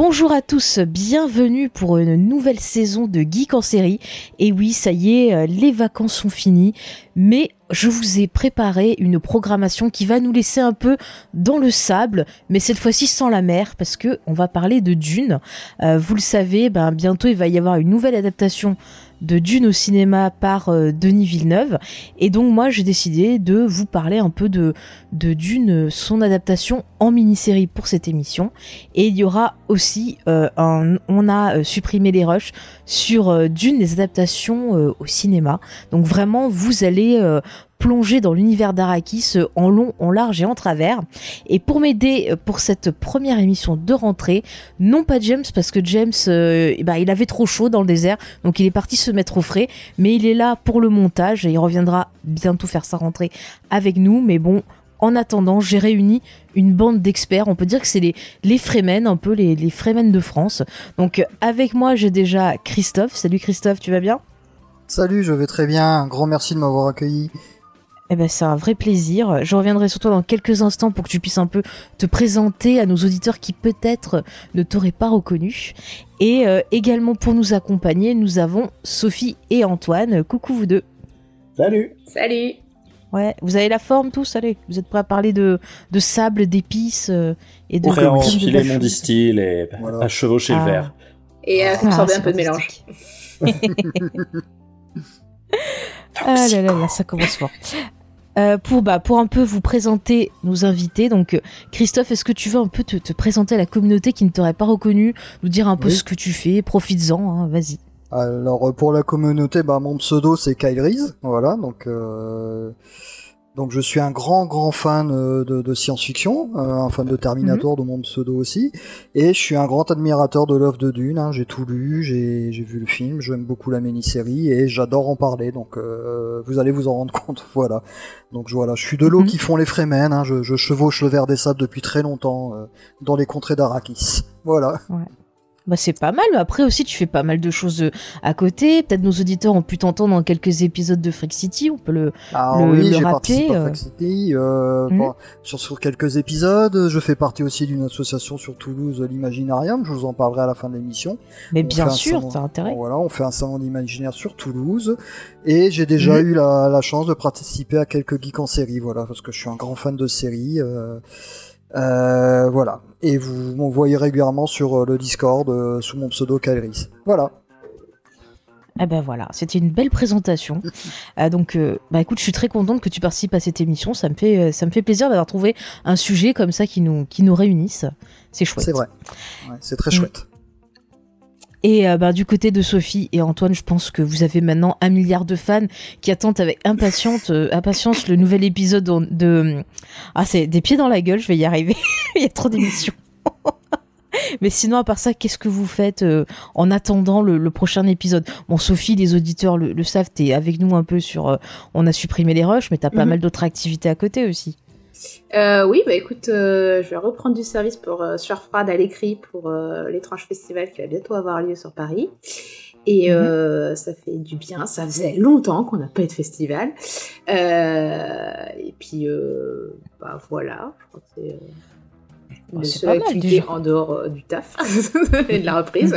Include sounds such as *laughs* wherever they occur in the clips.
Bonjour à tous, bienvenue pour une nouvelle saison de Geek en série. Et oui, ça y est, euh, les vacances sont finies, mais je vous ai préparé une programmation qui va nous laisser un peu dans le sable, mais cette fois-ci sans la mer, parce que on va parler de Dune. Euh, vous le savez, ben bientôt il va y avoir une nouvelle adaptation de Dune au cinéma par euh, Denis Villeneuve. Et donc moi j'ai décidé de vous parler un peu de, de Dune, son adaptation en mini-série pour cette émission. Et il y aura aussi, euh, un, on a euh, supprimé les rushs sur Dune, les adaptations au cinéma. Donc vraiment vous allez plonger dans l'univers d'Arakis en long, en large et en travers. Et pour m'aider pour cette première émission de rentrée, non pas James parce que James, euh, bah, il avait trop chaud dans le désert, donc il est parti se mettre au frais, mais il est là pour le montage et il reviendra bientôt faire sa rentrée avec nous. Mais bon, en attendant, j'ai réuni une bande d'experts. On peut dire que c'est les, les Fremen, un peu les, les Fremen de France. Donc avec moi, j'ai déjà Christophe. Salut Christophe, tu vas bien? Salut, je vais très bien. Grand merci de m'avoir accueilli. Eh ben, c'est un vrai plaisir. Je reviendrai sur toi dans quelques instants pour que tu puisses un peu te présenter à nos auditeurs qui peut-être ne t'auraient pas reconnu. Et euh, également pour nous accompagner, nous avons Sophie et Antoine. Coucou vous deux. Salut. Salut. Ouais, vous avez la forme tous, allez. Vous êtes prêts à parler de, de sable, d'épices euh, et de. Prêt à enfiler mon distil et à chevaucher le Ah. verre. Et à Ah, absorber un peu de mélange. *laughs* Ah là là là, ça commence fort. Euh, pour, bah, pour un peu vous présenter nos invités, donc euh, Christophe, est-ce que tu veux un peu te, te présenter à la communauté qui ne t'aurait pas reconnu, nous dire un peu Oui. ce que tu fais, profites-en, hein, vas-y. Alors euh, pour la communauté, bah, mon pseudo c'est Kyle Reese, voilà. Donc euh, donc je suis un grand grand fan euh, de, de science-fiction, euh, un fan de Terminator de mon pseudo aussi, et je suis un grand admirateur de l'œuvre de Dune. hein. J'ai tout lu, j'ai vu le film, j'aime beaucoup la mini-série et j'adore en parler. Donc euh, vous allez vous en rendre *laughs* compte, voilà. Donc voilà, je suis de l'eau Mhm. qui font les Fremen. Hein. Je, je chevauche le ver des sables depuis très longtemps euh, dans les contrées d'Arakis. Voilà. Bah, c'est pas mal, mais après aussi tu fais pas mal de choses euh, à côté. Peut-être nos auditeurs ont pu t'entendre dans quelques épisodes de Freak City, on peut le. Ah le- oui, le rappeler, à euh. Freak City, euh, Mhm. bon, sur, sur quelques épisodes. Je fais partie aussi d'une association sur Toulouse, l'Imaginarium. Je vous en parlerai à la fin de l'émission. Mais On bien sûr, t'as intérêt. Voilà, on fait un salon d'imaginaire sur Toulouse. Et j'ai déjà Mhm. eu la, la chance de participer à quelques geeks en série, voilà, parce que je suis un grand fan de séries. euh, euh, voilà. Et vous m'envoyez régulièrement sur euh, le Discord euh, sous mon pseudo Kairis. Voilà. Eh ben voilà, c'était une belle présentation. *laughs* Donc, euh, bah écoute, je suis très contente que tu participes à cette émission. Ça me fait, ça me fait plaisir d'avoir trouvé un sujet comme ça qui nous, qui nous réunisse. C'est chouette. C'est vrai. Ouais, c'est très Mm. chouette. Et euh, bah, du côté de Sophie et Antoine, je pense que vous avez maintenant un milliard de fans qui attendent avec impatience, euh, impatience le nouvel épisode de, de- Ah, c'est des pieds dans la gueule, je vais y arriver. *laughs* Il y a trop d'émissions. *laughs* Mais sinon, à part ça, qu'est-ce que vous faites euh, en attendant le, le prochain épisode? Bon, Sophie, les auditeurs le, le savent, t'es avec nous un peu sur... euh, on a supprimé les rushs, mais t'as pas Mhm. mal d'autres activités à côté aussi. Euh, oui, bah écoute, euh, je vais reprendre du service pour euh, Surfrad à l'écrit pour euh, l'étrange festival qui va bientôt avoir lieu sur Paris. Et euh, ça fait du bien, ça faisait longtemps qu'on n'a pas eu de festival. Et puis, bah voilà, je crois que c'est euh, Bah, pas activité en dehors du taf *laughs* et de la reprise.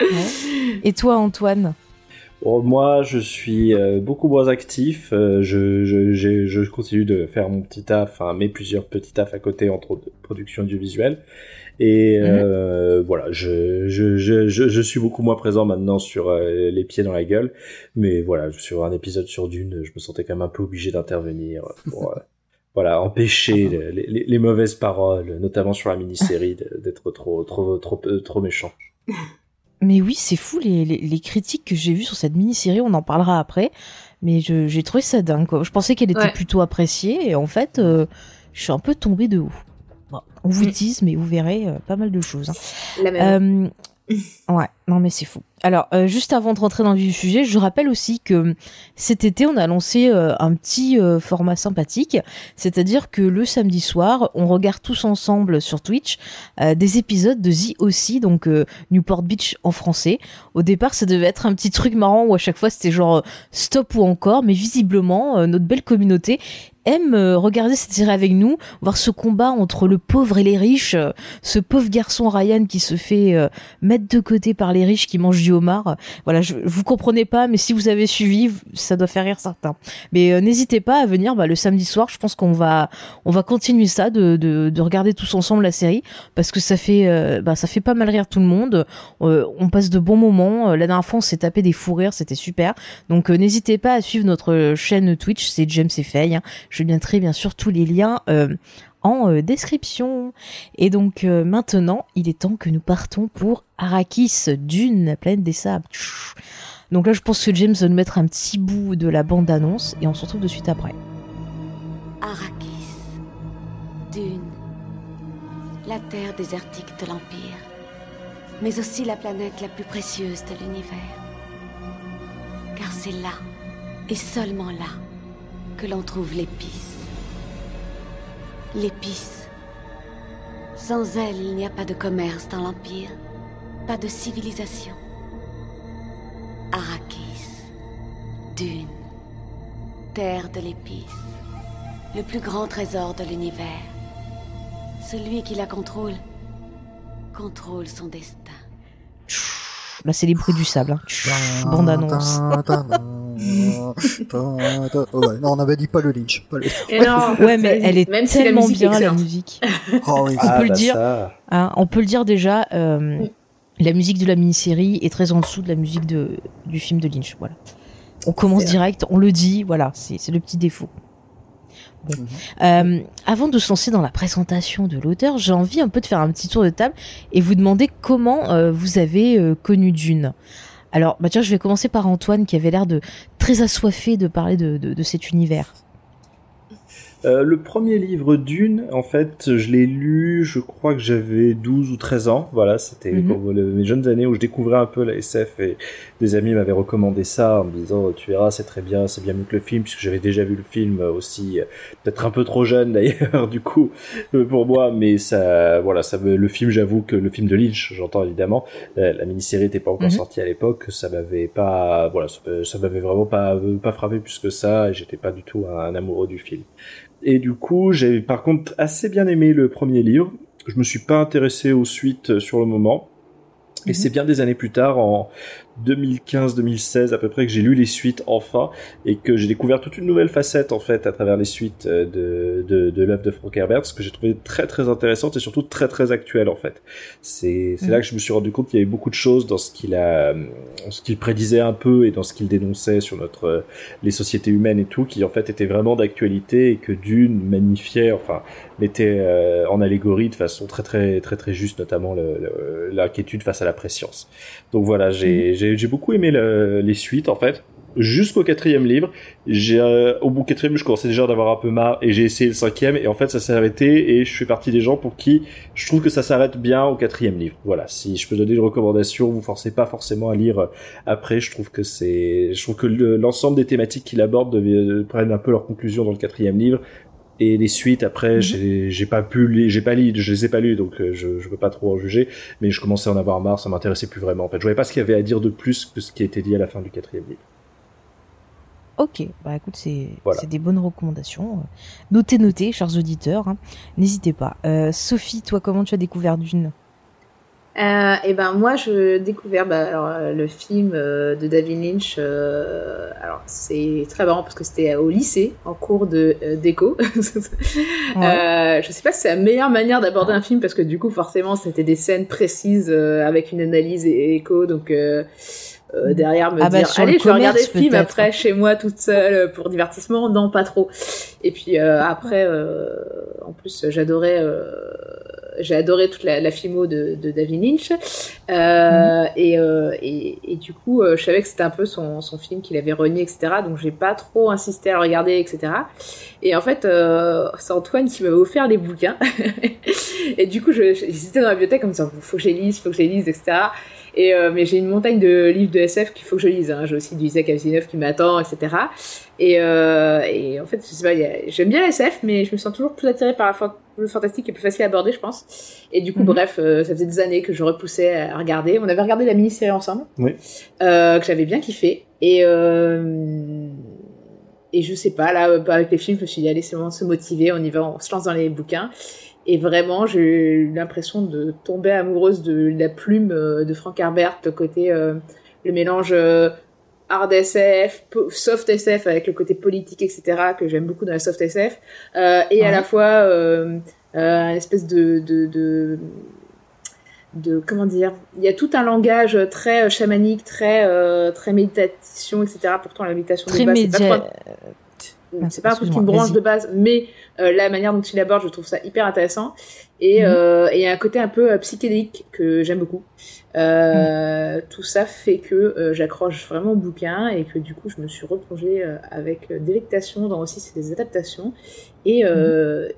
Mhm. Et toi, Antoine? Bon, moi, je suis euh, beaucoup moins actif. euh, je, je, je continue de faire mon petit taf, enfin mes plusieurs petits tafs à côté, entre production audiovisuelle. Et euh, voilà, je, je, je, je, suis beaucoup moins présent maintenant sur euh, les pieds dans la gueule. Mais voilà, sur un épisode sur Dune, je me sentais quand même un peu obligé d'intervenir pour euh, *laughs* voilà empêcher les, les, les mauvaises paroles, notamment sur la mini-série, d'être trop trop trop trop méchant. *laughs* Mais oui, c'est fou les, les, les critiques que j'ai vues sur cette mini-série, on en parlera après. Mais j'ai trouvé ça dingue. Quoi. Je pensais qu'elle était Ouais. plutôt appréciée et en fait, euh, je suis un peu tombée de haut. on vous mm. tease, mais vous verrez pas mal de choses. Hein. La même. *laughs* Ouais, non mais c'est fou. Alors, euh, juste avant de rentrer dans le sujet, je rappelle aussi que cet été, on a lancé euh, un petit euh, format sympathique, c'est-à-dire que le samedi soir, on regarde tous ensemble sur Twitch des épisodes de The aussi, donc Newport Beach en français. Au départ, ça devait être un petit truc marrant où à chaque fois c'était genre stop ou encore, mais visiblement, notre belle communauté aime regarder cette série avec nous, voir ce combat entre le pauvre et les riches, ce pauvre garçon Ryan qui se fait mettre de côté par les riches qui mangent du homard. Voilà, je, vous comprenez pas, mais si vous avez suivi, ça doit faire rire certains. Mais euh, n'hésitez pas à venir bah, le samedi soir. Je pense qu'on va, on va continuer ça, de, de, de, regarder tous ensemble la série, parce que ça fait, euh, bah, ça fait pas mal rire tout le monde. Euh, on passe de bons moments. La dernière fois, on s'est tapé des fous rires, c'était super. Donc n'hésitez pas à suivre notre chaîne Twitch, c'est James et Faye. Hein. Mettrai bien sûr tous les liens en euh, description. Et donc euh, maintenant, il est temps que nous partons pour Arrakis, Dune, planète des sables. Donc là, je pense que James va nous mettre un petit bout de la bande-annonce et on se retrouve de suite après. Arrakis, Dune, la terre désertique de l'Empire, mais aussi la planète la plus précieuse de l'univers. Car c'est là, et seulement là, que l'on trouve l'épice l'épice. Sans elle, il n'y a pas de commerce dans l'Empire, pas de civilisation. Arrakis, Dune, terre de l'épice, le plus grand trésor de l'univers. Celui qui la contrôle, contrôle son destin. Là, c'est les bruits du sable. Hein. Bande annonce. Non, on avait dit pas le Lynch. ouais, mais elle est tellement bien la musique. *laughs* Oh, on peut le dire. Hein, on peut le dire déjà. Euh, la musique de la mini-série est très en dessous de la musique de, du film de Lynch. Voilà. On commence direct, on le dit. Voilà, c'est le petit défaut. Mhm. Euh, avant de se lancer dans la présentation de l'auteur, j'ai envie un peu de faire un petit tour de table et vous demander comment euh, vous avez connu Dune. Alors, bah tiens, je vais commencer par Antoine qui avait l'air de très assoiffé de parler de, de cet univers. Euh, le premier livre d'une, en fait, je l'ai lu, je crois que j'avais 12 ou 13 ans. Voilà, c'était mhm. mes jeunes années où je découvrais un peu la SF et des amis m'avaient recommandé ça en me disant tu verras, c'est très bien, c'est bien mieux que le film puisque j'avais déjà vu le film aussi, peut-être un peu trop jeune *laughs* d'ailleurs du coup euh, pour moi, mais ça, voilà, ça le film, j'avoue que le film de Lynch, j'entends évidemment, euh, la, mini-série n'était pas encore mhm. sortie à l'époque, ça m'avait pas, voilà, ça, m'avait vraiment pas pas frappé plus que ça, et j'étais pas du tout un amoureux du film. Et du coup, j'ai par contre assez bien aimé le premier livre. Je me suis pas intéressé aux suites sur le moment. Et mhm. c'est bien des années plus tard, en 2015-2016 à peu près que j'ai lu les suites enfin et que j'ai découvert toute une nouvelle facette en fait à travers les suites euh, de, de, de l'œuvre de Frank Herbert, ce que j'ai trouvé très très intéressante et surtout très très actuelle en fait. C'est c'est là que je me suis rendu compte qu'il y avait beaucoup de choses dans ce qu'il a, ce qu'il prédisait un peu et dans ce qu'il dénonçait sur notre euh, les sociétés humaines et tout, qui en fait était vraiment d'actualité et que Dune magnifiait, enfin mettait euh, en allégorie de façon très très très très juste, notamment l'inquiétude face à la préscience. Donc voilà, j'ai mm j'ai beaucoup aimé les suites en fait jusqu'au quatrième livre. Euh, au bout quatrième, je commençais déjà d'avoir un peu marre et j'ai essayé le cinquième et en fait ça s'est arrêté et je fais partie des gens pour qui je trouve que ça s'arrête bien au quatrième livre. Voilà, si je peux donner une recommandation, vous forcez pas forcément à lire après. Je trouve que c'est, je trouve que l'ensemble des thématiques qu'il aborde euh, prennent un peu leur conclusion dans le quatrième livre et les suites après mhm. j'ai pas pu j'ai pas lu je les ai pas lus donc euh, je je peux pas trop en juger mais je commençais à en avoir marre ça m'intéressait plus vraiment en fait je voyais pas ce qu'il y avait à dire de plus que ce qui a été dit à la fin du quatrième livre Ok, bah écoute, c'est des bonnes recommandations. Notez, notez, chers auditeurs. Hein. N'hésitez pas. Euh, Sophie, toi, comment tu as découvert Dune? Euh, et ben moi je découvert bah, alors, euh, le film euh, de David Lynch. Euh, alors c'est très marrant parce que c'était au lycée en cours de déco. *laughs* ouais. je sais pas si c'est la meilleure manière d'aborder un film parce que du coup forcément c'était des scènes précises avec une analyse et, écho donc. Euh, derrière me ah bah, dire allez je vais regarder le film après chez moi toute seule pour divertissement non pas trop et puis euh, après euh, en plus j'adorais j'ai adoré toute la, la filmo de, de David Lynch. Euh, et, euh, et, et, du coup, euh, je savais que c'était un peu son, son film qu'il avait renié, etc. Donc, j'ai pas trop insisté à le regarder, etc. Et en fait, euh, c'est Antoine qui m'avait offert les bouquins. *laughs* et du coup, j'hésitais dans la bibliothèque en me disant, faut que je les lise, faut que je les lise, etc. Et euh, mais j'ai une montagne de livres de SF qu'il faut que je lise. Hein. J'ai aussi du Isaac Asimov qui m'attend, etc. Et, euh, et en fait, je sais pas, j'aime bien la SF, mais je me sens toujours plus attirée par la le fantastique et plus facile à aborder, je pense. Et du coup, mm -hmm. bref, euh, ça faisait des années que je repoussais à regarder. On avait regardé la mini-série ensemble, oui. que j'avais bien kiffé. Et et je sais pas, là, avec les films, je me suis dit, allez, c'est vraiment se motiver, on y va, on se lance dans les bouquins. Et vraiment, j'ai eu l'impression de tomber amoureuse de la plume euh, de Frank Herbert, le côté, euh, le mélange euh, hard SF, soft SF avec le côté politique, etc., que j'aime beaucoup dans la soft SF, euh, et ouais. à la fois euh, une espèce de, de, de, de, comment dire, il y a tout un langage très chamanique, très, très méditation, etc. Pourtant, la méditation très de base, média... c'est pas trop c'est pas un truc qui me branche de base, mais euh, la manière dont il aborde, je trouve ça hyper intéressant. Et il mm -hmm. euh, y a un côté un peu euh, psychédélique que j'aime beaucoup. Euh, mm. Tout ça fait que j'accroche vraiment au bouquin et que du coup, je me suis replongée avec délectation dans aussi ces adaptations. Et, mm.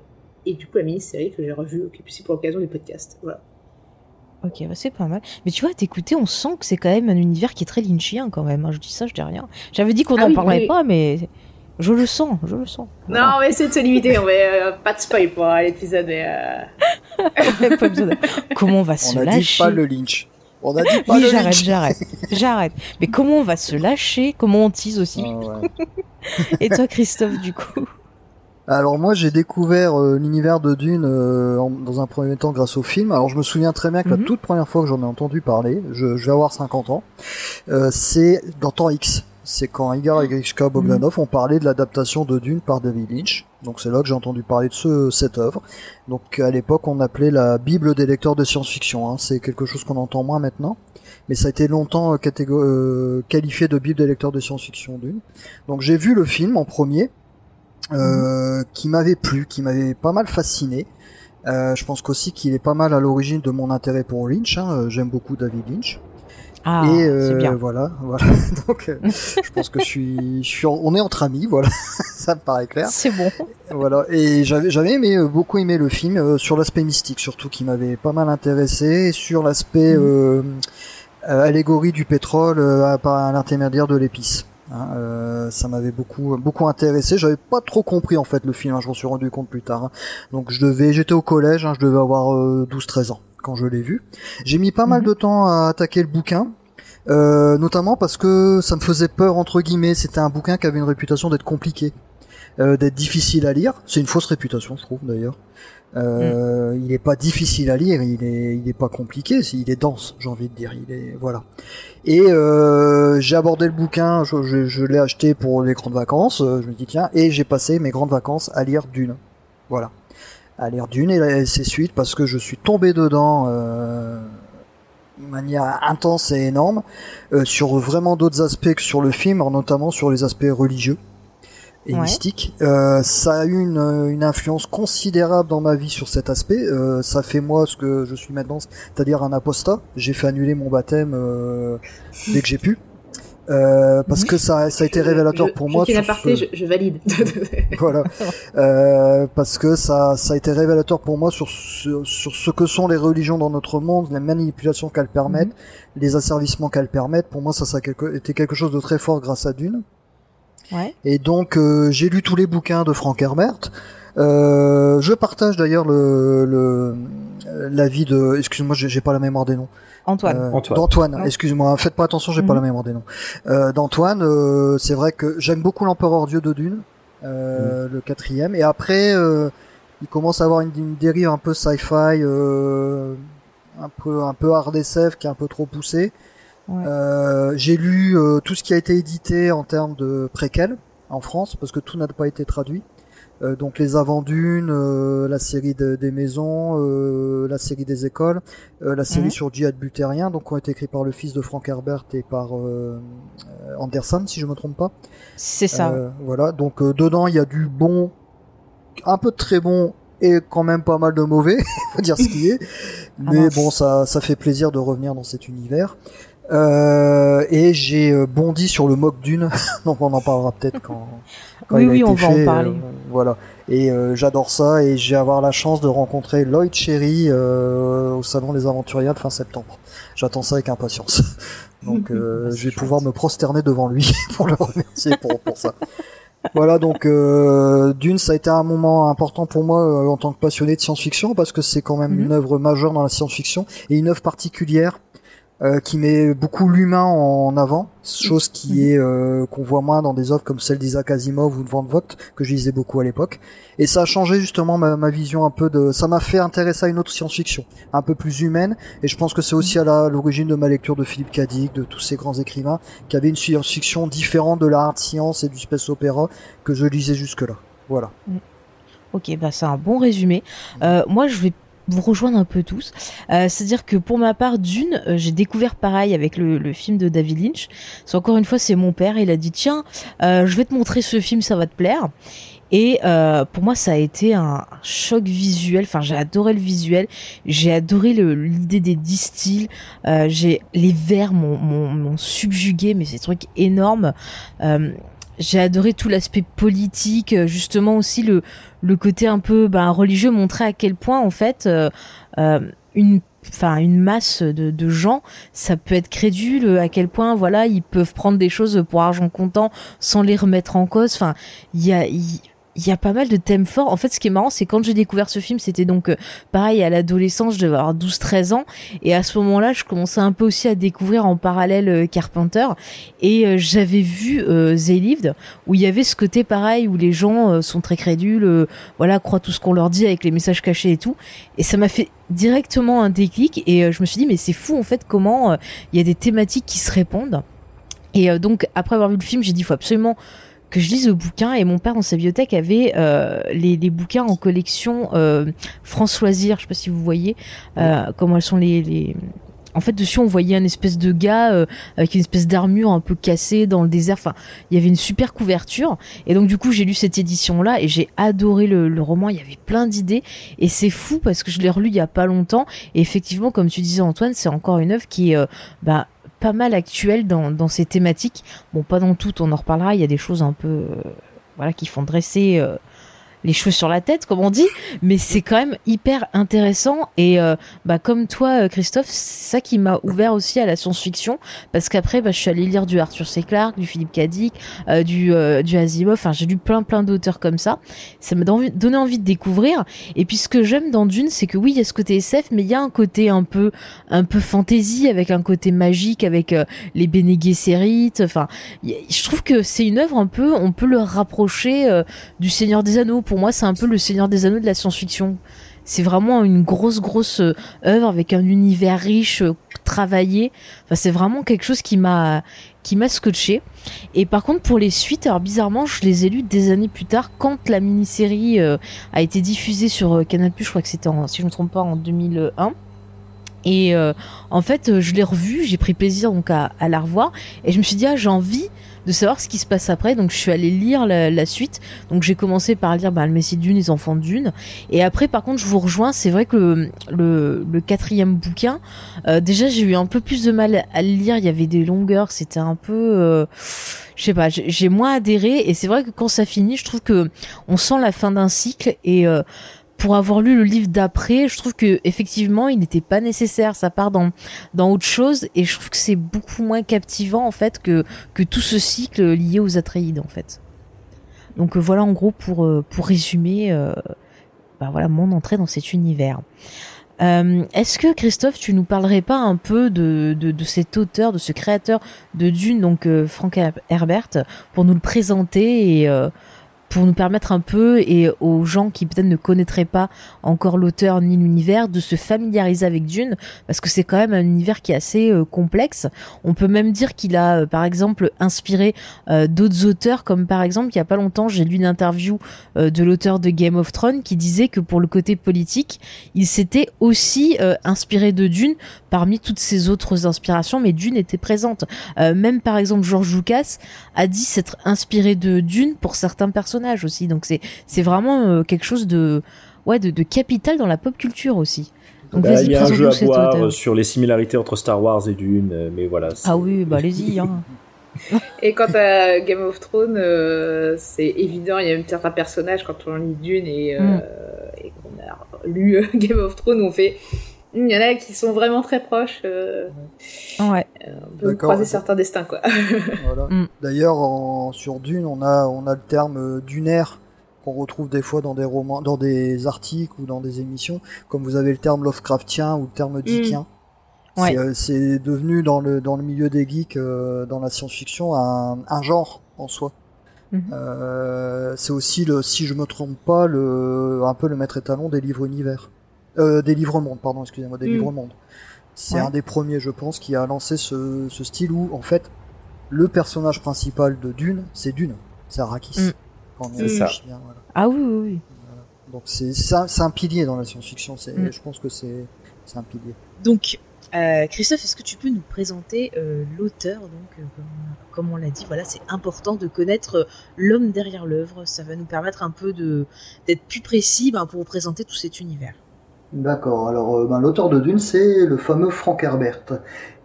et du coup, la mini-série que j'ai revue aussi pour l'occasion du podcast. Voilà. Ok, bah c'est pas mal. Mais tu vois, t'écouter, on sent que c'est quand même un univers qui est très lynchien quand même. Je dis ça, je dis rien. J'avais dit qu'on n'en ah oui, parlerait oui. pas, mais je le sens, je le sens. Voilà. Non, on va essayer de se limiter. On va euh, pas de spoil pour l'épisode. Mais euh... *laughs* comment on va se on lâcher On a dit pas le lynch. On a dit pas oui, le j'arrête, lynch. j'arrête, j'arrête. Mais comment on va se lâcher? Comment on tease aussi? Ah ouais. Et toi, Christophe, du coup? Alors moi j'ai découvert euh, l'univers de Dune euh, en, dans un premier temps grâce au film. Alors je me souviens très bien que la toute première fois que j'en ai entendu parler, je, je vais avoir 50 ans, euh, c'est dans Temps X. C'est quand Igar et Grishka Bogdanov ont parlé de l'adaptation de Dune par David Lynch. Donc c'est là que j'ai entendu parler de ce, cette œuvre. Donc à l'époque on appelait la Bible des lecteurs de science-fiction. Hein. C'est quelque chose qu'on entend moins maintenant. Mais ça a été longtemps euh, qualifié de Bible des lecteurs de science-fiction Dune. Donc j'ai vu le film en premier. Euh, qui m'avait plu, qui m'avait pas mal fasciné. Euh, je pense qu'aussi qu'il est pas mal à l'origine de mon intérêt pour Lynch. Hein. J'aime beaucoup David Lynch. Ah, et euh, bien. voilà, voilà. *laughs* Donc, euh, je pense que je suis, je suis, en, on est entre amis, voilà. *laughs* Ça me paraît clair. C'est bon. Voilà. Et j'avais, j'avais aimé, euh, beaucoup aimé le film sur l'aspect mystique, surtout qui m'avait pas mal intéressé, sur l'aspect mmh. allégorie du pétrole par l'intermédiaire de l'épice. Hein, euh, ça m'avait beaucoup beaucoup intéressé. J'avais pas trop compris en fait le film. Hein, je m'en suis rendu compte plus tard. Hein. Donc je devais, j'étais au collège, hein, je devais avoir euh, 12-13 ans quand je l'ai vu. J'ai mis pas mm -hmm. mal de temps à attaquer le bouquin. Euh, notamment parce que ça me faisait peur entre guillemets. C'était un bouquin qui avait une réputation d'être compliqué, euh, d'être difficile à lire. C'est une fausse réputation, je trouve d'ailleurs. Euh. Il est pas difficile à lire, il est, il est pas compliqué, il est dense, j'ai envie de dire. Il est voilà. Et euh, j'ai abordé le bouquin, je, je, je l'ai acheté pour les grandes vacances. Euh, je me dis tiens, et j'ai passé mes grandes vacances à lire Dune. Voilà, à lire Dune et ses suites parce que je suis tombé dedans. Euh, de manière intense et énorme euh, sur vraiment d'autres aspects que sur le film, notamment sur les aspects religieux et ouais. mystique. Euh, ça a eu une, une, influence considérable dans ma vie sur cet aspect. Euh, ça fait moi ce que je suis maintenant, c'est-à-dire un apostat. J'ai fait annuler mon baptême euh, dès que j'ai pu. Euh, parce que ça, ça a été révélateur je, pour je moi. Sur aparté, ce... je, je, valide. *laughs* *laughs* voilà, euh, parce que ça, ça a été révélateur pour moi sur, sur, sur ce que sont les religions dans notre monde, les manipulations qu'elles permettent, mm -hmm. les asservissements qu'elles permettent. Pour moi, ça, ça a quelque, été quelque chose de très fort grâce à Dune. Ouais. Et donc euh, j'ai lu tous les bouquins de Frank Herbert. Euh, je partage d'ailleurs le, le l'avis de. Excuse-moi, j'ai pas la mémoire des noms. Antoine. Euh, Antoine. D'Antoine. Excuse-moi. Faites pas attention, j'ai mm -hmm. pas la mémoire des noms. Euh, D'Antoine, euh, c'est vrai que j'aime beaucoup l'Empereur Dieu de Dune, mm. le quatrième. Et après, il commence à avoir une, une dérive un peu sci-fi, un peu un peu hard SF, qui est un peu trop poussée. Ouais. Euh, j'ai lu euh, tout ce qui a été édité en termes de préquel en France parce que tout n'a pas été traduit. Euh, donc les avant dunes, la série de, des maisons, la série des écoles, la série mmh. sur djihad butérien, donc ont été écrits par le fils de Frank Herbert et par Anderson si je me trompe pas. C'est ça. voilà, donc dedans il y a du bon, un peu de très bon et quand même pas mal de mauvais, *laughs* faut dire ce qui est. *laughs* Ah Mais bon, ça, ça fait plaisir de revenir dans cet univers. Euh, et j'ai euh, bondi sur le mock d'une, *laughs* donc on en parlera peut-être quand, quand Oui, il a oui, été on va en fait, parler. euh, voilà. Et euh, j'adore ça et j'ai avoir la chance de rencontrer Lloyd Cherry euh, au salon des Aventuriades fin septembre. J'attends ça avec impatience. *laughs* Donc euh, *laughs* je vais pouvoir me prosterner devant lui pour le remercier pour, pour ça. Voilà donc euh, Dune ça a été un moment important pour moi euh, en tant que passionné de science-fiction parce que c'est quand même Mhm. une œuvre majeure dans la science-fiction et une œuvre particulière euh, qui met beaucoup l'humain en avant, chose qui Mhm. est euh, qu'on voit moins dans des œuvres comme celle d'Isaac Asimov ou de Van Vogt que je lisais beaucoup à l'époque. Et ça a changé justement ma, ma vision un peu de, ça m'a fait intéresser à une autre science-fiction, un peu plus humaine. Et je pense que c'est aussi à l'origine de ma lecture de Philippe Cadic, de tous ces grands écrivains qui avaient une science-fiction différente de la hard science et du space opéra que je lisais jusque-là. Voilà. Ok, bah c'est un bon résumé. Euh, moi, je vais vous rejoindre un peu tous. Euh, C'est-à-dire que pour ma part, Dune, euh, j'ai découvert pareil avec le, film de David Lynch. Encore une fois, c'est mon père. Il a dit tiens, euh, je vais te montrer ce film, ça va te plaire. Et pour moi, ça a été un choc visuel. Enfin, j'ai adoré le visuel. J'ai adoré l'idée des distils. J'ai les vers m'ont subjugué, mais ces trucs énormes. J'ai adoré tout l'aspect politique, euh, justement aussi le le côté un peu ben, religieux montrait à quel point en fait euh, euh, une enfin une masse de, gens ça peut être crédule à quel point voilà ils peuvent prendre des choses pour argent comptant sans les remettre en cause. Enfin il y a il y a pas mal de thèmes forts. En fait, ce qui est marrant, c'est quand j'ai découvert ce film, c'était donc euh, pareil à l'adolescence, je devais avoir 12-13 ans. Et à ce moment-là, je commençais un peu aussi à découvrir en parallèle euh, Carpenter. Et euh, j'avais vu euh, They Lived, où il y avait ce côté pareil, où les gens euh, sont très crédules, euh, voilà, croient tout ce qu'on leur dit avec les messages cachés et tout. Et ça m'a fait directement un déclic. Et euh, je me suis dit, mais c'est fou en fait comment euh, il y a des thématiques qui se répondent. Et euh, donc, après avoir vu le film, j'ai dit, faut absolument que je lise le bouquin et mon père dans sa bibliothèque avait euh, les, les bouquins en collection euh, France Loisirs, je sais pas si vous voyez euh, comment elles sont les, les... En fait, dessus, on voyait un espèce de gars euh, avec une espèce d'armure un peu cassée dans le désert. Enfin, il y avait une super couverture. Et donc, du coup, j'ai lu cette édition-là et j'ai adoré le, le roman. Il y avait plein d'idées. Et c'est fou parce que je l'ai relu il y a pas longtemps. Et effectivement, comme tu disais, Antoine, c'est encore une œuvre qui est bah, pas mal actuelle dans, dans ces thématiques. Bon, pas dans toutes, on en reparlera. Il y a des choses un peu, euh, voilà, qui font dresser euh, les cheveux sur la tête, comme on dit. Mais c'est quand même hyper intéressant. Et euh, bah, comme toi, euh, Christophe, c'est ça qui m'a ouvert aussi à la science-fiction. Parce qu'après, bah, je suis allée lire du Arthur C. Clarke, du Philippe Cadic, euh, du, du Asimov. Enfin, j'ai lu plein, plein d'auteurs comme ça. Ça m'a donné envie de découvrir. Et puis, ce que j'aime dans Dune, c'est que oui, il y a ce côté SF, mais il y a un côté un peu, un peu fantasy, avec un côté magique, avec les Bene Gesserit. Enfin, je trouve que c'est une œuvre un peu, on peut le rapprocher du Seigneur des Anneaux. Moi, c'est un peu le Seigneur des Anneaux de la science-fiction. C'est vraiment une grosse, grosse euh, œuvre avec un univers riche, euh, travaillé. Enfin, c'est vraiment quelque chose qui m'a, qui m'a scotché. Et par contre, pour les suites, alors bizarrement, je les ai lues des années plus tard, quand la mini-série euh, a été diffusée sur euh, Canal+, je crois que c'était, si je me trompe pas, en 2001. Et en fait, je l'ai revue, j'ai pris plaisir donc à, à la revoir, et je me suis dit ah j'ai envie de savoir ce qui se passe après, donc je suis allée lire la, suite. Donc j'ai commencé par lire bah, le Messie Dune, les Enfants Dune, et après par contre je vous rejoins, c'est vrai que le, quatrième bouquin, euh, déjà j'ai eu un peu plus de mal à le lire, il y avait des longueurs, c'était un peu, euh, je sais pas, j'ai j'ai moins adhéré, et c'est vrai que quand ça finit, je trouve que on sent la fin d'un cycle. Et euh, pour avoir lu le livre d'après, je trouve que effectivement, il n'était pas nécessaire. Ça part dans dans autre chose et je trouve que c'est beaucoup moins captivant en fait que que tout ce cycle lié aux Atreides en fait. Donc euh, voilà en gros pour euh, pour résumer, euh, bah voilà mon entrée dans cet univers. Est-ce que Christophe, tu nous parlerais pas un peu de, de, de cet auteur, de ce créateur de Dune, donc Frank Herbert, pour nous le présenter et pour nous permettre un peu et aux gens qui peut-être ne connaîtraient pas encore l'auteur ni l'univers de se familiariser avec Dune parce que c'est quand même un univers qui est assez euh, complexe. On peut même dire qu'il a euh, par exemple inspiré euh, d'autres auteurs comme par exemple il y a pas longtemps j'ai lu une interview de l'auteur de Game of Thrones qui disait que pour le côté politique il s'était aussi inspiré de Dune parmi toutes ses autres inspirations mais Dune était présente. Même par exemple George Lucas a dit s'être inspiré de Dune pour certains personnages aussi. Donc c'est c'est vraiment euh, quelque chose de ouais, de, de capital dans la pop culture aussi. Donc bah, il y a un jeu à boire sur les similarités entre Star Wars et Dune, mais voilà. Ah oui, bah allez-y. Hein. *laughs* et quant à Game of Thrones, euh, c'est évident, il y a même certains personnages quand on lit Dune et, euh, mm. et qu'on a lu euh, *laughs* Game of Thrones, on fait. Il y en a qui sont vraiment très proches. ouais. On peut croiser certains destins, quoi. *laughs* voilà. Mm. D'ailleurs, sur Dune, on a, on a le terme dunaire qu'on retrouve des fois dans des romans, dans des articles ou dans des émissions, comme vous avez le terme Lovecraftien ou le terme mm. Dickien. Euh, c'est devenu dans le dans le milieu des geeks, euh, dans la science-fiction, un, un, genre en soi. Mhm. Euh, c'est aussi le, si je me trompe pas, le un peu le maître étalon des livres univers, euh, des livres monde, pardon, excusez-moi, des mhm. livres monde. C'est un des premiers, je pense, qui a lancé ce, ce style où, en fait, le personnage principal de Dune, c'est Dune, c'est Arrakis. Mm. C'est ça. Voilà. Ah oui, oui, oui. Donc c'est un, un, pilier dans la science-fiction. Mm. Je pense que c'est un pilier. Donc euh, Christophe, est-ce que tu peux nous présenter euh, l'auteur Donc, euh, comme, on l'a dit, voilà, c'est important de connaître l'homme derrière l'œuvre. Ça va nous permettre un peu de d'être plus précis ben, pour vous présenter tout cet univers. D'accord. Alors, ben, l'auteur de Dune, c'est le fameux Frank Herbert,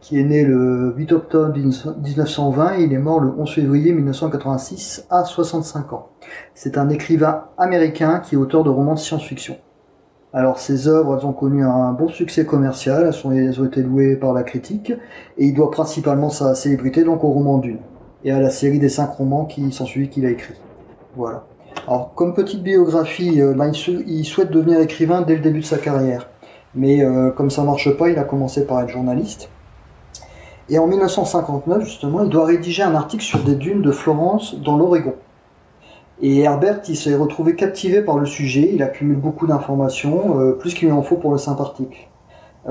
qui est né le 8 octobre 1920 et il est mort le 11 février 1986 à 65 ans. C'est un écrivain américain qui est auteur de romans de science-fiction. Alors ces œuvres, elles ont connu un bon succès commercial, elles, ont été louées par la critique, et il doit principalement sa célébrité donc au roman Dune, et à la série des cinq romans qui sont suivis qu'il a écrit. Voilà. Alors comme petite biographie, euh, ben, il, souhaite devenir écrivain dès le début de sa carrière, mais euh, comme ça marche pas, il a commencé par être journaliste. Et en 1959, justement, il doit rédiger un article sur des dunes de Florence dans l'Oregon. Et Herbert, il s'est retrouvé captivé par le sujet, il accumule beaucoup d'informations, euh, plus qu'il en faut pour le simple article.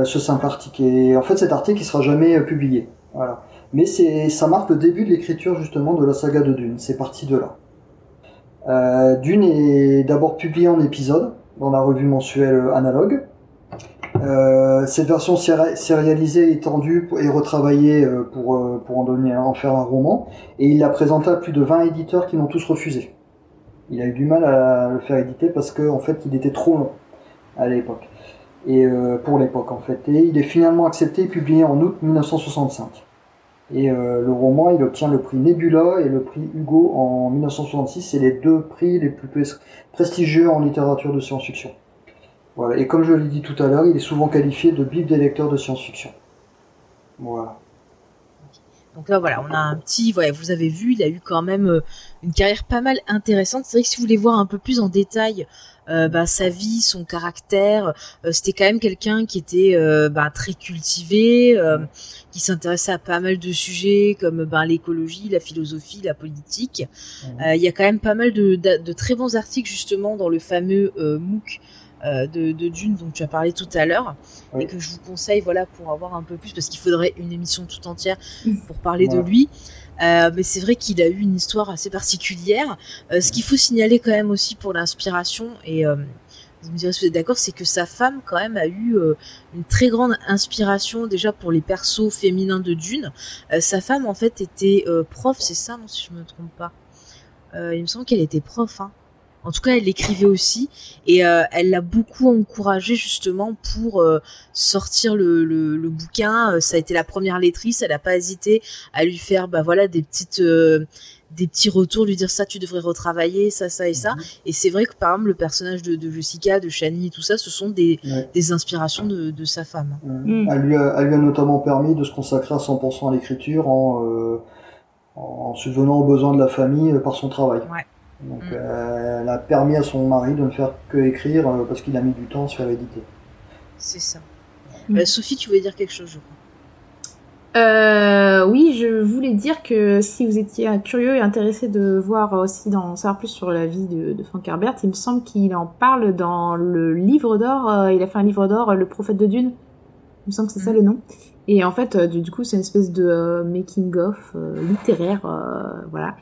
Ce simple article. Et en fait, cet article, il sera jamais publié. Voilà. Mais ça marque le début de l'écriture justement de la saga de Dune. C'est parti de là. Euh, Dune est d'abord publié en épisode dans la revue mensuelle Analogue. Euh, cette version sérialisée, étendue et retravaillée pour, pour en, donner, en faire un roman. Et il l'a présenté à plus de 20 éditeurs qui l'ont tous refusé il a eu du mal à le faire éditer parce qu'en en fait il était trop long à l'époque et euh, pour l'époque en fait et il est finalement accepté et publié en août 1965 et euh, le roman il obtient le prix Nebula et le prix Hugo en 1966 c'est les deux prix les plus prestigieux en littérature de science-fiction. Voilà. Et comme je l'ai dit tout à l'heure il est souvent qualifié de bible des lecteurs de science-fiction. Voilà. Donc là, voilà, on a un petit, vous avez vu, il a eu quand même euh, une carrière pas mal intéressante. C'est vrai que si vous voulez voir un peu plus en détail euh, bah, sa vie, son caractère, euh, c'était quand même quelqu'un qui était bah, très cultivé, qui s'intéressait à pas mal de sujets comme bah, l'écologie, la philosophie, la politique. Il y a quand même pas mal de, de, très bons articles justement dans le fameux MOOC euh, de, Dune dont tu as parlé tout à l'heure et que je vous conseille voilà pour avoir un peu plus parce qu'il faudrait une émission tout entière pour parler de lui euh, mais c'est vrai qu'il a eu une histoire assez particulière. Euh, ce qu'il faut signaler quand même aussi pour l'inspiration et vous me direz si vous êtes d'accord c'est que sa femme quand même a eu une très grande inspiration déjà pour les persos féminins de Dune. Sa femme en fait était prof c'est ça non si je me trompe pas. Il me semble qu'elle était prof hein. En tout cas, elle écrivait aussi et euh, elle l'a beaucoup encouragé justement pour euh, sortir le, le, bouquin. Euh, ça a été la première lectrice. Elle n'a pas hésité à lui faire, bah voilà, des petites des petits retours, lui dire ça, tu devrais retravailler, ça, ça et ça. Mhm. Et c'est vrai que par exemple, le personnage de, Jessica, de Shani, tout ça, ce sont des, des inspirations de, de, sa femme. Mm. Elle, lui a, elle, lui a, notamment permis de se consacrer à 100% à l'écriture en, en subvenant aux besoins de la famille par son travail. Ouais. Donc mm. euh, elle a permis à son mari de ne faire que écrire euh, parce qu'il a mis du temps à se faire éditer. C'est ça. Mm. Euh, Sophie, tu voulais dire quelque chose, je crois. oui, je voulais dire que si vous étiez curieux et intéressé de voir aussi, d'en savoir plus sur la vie de, de Frank Herbert, il me semble qu'il en parle dans le livre d'or. il a fait un livre d'or, Le prophète de Dune. Il me semble que c'est ça le nom. Et en fait, du, du coup, c'est une espèce de making of littéraire, voilà.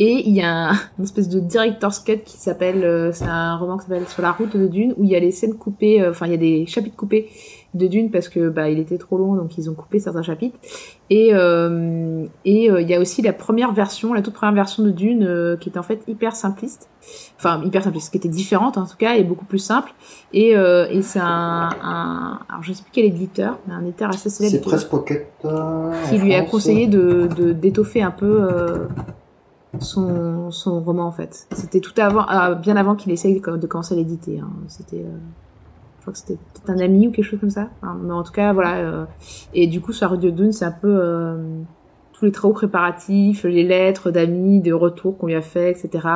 Et il y a un, *laughs* une espèce de director's cut qui s'appelle, euh, c'est un roman qui s'appelle Sur la route de Dune, où il y a les scènes coupées, euh, enfin il y a des chapitres coupés de Dune parce que bah il était trop long, donc ils ont coupé certains chapitres. Et euh, et il y a aussi la première version, la toute première version de Dune qui était en fait hyper simpliste, enfin hyper simpliste, qui était différente en tout cas et beaucoup plus simple. Et et c'est un, un, alors je sais plus quel éditeur, mais un éditeur assez célèbre. C'est Press Pocket. qui lui a conseillé de d'étoffer un peu son, son roman en fait. C'était tout avant, ah, bien avant qu'il essaye de, commencer à l'éditer. Hein. C'était, euh, c'était peut-être un ami ou quelque chose comme ça. mais en tout cas, voilà. Euh, et du coup, sur Dune, c'est un peu euh, tous les travaux préparatifs, les lettres d'amis, de retours qu'on lui a fait, etc.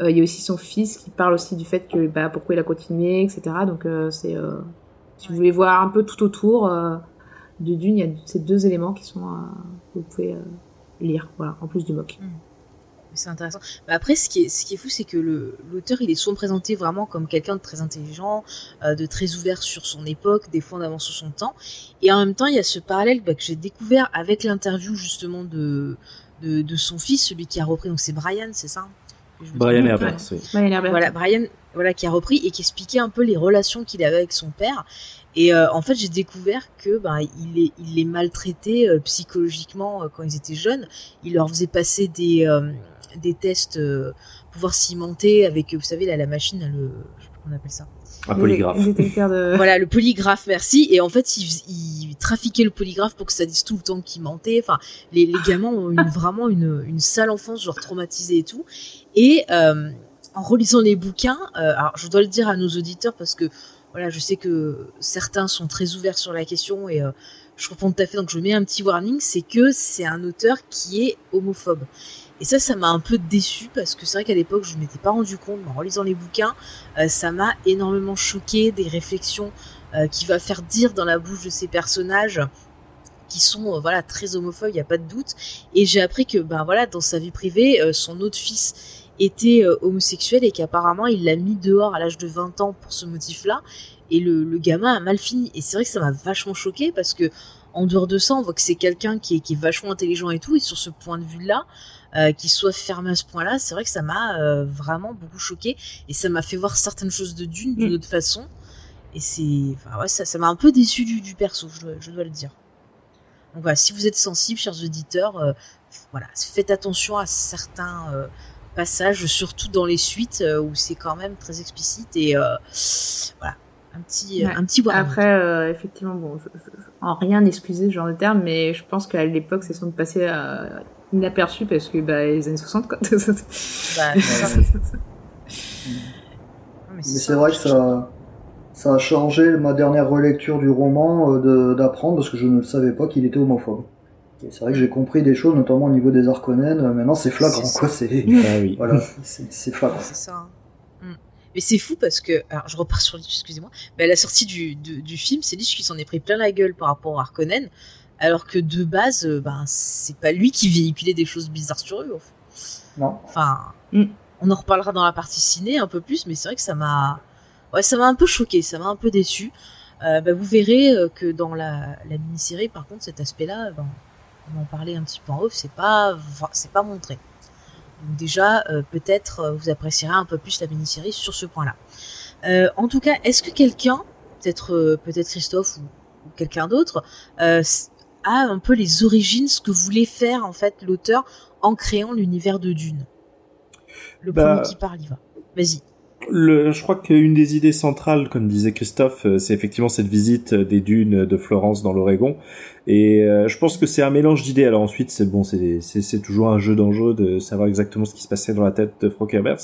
Il y a aussi son fils qui parle aussi du fait que bah, pourquoi il a continué, etc. Donc c'est, si vous voulez voir un peu tout autour de Dune, il y a ces deux éléments qui sont que vous pouvez lire, voilà, en plus du mock. Mm c'est intéressant. Mais après, ce qui est, ce qui est fou, c'est que l'auteur, il est souvent présenté vraiment comme quelqu'un de très intelligent, euh, de très ouvert sur son époque, des fois en avance sur son temps. Et en même temps, il y a ce parallèle bah, que j'ai découvert avec l'interview justement de, de, son fils, celui qui a repris. Donc c'est Brian, c'est ça? Brian Herbert, oui. Voilà, Brian, voilà, qui a repris et qui expliquait un peu les relations qu'il avait avec son père. Et euh, en fait, j'ai découvert que ben il est il les maltraitait euh, psychologiquement quand ils étaient jeunes. Il leur faisait passer des des tests euh, pouvoir cimenter avec, vous savez, là, la machine, le, je sais pas comment on appelle ça. Un polygraphe. Voilà, le polygraphe, merci. Et en fait, il, trafiquait le polygraphe pour que ça dise tout le temps qu'il mentait. Enfin, les, les gamins ont une, vraiment une, une sale enfance, genre traumatisée et tout. Et euh, en relisant les bouquins, euh, alors je dois le dire à nos auditeurs parce que voilà, je sais que certains sont très ouverts sur la question et euh, je comprends tout à fait. Donc je mets un petit warning, c'est que c'est un auteur qui est homophobe. Et ça, ça m'a un peu déçu parce que c'est vrai qu'à l'époque, je ne m'étais pas rendu compte, mais en relisant les bouquins, euh, ça m'a énormément choqué, des réflexions euh, qu'il va faire dire dans la bouche de ces personnages qui sont euh, voilà très homophobes, il n'y a pas de doute. Et j'ai appris que ben voilà dans sa vie privée, son autre fils était homosexuel et qu'apparemment il l'a mis dehors à l'âge de 20 ans pour ce motif-là. Et le, gamin a mal fini. Et c'est vrai que ça m'a vachement choqué parce que en dehors de ça, on voit que c'est quelqu'un qui qui est vachement intelligent et tout. Et sur ce point de vue-là, euh, qui soit fermé à ce point-là, c'est vrai que ça m'a euh, vraiment beaucoup choqué et ça m'a fait voir certaines choses de Dune d'une mm. autre façon. Et c'est, enfin ouais, ça, ça m'a un peu déçu du, du perso, je dois, je dois, le dire. Donc voilà, si vous êtes sensible, chers auditeurs, euh, voilà, faites attention à certains passages, surtout dans les suites où c'est quand même très explicite et voilà, un petit, un petit Après, effectivement, bon, en rien excusé ce genre de terme, mais je pense qu'à l'époque, c'est sans de passer à inaperçu parce que bah, les années 60 quoi. *laughs* bah, mais c'est vrai que ça, ça a changé ma dernière relecture du roman euh, d'apprendre parce que je ne le savais pas qu'il était homophobe. Et c'est vrai que j'ai compris des choses, notamment au niveau des Arconènes. Maintenant, c'est flagrant, quoi. C'est ah oui. voilà, c'est flagrant. C'est ça. Hein. Mm. Mais c'est fou parce que, alors je repars sur excusez-moi, mais à la sortie du, du, film, c'est Lich qui s'en est pris plein la gueule par rapport aux Harkonnen alors que de base, euh, ben c'est pas lui qui véhiculait des choses bizarres sur eux. Non. Enfin, mm. on en reparlera dans la partie ciné un peu plus, mais c'est vrai que ça m'a, ouais, ça m'a un peu choqué, ça m'a un peu déçu. Euh, ben, vous verrez euh, que dans la, mini-série, par contre, cet aspect-là, ben, on en parlait un petit peu en off, c'est pas, c'est pas montré. Donc déjà, peut-être vous apprécierez un peu plus la mini-série sur ce point-là. en tout cas, est-ce que quelqu'un, peut-être peut-être Christophe ou, ou quelqu'un d'autre, un peu les origines, ce que voulait faire en fait l'auteur en créant l'univers de Dune. Le bah, premier qui parle, il va. Vas-y. Le, je crois qu'une des idées centrales, comme disait Christophe, euh, c'est effectivement cette visite des dunes de Florence dans l'Oregon. Et euh, je pense que c'est un mélange d'idées. Alors ensuite, c'est bon, c'est toujours un jeu d'enjeu de savoir exactement ce qui se passait dans la tête de Frank Herbert.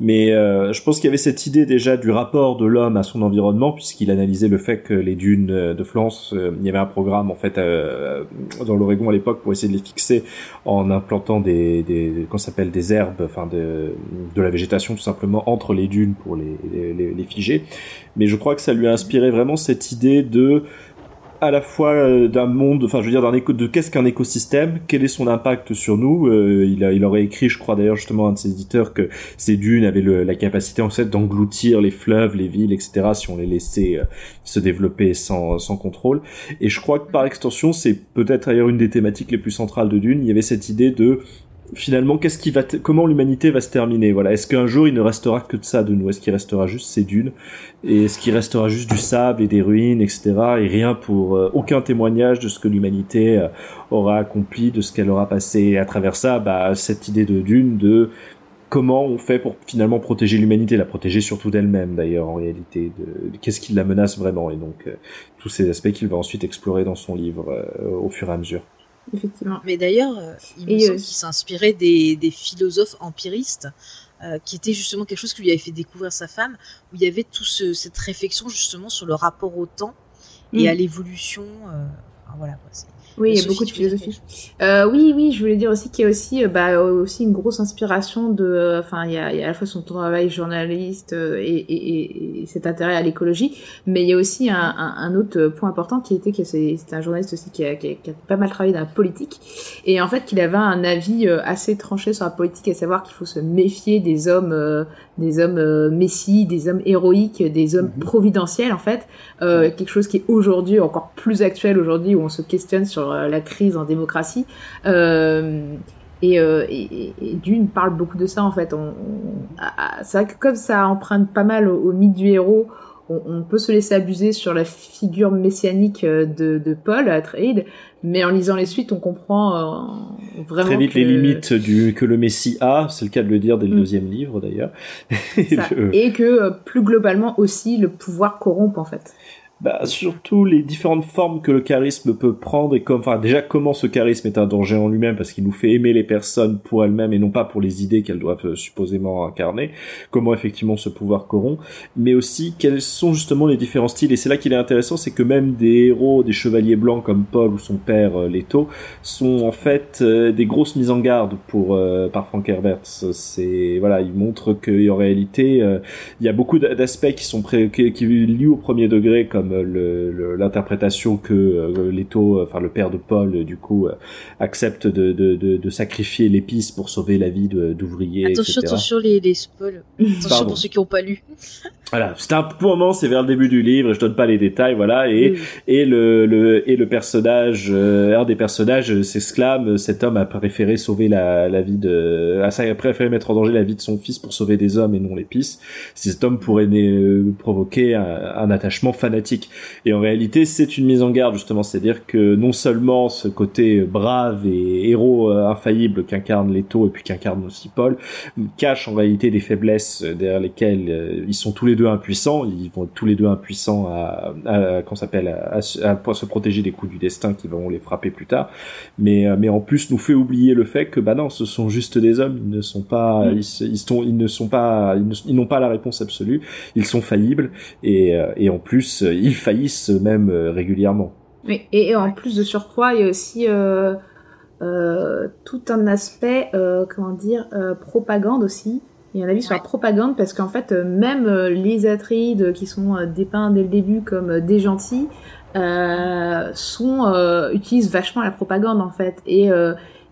Mais euh, je pense qu'il y avait cette idée déjà du rapport de l'homme à son environnement, puisqu'il analysait le fait que les dunes de Florence, il y avait un programme en fait dans l'Oregon à l'époque pour essayer de les fixer en implantant des, des qu'on s'appelle des herbes, enfin de, de la végétation tout simplement entre les dunes pour les, les, les figer. Mais je crois que ça lui a inspiré vraiment cette idée de à la fois euh, d'un monde, enfin je veux dire d'un éco, de qu'est-ce qu'un écosystème, quel est son impact sur nous? Euh, il, a, il aurait écrit, je crois d'ailleurs justement un de ses éditeurs que ces dunes avaient le, la capacité en fait d'engloutir les fleuves, les villes, etc. Si on les laissait euh, se développer sans, sans contrôle. Et je crois que par extension, c'est peut-être d'ailleurs une des thématiques les plus centrales de Dune. Il y avait cette idée de finalement, qu'est-ce qui va, comment l'humanité va se terminer? Voilà, est-ce qu'un jour il ne restera que de ça de nous? Est-ce qu'il restera juste ces dunes? Et est-ce qu'il restera juste du sable et des ruines, etc. Et rien pour euh, aucun témoignage de ce que l'humanité euh, aura accompli, de ce qu'elle aura passé. Et à travers ça, bah, cette idée de dune, de comment on fait pour finalement protéger l'humanité, la protéger surtout d'elle-même d'ailleurs en réalité, de, qu'est-ce qui la menace vraiment? Et donc euh, tous ces aspects qu'il va ensuite explorer dans son livre au fur et à mesure effectivement. Mais d'ailleurs, euh, il me semble qu'il s'inspirait des, des, philosophes empiristes, euh, qui était justement quelque chose qui lui avait fait découvrir sa femme, où il y avait toute cette réflexion justement sur le rapport au temps et mm. à l'évolution. Euh, voilà, quoi, oui, il y a beaucoup de philosophie. Euh, oui, oui, je voulais dire aussi qu'il y a aussi, euh, bah, aussi une grosse inspiration de, euh, enfin, il y a, il y a à la fois son travail journaliste euh, et, et, et, cet intérêt à l'écologie, mais il y a aussi un, un, un autre point important qui était que c'est un journaliste aussi qui a, qui, a, qui a, pas mal travaillé dans la politique et en fait qu'il avait un avis assez tranché sur la politique, à savoir qu'il faut se méfier des hommes, des hommes messie, des hommes héroïques, des hommes mhm. providentiels en fait, euh, quelque chose qui est aujourd'hui encore plus actuel aujourd'hui où on se questionne sur euh, la crise en démocratie. Euh, et, euh, et, et, Dune parle beaucoup de ça en fait. On, c'est vrai que comme ça emprunte pas mal au, mythe du héros, on, peut se laisser abuser sur la figure messianique de, de Paul Atreides, mais en lisant les suites, on comprend euh, vraiment très vite les limites du que le Messie a. C'est le cas de le dire dès le mm. deuxième livre d'ailleurs. *laughs* et que plus globalement aussi le pouvoir corrompt en fait bah, surtout les différentes formes que le charisme peut prendre et comme, enfin, déjà comment ce charisme est un danger en lui-même parce qu'il nous fait aimer les personnes pour elles-mêmes et non pas pour les idées qu'elles doivent euh, supposément incarner. Comment effectivement ce pouvoir corrompt, mais aussi quels sont justement les différents styles? Et c'est là qu'il est intéressant, c'est que même des héros, des chevaliers blancs comme Paul ou son père euh, Leto sont en fait euh, des grosses mises en garde pour par Frank Herbert. C'est voilà, il montre qu'en réalité il y a beaucoup d'aspects qui sont pré qui, qui liés au premier degré comme l'interprétation que euh, Leto, enfin le père de Paul, du coup, euh, accepte de, de, de, de sacrifier l'épice pour sauver la vie d'ouvriers. Attention, etc. attention les, les spoils. Attention pour ceux qui n'ont pas lu. Voilà, c'est un moment, c'est vers le début du livre, je donne pas les détails, voilà, et et le, le et le personnage, euh, un des personnages s'exclame, cet homme a préféré sauver la, la vie de, a préféré mettre en danger la vie de son fils pour sauver des hommes et non l'épice. Cet homme pourrait euh, provoquer un, un, attachement fanatique. Et en réalité, c'est une mise en garde justement, c'est-à-dire que non seulement ce côté brave et héros euh, infaillible qu'incarne Leto et puis qu'incarne aussi Paul cache en réalité des faiblesses derrière lesquelles euh, ils sont tous les deux impuissants, ils vont tous les deux impuissants à, à qu'on s'appelle à, à, se protéger des coups du destin qui vont les frapper plus tard. Mais euh, mais en plus nous fait oublier le fait que bah non, ce sont juste des hommes, ils ne sont pas mm. ils, ils, sont ils ne sont pas ils n'ont pas la réponse absolue, ils sont faillibles et euh, et en plus ils faillissent même régulièrement. Oui, et, en plus de surcroît, il y a aussi euh, euh, tout un aspect, euh, comment dire, propagande aussi. Il y a un avis sur la propagande parce qu'en fait, euh, même euh, les Atrides qui sont euh, dépeints dès le début comme des gentils sont utilisent vachement la propagande en fait. Et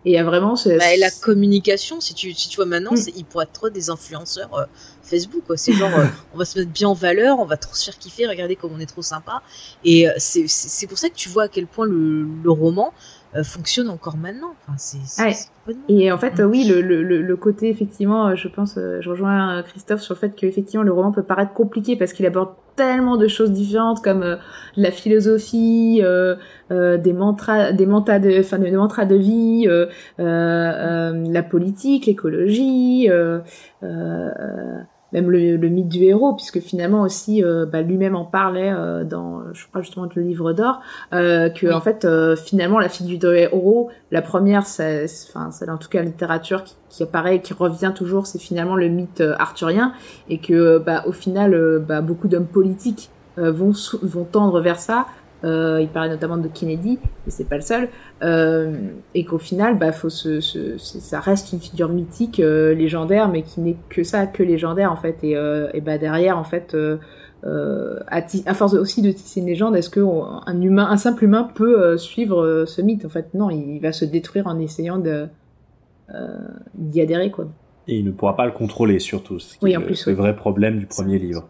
et a vraiment bah, et la communication si tu si tu vois maintenant mm. ils pourraient être des influenceurs Facebook quoi. C'est genre *laughs* on va se mettre bien en valeur on va trop se faire kiffer regardez comme on est trop sympa. Et c'est c'est pour ça que tu vois à quel point le, le roman euh, fonctionne encore maintenant. Enfin, c'est, ouais. Et en fait, oui, le, le, le, côté, effectivement, euh, je pense, euh, je rejoins Christophe sur le fait qu'effectivement, le roman peut paraître compliqué parce qu'il aborde tellement de choses différentes comme la philosophie, euh, des mantras, des mantras de, enfin, des mantras de vie, la politique, l'écologie, même le, le, mythe du héros, puisque finalement aussi euh, bah, lui-même en parlait euh, dans, je crois justement le livre d'or, euh, que en fait euh, finalement la figure du héros, la première, enfin c'est en tout cas la littérature qui, qui apparaît et qui revient toujours, c'est finalement le mythe arthurien, et que bah, au final bah, beaucoup d'hommes politiques vont vont tendre vers ça. Euh, il parlait notamment de Kennedy, et c'est pas le seul. Euh, et qu'au final, bah, faut se, se, ça reste une figure mythique, euh, légendaire, mais qui n'est que ça, que légendaire en fait. Et, et bah derrière, en fait, à, force aussi de tisser une légende, est-ce que un humain, un simple humain peut suivre ce mythe? En fait, non, il, va se détruire en essayant de d'y adhérer, quoi. Et il ne pourra pas le contrôler, surtout. Ce qui oui, en plus, le vrai problème du premier livre.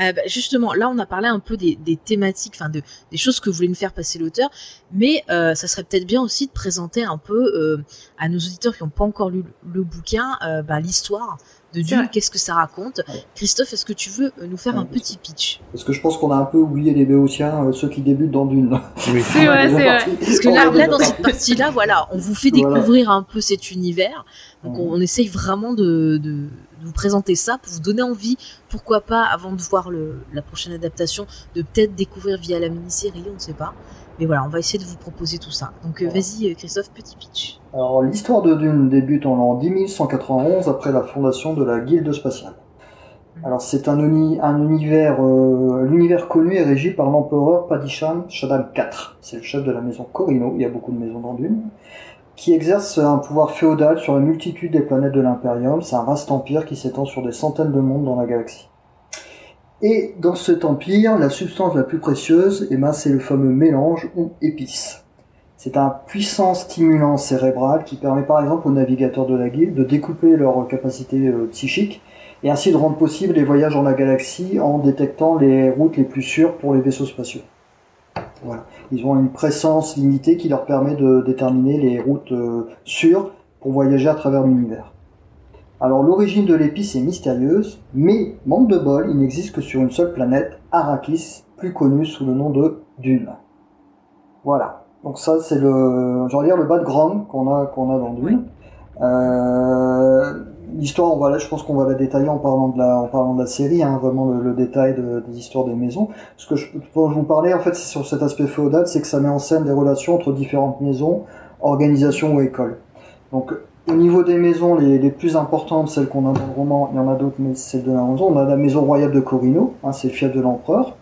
Euh, bah, justement, là, on a parlé un peu des, des thématiques, enfin, de, des choses que voulait nous faire passer l'auteur, mais euh, ça serait peut-être bien aussi de présenter un peu euh, à nos auditeurs qui n'ont pas encore lu le bouquin euh, bah, l'histoire de Dune, qu'est-ce que ça raconte. Christophe, est-ce que tu veux nous faire un petit pitch? Parce que je pense qu'on a un peu oublié les Béotiens, ceux qui débutent dans Dune. Oui. *laughs* C'est vrai, c'est vrai. Parce que là, là dans cette partie-là, voilà, on vous fait découvrir un peu cet univers. Donc on, on essaye vraiment de, de vous présenter ça pour vous donner envie, pourquoi pas, avant de voir le, la prochaine adaptation, de peut-être découvrir via la mini-série, on ne sait pas. Mais voilà, on va essayer de vous proposer tout ça. Donc euh, vas-y Christophe, petit pitch. Alors l'histoire de Dune débute en l'an 10191 après la fondation de la Guilde spatiale. Mm. Alors c'est un, un, univers, euh, l'univers connu est régi par l'empereur Padisham Shaddam IV. C'est le chef de la maison Corino, il y a beaucoup de maisons dans Dune qui exerce un pouvoir féodal sur la multitude des planètes de l'Imperium. C'est un vaste empire qui s'étend sur des centaines de mondes dans la galaxie. Et dans cet empire, la substance la plus précieuse, eh ben, c'est le fameux mélange ou épice. C'est un puissant stimulant cérébral qui permet par exemple aux navigateurs de la guilde de découper leurs capacités euh, psychiques et ainsi de rendre possible les voyages dans la galaxie en détectant les routes les plus sûres pour les vaisseaux spatiaux. Voilà. Ils ont une présence limitée qui leur permet de déterminer les routes euh, sûres pour voyager à travers l'univers. Alors l'origine de l'épice est mystérieuse, mais manque de bol, il n'existe que sur une seule planète, Arrakis, plus connue sous le nom de Dune. Voilà. Donc ça c'est le, dire le background qu'on a qu'on a dans Dune. Euh, l'histoire, va je pense qu'on va la détailler en parlant de la, en parlant de la série, hein, vraiment le, détail des histoires des maisons. Ce que je, peux vous parler, en fait, c'est sur cet aspect féodal, c'est que ça met en scène des relations entre différentes maisons, organisations ou écoles. Donc, au niveau des maisons, les, les plus importantes, celles qu'on a dans le roman, il y en a d'autres, mais c'est de la maison. On a la maison royale de Corino, hein, c'est le fief de l'empereur.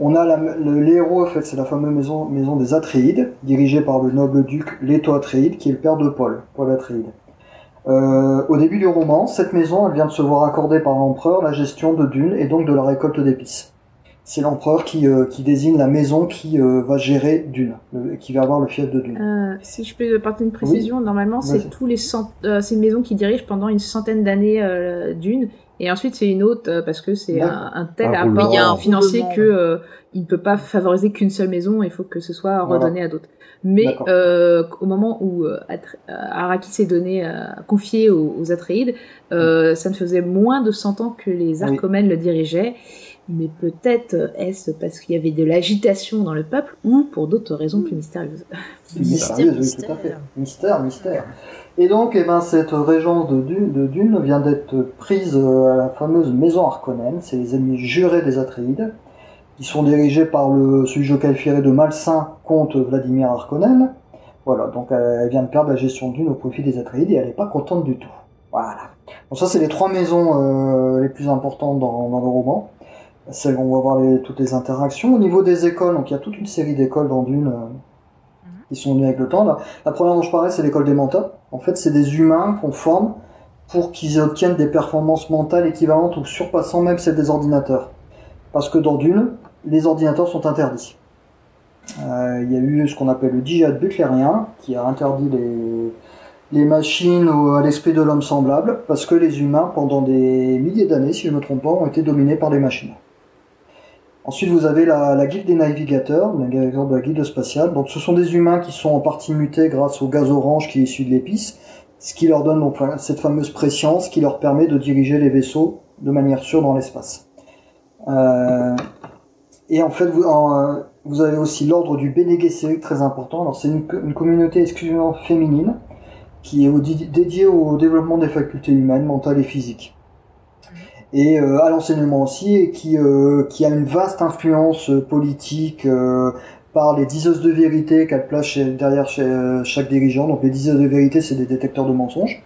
On a la, le, en fait, c'est la fameuse maison, maison des Atréides, dirigée par le noble duc Leto Atréide, qui est le père de Paul, Paul Atréide. Euh, au début du roman, cette maison elle vient de se voir accorder par l'empereur la gestion de dunes et donc de la récolte d'épices. C'est l'empereur qui, euh, qui désigne la maison qui euh, va gérer Dune, qui va avoir le fief de Dune. si je peux apporter une précision, normalement c'est tous les c'est une maison qui dirige pendant une centaine d'années Dune et ensuite c'est une autre parce que c'est un, tel apport financier que il ne peut pas favoriser qu'une seule maison, il faut que ce soit redonné à d'autres. Mais euh, au moment où euh, Arrakis s'est donné, euh, confié aux, aux Atreides, euh, ça ne faisait moins de 100 ans que les Arcomènes le dirigeaient. Mais peut-être est-ce parce qu'il y avait de l'agitation dans le peuple ou pour d'autres raisons plus mystérieuses? Mystérieux, oui, tout à fait. Mystère, mystère. Et donc, eh ben, cette régence de Dune, de Dune vient d'être prise à la fameuse maison Harkonnen. C'est les ennemis jurés des Atreides qui sont dirigés par le, celui que je qualifierais de malsain comte Vladimir Harkonnen. Voilà, donc elle vient de perdre la gestion d'une au profit des Atreides et elle n'est pas contente du tout. Voilà. Donc ça, c'est les trois maisons euh, les plus importantes dans, dans, le roman. Celles où on va voir les, toutes les interactions. Au niveau des écoles, donc il y a toute une série d'écoles dans Dune euh, mhm. qui sont venues avec le temps. La, première dont je parlais, c'est l'école des Manta. En fait, c'est des humains qu'on forme pour qu'ils obtiennent des performances mentales équivalentes ou surpassant même celles des ordinateurs. Parce que dans Dune, les ordinateurs sont interdits. Euh, il y a eu ce qu'on appelle le djihad butlérien, qui a interdit les, machines à l'esprit de l'homme semblable, parce que les humains, pendant des milliers d'années, si je ne me trompe pas, ont été dominés par les machines. Ensuite, vous avez la, guilde des navigateurs, de la guilde spatiale. Donc, ce sont des humains qui sont en partie mutés grâce au gaz orange qui est issu de l'épice, ce qui leur donne cette fameuse préscience qui leur permet de diriger les vaisseaux de manière sûre dans l'espace. Euh, et en fait, vous, euh, vous avez aussi l'ordre du Bene très important. C'est une, communauté exclusivement féminine qui est dédiée au développement des facultés humaines, mentales et physiques. Et euh, à l'enseignement aussi, et qui, euh, a une vaste influence politique par les diseuses de vérité qu'elle place derrière chaque dirigeant. Donc les diseuses de vérité, c'est des détecteurs de mensonges.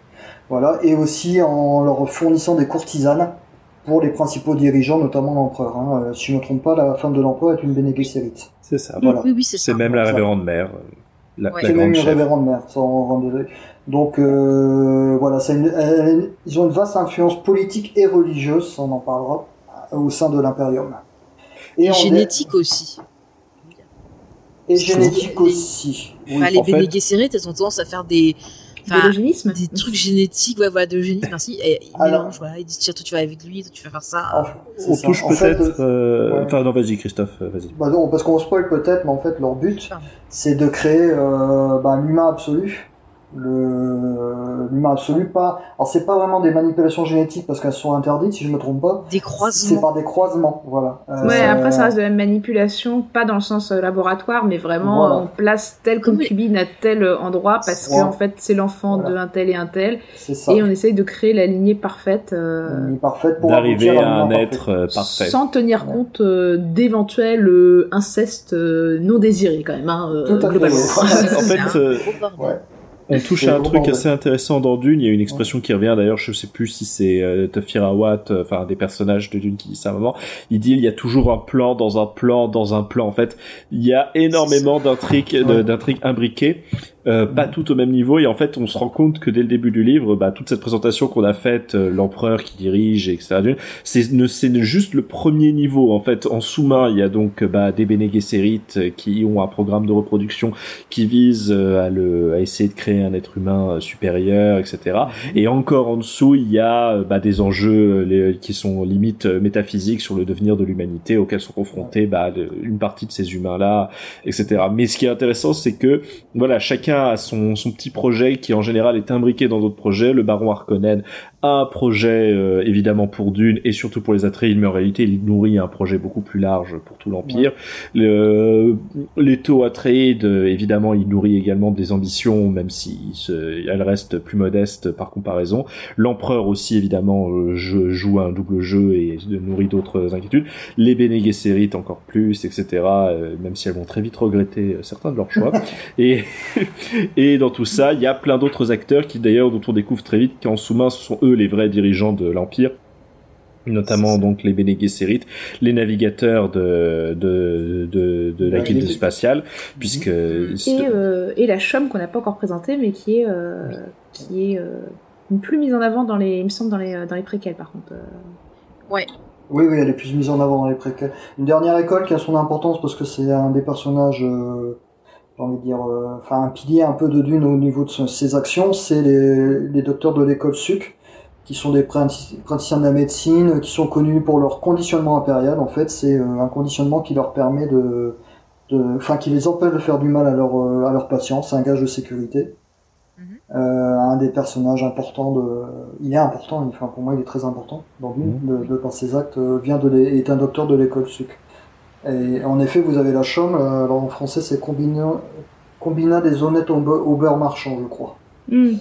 Voilà. Et aussi en leur fournissant des courtisanes pour les principaux dirigeants, notamment l'empereur. Hein. Euh, si je ne me trompe pas, la femme de l'empereur est une Bene C'est ça. Voilà. Oui, oui, c'est C'est même la révérende mère. Euh, la, ouais. la même une révérende mère. Donc euh, voilà, une, ils ont une vaste influence politique et religieuse, on en parlera au sein de l'Imperium. Et, génétique aussi. Et génétique aussi. Oui. les Bene Gesserit, elles ont tendance à faire des, des trucs génétiques, ouais, voilà, de génie, merci. Et ils mélangent, voilà, ils disent, tiens, toi tu vas avec lui, toi tu vas faire ça. Ah, on touche peut-être. Euh... Enfin, non, vas-y, Christophe, euh, vas-y. Bah non, parce qu'on spoil peut-être, mais en fait, leur but, c'est de créer euh, bah, un humain absolu l'humain absolu pas alors c'est pas vraiment des manipulations génétiques parce qu'elles sont interdites si je me trompe pas. Des croisements. C'est par des croisements voilà. Euh, ouais après ça reste de la manipulation pas dans le sens euh, laboratoire mais vraiment on place telle concubine à tel endroit parce que en fait c'est l'enfant de un tel et un tel. Ça. et on essaye de créer la lignée parfaite euh, parfaite pour d'arriver à un, être parfait. sans tenir compte d'éventuels incestes non désirés quand même hein, Tout à fait. en *laughs* fait on touche à un truc assez intéressant dans Dune. Il y a une expression qui revient d'ailleurs, je sais plus si c'est euh, Watt, euh, enfin des personnages de Dune qui dit ça à un moment. Il dit il y a toujours un plan dans un plan dans un plan. En fait, il y a énormément d'intrigues, d'intrigues imbriquées euh, pas tout au même niveau et en fait on se rend compte que dès le début du livre bah, toute cette présentation qu'on a faite euh, l'empereur qui dirige etc c'est ne c'est juste le premier niveau. En fait en sous-main il y a donc bah, des Bene Gesserit euh, qui ont un programme de reproduction qui vise à le à essayer de créer un être humain supérieur etc mhm. et encore en dessous il y a bah, des enjeux les, qui sont limite métaphysiques sur le devenir de l'humanité auxquels sont confrontés bah, une partie de ces humains là etc mais ce qui est intéressant c'est que voilà chacun a son, petit projet qui en général est imbriqué dans d'autres projets. Le baron Harkonnen un projet euh, évidemment pour Dune et surtout pour les Atreides, mais en réalité il nourrit un projet beaucoup plus large pour tout l'Empire. Le, Leto Atreides, évidemment, il nourrit également des ambitions, même si elle reste plus modeste par comparaison. L'Empereur aussi, évidemment, euh, joue un double jeu et nourrit d'autres inquiétudes. Les Bene Gesserit encore plus, etc. Euh, même si elles vont très vite regretter certains de leurs choix. *laughs* et et dans tout ça, il y a plein d'autres acteurs qui d'ailleurs dont on découvre très vite qu'en sous-main ce sont eux les vrais dirigeants de l'empire notamment donc les Bene Gesserit, les navigateurs de de de, de la guilde spatiale, puisque et, euh, et la Chum qu'on n'a pas encore présentée, mais qui est euh, qui est euh, plus mise en avant dans les, il me semble dans les dans les préquels par contre. Ouais. Oui, oui, elle est plus mise en avant dans les préquels. Une dernière école qui a son importance parce que c'est un des personnages j'ai envie de dire, euh, enfin un pilier un peu de Dune au niveau de ses actions, c'est les, les docteurs de l'école SUC, qui sont des praticiens de la médecine, qui sont connus pour leur conditionnement impérial. En fait, c'est euh, un conditionnement qui leur permet de, enfin qui les empêche de faire du mal à, leur, euh, à leurs patients. C'est un gage de sécurité. Mhm. euh, un des personnages importants de, il est important, enfin pour moi il est très important dans Dune, mhm. de, de, par ses actes, vient de, est un docteur de l'école SUC. Et en effet, vous avez la chaume, euh, alors en français c'est combina, combina des honnêtes au, beurre marchand, je crois. Hmm.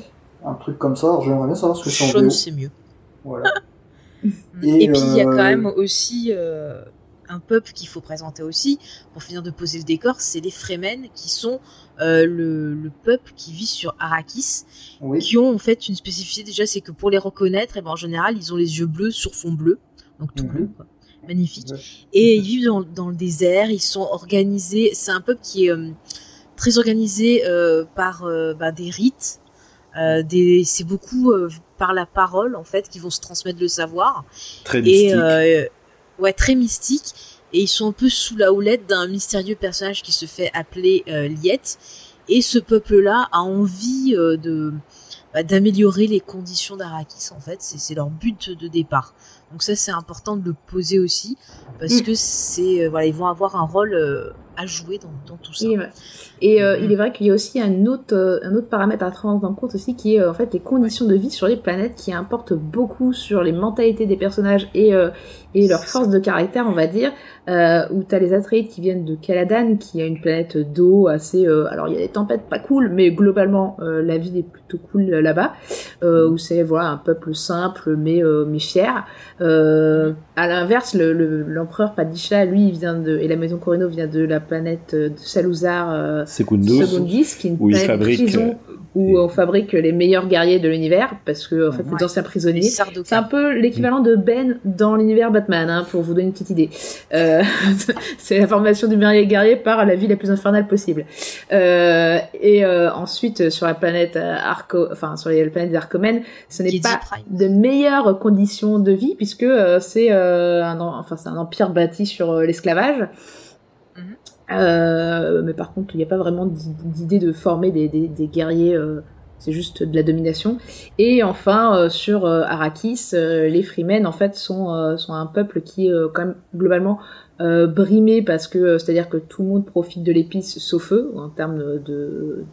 Un truc comme ça, j'aimerais bien savoir ce que c'est en VO. c'est mieux. Voilà. *laughs* Et, puis il y a quand euh, même aussi euh, un peuple qu'il faut présenter aussi, pour finir de poser le décor, c'est les Fremen qui sont le, peuple qui vit sur Arrakis, qui ont en fait une spécificité déjà, c'est que pour les reconnaître, et eh ben, en général ils ont les yeux bleus sur fond bleu, donc tout mhm. bleu. Quoi magnifique. Et ils vivent dans, le désert, ils sont organisés, c'est un peuple qui est euh, très organisé euh, par euh, bah, des rites, des, c'est beaucoup par la parole en fait qui vont se transmettre le savoir. Très mystique. ouais, très mystique. Et ils sont un peu sous la houlette d'un mystérieux personnage qui se fait appeler Liette. Et ce peuple-là a envie de bah, d'améliorer les conditions d'Arakis en fait. C'est leur but de départ. Donc ça c'est important de le poser aussi parce mm. que c'est euh, voilà ils vont avoir un rôle euh, à jouer dans, tout ça. Et euh, il est vrai qu'il y a aussi un autre, un autre paramètre à prendre en compte aussi qui est en fait les conditions de vie sur les planètes qui importent beaucoup sur les mentalités des personnages et, et leur force de caractère on va dire. où tu as les Atreides qui viennent de Caladan qui a une planète d'eau assez... alors il y a des tempêtes pas cool mais globalement la vie est plutôt cool là-bas. où c'est voilà un peuple simple mais, mais fier. Euh, à l'inverse, l'empereur le, Padisha, lui, il vient de, et la maison Corino vient de la planète de Saluzar euh, Secundus, qui est une planète prison où on fabrique les meilleurs guerriers de l'univers, parce que en fait, Ouais. les anciens prisonniers. C'est un peu l'équivalent de Ben dans l'univers Batman, hein, pour vous donner une petite idée. Euh, *laughs* c'est la formation du meilleur guerrier par la vie la plus infernale possible. Euh, et euh, ensuite, sur la planète euh, Arco, enfin sur les- la planète des Arcomènes, ce n'est pas Prime. de meilleures conditions de vie puisque euh, c'est euh, un, enfin c'est un empire bâti sur euh, l'esclavage. Euh, mais par contre, il n'y a pas vraiment d'i- d'idée de former des, des, des guerriers. euh, c'est juste de la domination. Et enfin, euh, sur euh, Arrakis, euh, les Freemen en fait sont sont un peuple qui est quand même globalement euh, brimé parce que euh, c'est-à-dire que tout le monde profite de l'épice sauf eux en termes de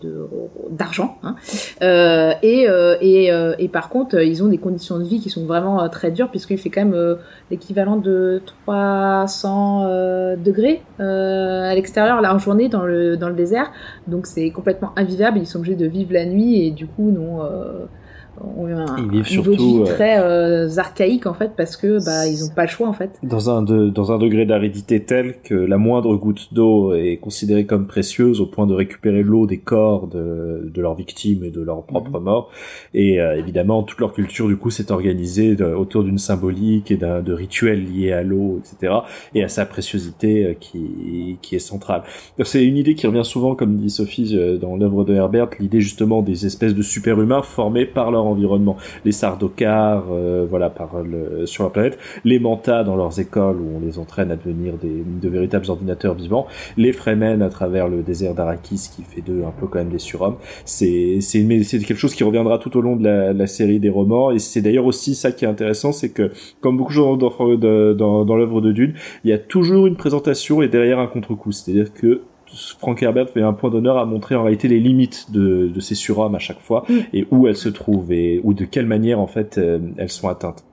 d'argent. hein. Euh, et, euh, et, euh, et par contre, ils ont des conditions de vie qui sont vraiment euh, très dures puisqu'il fait quand même l'équivalent de 300 euh, degrés à l'extérieur la journée dans le dans le désert. Donc c'est complètement invivable. Ils sont obligés de vivre la nuit et du coup non. Euh, ont eu un, Ils vivent un niveau de vie euh, très euh, archaïque en fait parce que bah ils ont pas le choix en fait. Dans un, de, dans un degré d'aridité tel que la moindre goutte d'eau est considérée comme précieuse au point de récupérer l'eau des corps de, de leurs victimes et de leurs propres morts. Et euh, évidemment, toute leur culture, du coup, s'est organisée de- autour d'une symbolique et d'un de rituels liés à l'eau, etc. Et à sa préciosité euh, qui, qui est centrale. C'est une idée qui revient souvent, comme dit Sophie, euh, dans l'œuvre de Herbert, l'idée justement des espèces de super-humains formés par leur environnement. Les Sardaukar, euh, voilà, par le, sur la planète les Manta dans leurs écoles où on les entraîne à devenir des, de véritables ordinateurs vivants, les Fremen à travers le désert d'Arakis qui fait d'eux un peu quand même des surhommes. C'est c'est c'est quelque chose qui reviendra tout au long de la, la série des romans et c'est d'ailleurs aussi ça qui est intéressant, c'est que comme beaucoup de dans, dans, dans, dans l'œuvre de Dune, il y a toujours une présentation et derrière un contre-coup, c'est-à-dire que Frank Herbert fait un point d'honneur à montrer en réalité les limites de, de ces surhommes à chaque fois Mm. et où elles se trouvent et ou de quelle manière en fait euh, elles sont atteintes.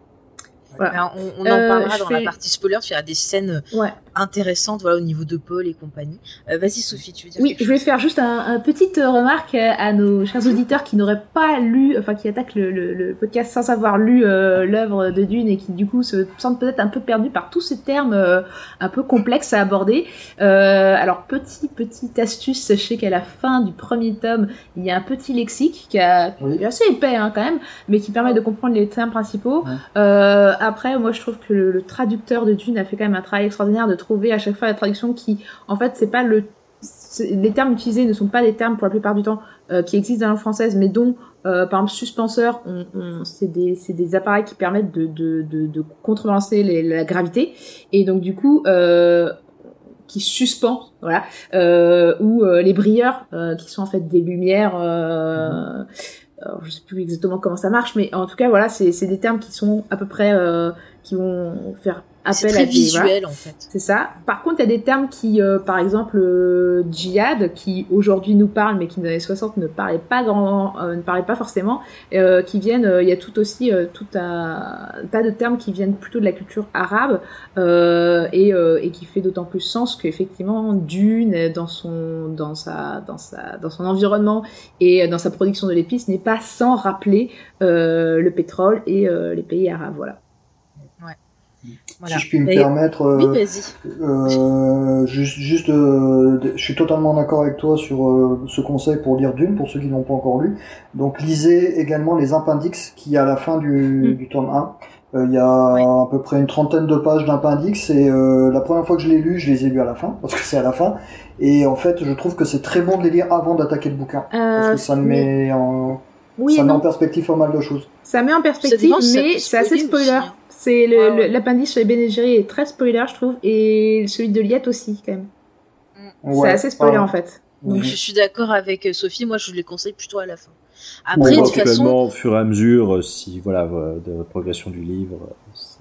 Voilà. Ben, on, on en Euh, parlera dans la partie spoiler. Il y a des scènes Ouais. Intéressantes voilà, au niveau de Paul et compagnie. Euh, Vas-y, Sophie, tu veux dire Oui, je voulais faire juste un, un petite euh, remarque à nos chers auditeurs qui n'auraient pas lu, enfin qui attaquent le, le- le podcast sans avoir lu euh, l'œuvre de Dune et qui du coup se sentent peut-être un peu perdus par tous ces termes euh, un peu complexes à aborder. Euh, alors petit petite astuce, sachez qu'à la fin du premier tome, il y a un petit lexique qui, a, Oui. qui est assez épais hein, quand même, mais qui permet de comprendre les termes principaux. Ouais. Euh, après, moi je trouve que le, le traducteur de Dune a fait quand même un travail extraordinaire de trouver à chaque fois la traduction qui, en fait, c'est pas le les termes utilisés ne sont pas des termes pour la plupart du temps euh, qui existent dans la langue française, mais dont, euh, par exemple, suspenseur, on, on- c'est des, appareils qui permettent de, de, de, de contrebalancer les- la gravité, et donc du coup, euh, qui suspend, voilà, ou les brilleurs, qui sont en fait des lumières. Alors, je sais plus exactement comment ça marche, mais en tout cas, voilà, c'est c'est des termes qui sont à peu près, qui vont faire appel très à des, visuel en fait. C'est ça. Par contre, il y a des termes qui, euh, par exemple, euh, djihad, qui aujourd'hui nous parlent, mais qui dans les années 60 ne parlaient pas grand, euh, ne parlaient pas forcément, euh, qui viennent. euh, Il y a tout aussi euh, tout un tas de termes qui viennent plutôt de la culture arabe euh, et, euh, et qui fait d'autant plus sens qu'effectivement Dune, dans son dans sa dans sa dans son environnement et dans sa production de l'épice, n'est pas sans rappeler euh, le pétrole et euh, les pays arabes. Voilà. Voilà. Si je puis me permettre, euh, euh, juste, juste euh, je suis totalement d'accord avec toi sur euh, ce conseil pour lire Dune, pour ceux qui n'ont pas encore lu. Donc lisez également les appendix a à la fin du, Mm. du tome 1. Euh, Il y a à peu près une trentaine de pages d'appendix et euh, la première fois que je l'ai lu, je les ai lus à la fin, parce que c'est à la fin. Et en fait, je trouve que c'est très bon de les lire avant d'attaquer le bouquin. Parce que ça mais- met en, oui ça et met en perspective pas mal de choses. Ça met en perspective, mais c'est assez spoiler hein. C'est le, Ouais, ouais. le- l'appendice sur les Bene Gesserit est très spoiler, je trouve, et celui de Liette aussi, quand même. c'est Ouais. assez spoiler, Ah, en fait. Donc je suis d'accord avec euh, Sophie, moi je les conseille plutôt à la fin. Bon, Après, de toute façon, au fur et à mesure, euh, si voilà, euh, de la progression du livre.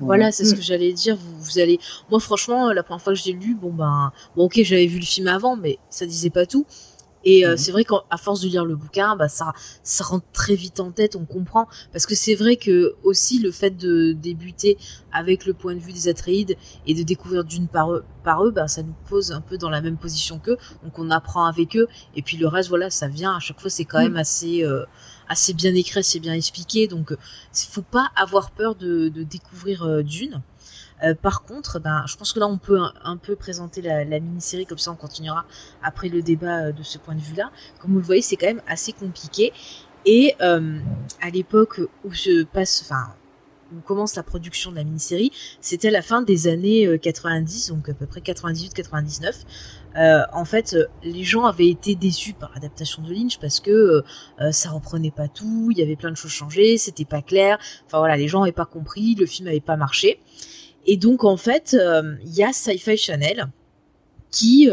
voilà, c'est ce Mm. que j'allais dire. Vous, vous allez, moi franchement, la première fois que j'ai lu, bon ben, bon ok, j'avais vu le film avant, mais ça disait pas tout. Et euh, Mhm. c'est vrai qu'à force de lire le bouquin, bah ça, ça rentre très vite en tête, on comprend. Parce que c'est vrai que aussi le fait de débuter avec le point de vue des Atreides et de découvrir d'une par eux, par eux, bah ça nous pose un peu dans la même position qu'eux, donc on apprend avec eux. Et puis le reste, voilà, ça vient à chaque fois, c'est quand Mhm. même assez, euh, assez bien écrit, assez bien expliqué. Donc, euh, faut pas avoir peur de, de découvrir euh, Dune. Par contre, ben, je pense que là, on peut un, peu présenter la, mini-série, comme ça on continuera après le débat de ce point de vue-là. Comme vous le voyez, c'est quand même assez compliqué. Et à l'époque où se passe, enfin, on commence la production de la mini-série, c'était la fin des années 90, donc à peu près 98-99. Euh, en fait, les gens avaient été déçus par l'adaptation de Lynch parce que euh, ça reprenait pas tout, il y avait plein de choses changées, c'était pas clair. Enfin voilà, les gens n'avaient pas compris, le film n'avait pas marché. Et donc en fait, il y a Sci-Fi Channel qui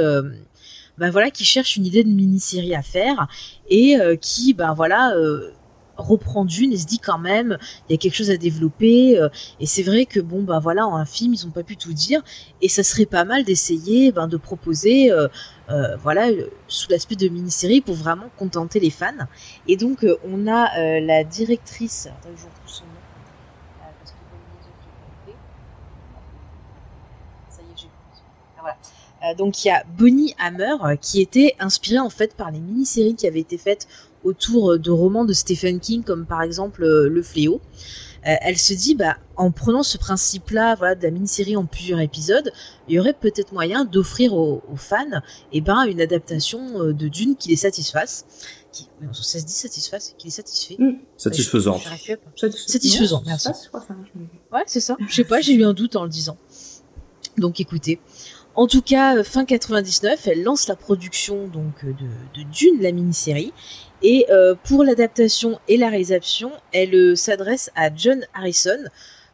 ben voilà, qui cherche une idée de mini-série à faire et qui, ben voilà, reprend d'une et se dit quand même il y a quelque chose à développer euh, et c'est vrai que bon bah voilà en un film ils ont pas pu tout dire et ça serait pas mal d'essayer ben, de proposer euh, euh, voilà sous l'aspect de mini-série pour vraiment contenter les fans. Et donc on a la directrice donc il y a Bonnie Hammer qui était inspirée en fait par les mini-séries qui avaient été faites autour de romans de Stephen King comme par exemple euh, Le Fléau. Euh, elle se dit, bah, en prenant ce principe-là, voilà, de la mini-série en plusieurs épisodes, il y aurait peut-être moyen d'offrir aux, fans, eh ben, une adaptation euh, de Dune qui les satisfasse. Qui, ça se dit satisfasse, qui les satisfait. Mmh. Satisfaisant. Satisfaisant, merci. Ouais, c'est ça. *laughs* Je sais pas, j'ai eu un doute en le disant. Donc écoutez, en tout cas, fin 99, elle lance la production donc de, de Dune, la mini-série, et euh, pour l'adaptation et la réalisation, elle euh, s'adresse à John Harrison,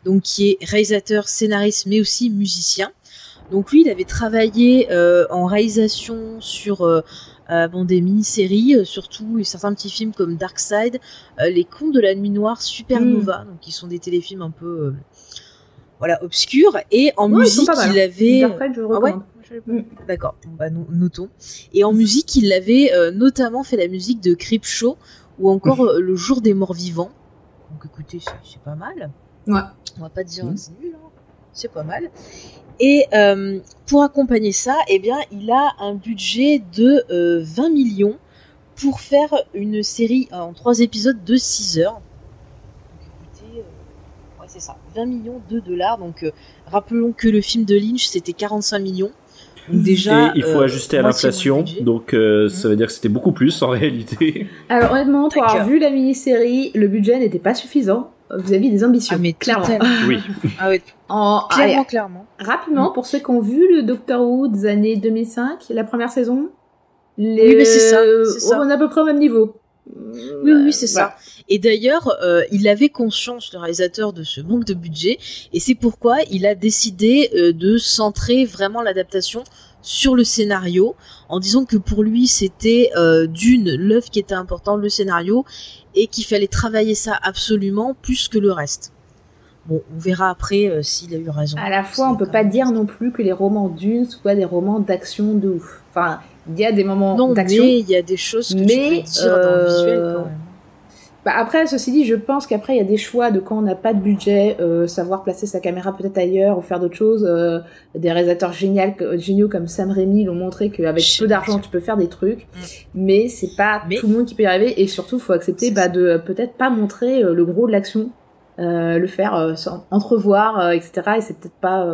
donc qui est réalisateur, scénariste, mais aussi musicien. Donc lui, il avait travaillé euh, en réalisation sur bon, des mini-séries, surtout et certains petits films comme Dark Side, Les Contes de la Nuit Noire, Supernova, mm. donc qui sont des téléfilms un peu voilà obscurs. Et en musique, il avait. Side, je ah Mm. D'accord, bah, notons. Et en musique, il avait euh, notamment fait la musique de Creep Show ou encore euh, Le Jour des Morts Vivants. Donc écoutez, c'est pas mal. Ouais. On va pas dire mm. c'est nul, hein. c'est pas mal. Et euh, pour accompagner ça, eh bien, il a un budget de 20 millions pour faire une série en trois épisodes de 6 heures. Donc écoutez, ouais, c'est ça, 20 millions de dollars. Donc rappelons que le film de Lynch, c'était 45 millions déjà, il faut euh, ajuster à l'inflation, donc euh, ça veut dire que c'était beaucoup plus en réalité. Alors honnêtement, pour avoir vu la mini-série, le budget n'était pas suffisant. Vous aviez des ambitions, ah, mais clairement. oui. *laughs* ah oui. En, clairement, clairement. Rapidement, pour ceux qui ont vu le Doctor Who des années 2005, la première saison, les... oui, mais ça. On est à peu près au même niveau. Oui, oui, c'est ça. Et d'ailleurs, euh, il avait conscience, le réalisateur, de ce manque de budget, et c'est pourquoi il a décidé euh, de centrer vraiment l'adaptation sur le scénario, en disant que pour lui, c'était euh, d'une l'œuvre qui était importante, le scénario, et qu'il fallait travailler ça absolument plus que le reste. Bon, on verra après s'il a eu raison. À la fois, on peut pas dire non plus que les romans d'une soient des romans d'action de ouf. Enfin, il y a des moments d'action. mais il y a des choses que mais, tu peux dire dans le visuel quand même. Bah après, ceci dit, je pense qu'après, il y a des choix de quand on n'a pas de budget, euh, savoir placer sa caméra peut-être ailleurs ou faire d'autres choses. Euh, des réalisateurs géniaux, géniaux comme Sam Raimi l'ont montré qu'avec peu d'argent, tu peux faire des trucs. Mm. Mais c'est pas tout le monde qui peut y arriver. Et surtout, faut accepter bah, de peut-être pas montrer euh, le gros de l'action. Euh, le faire euh, entrevoir, etc. Et c'est peut-être pas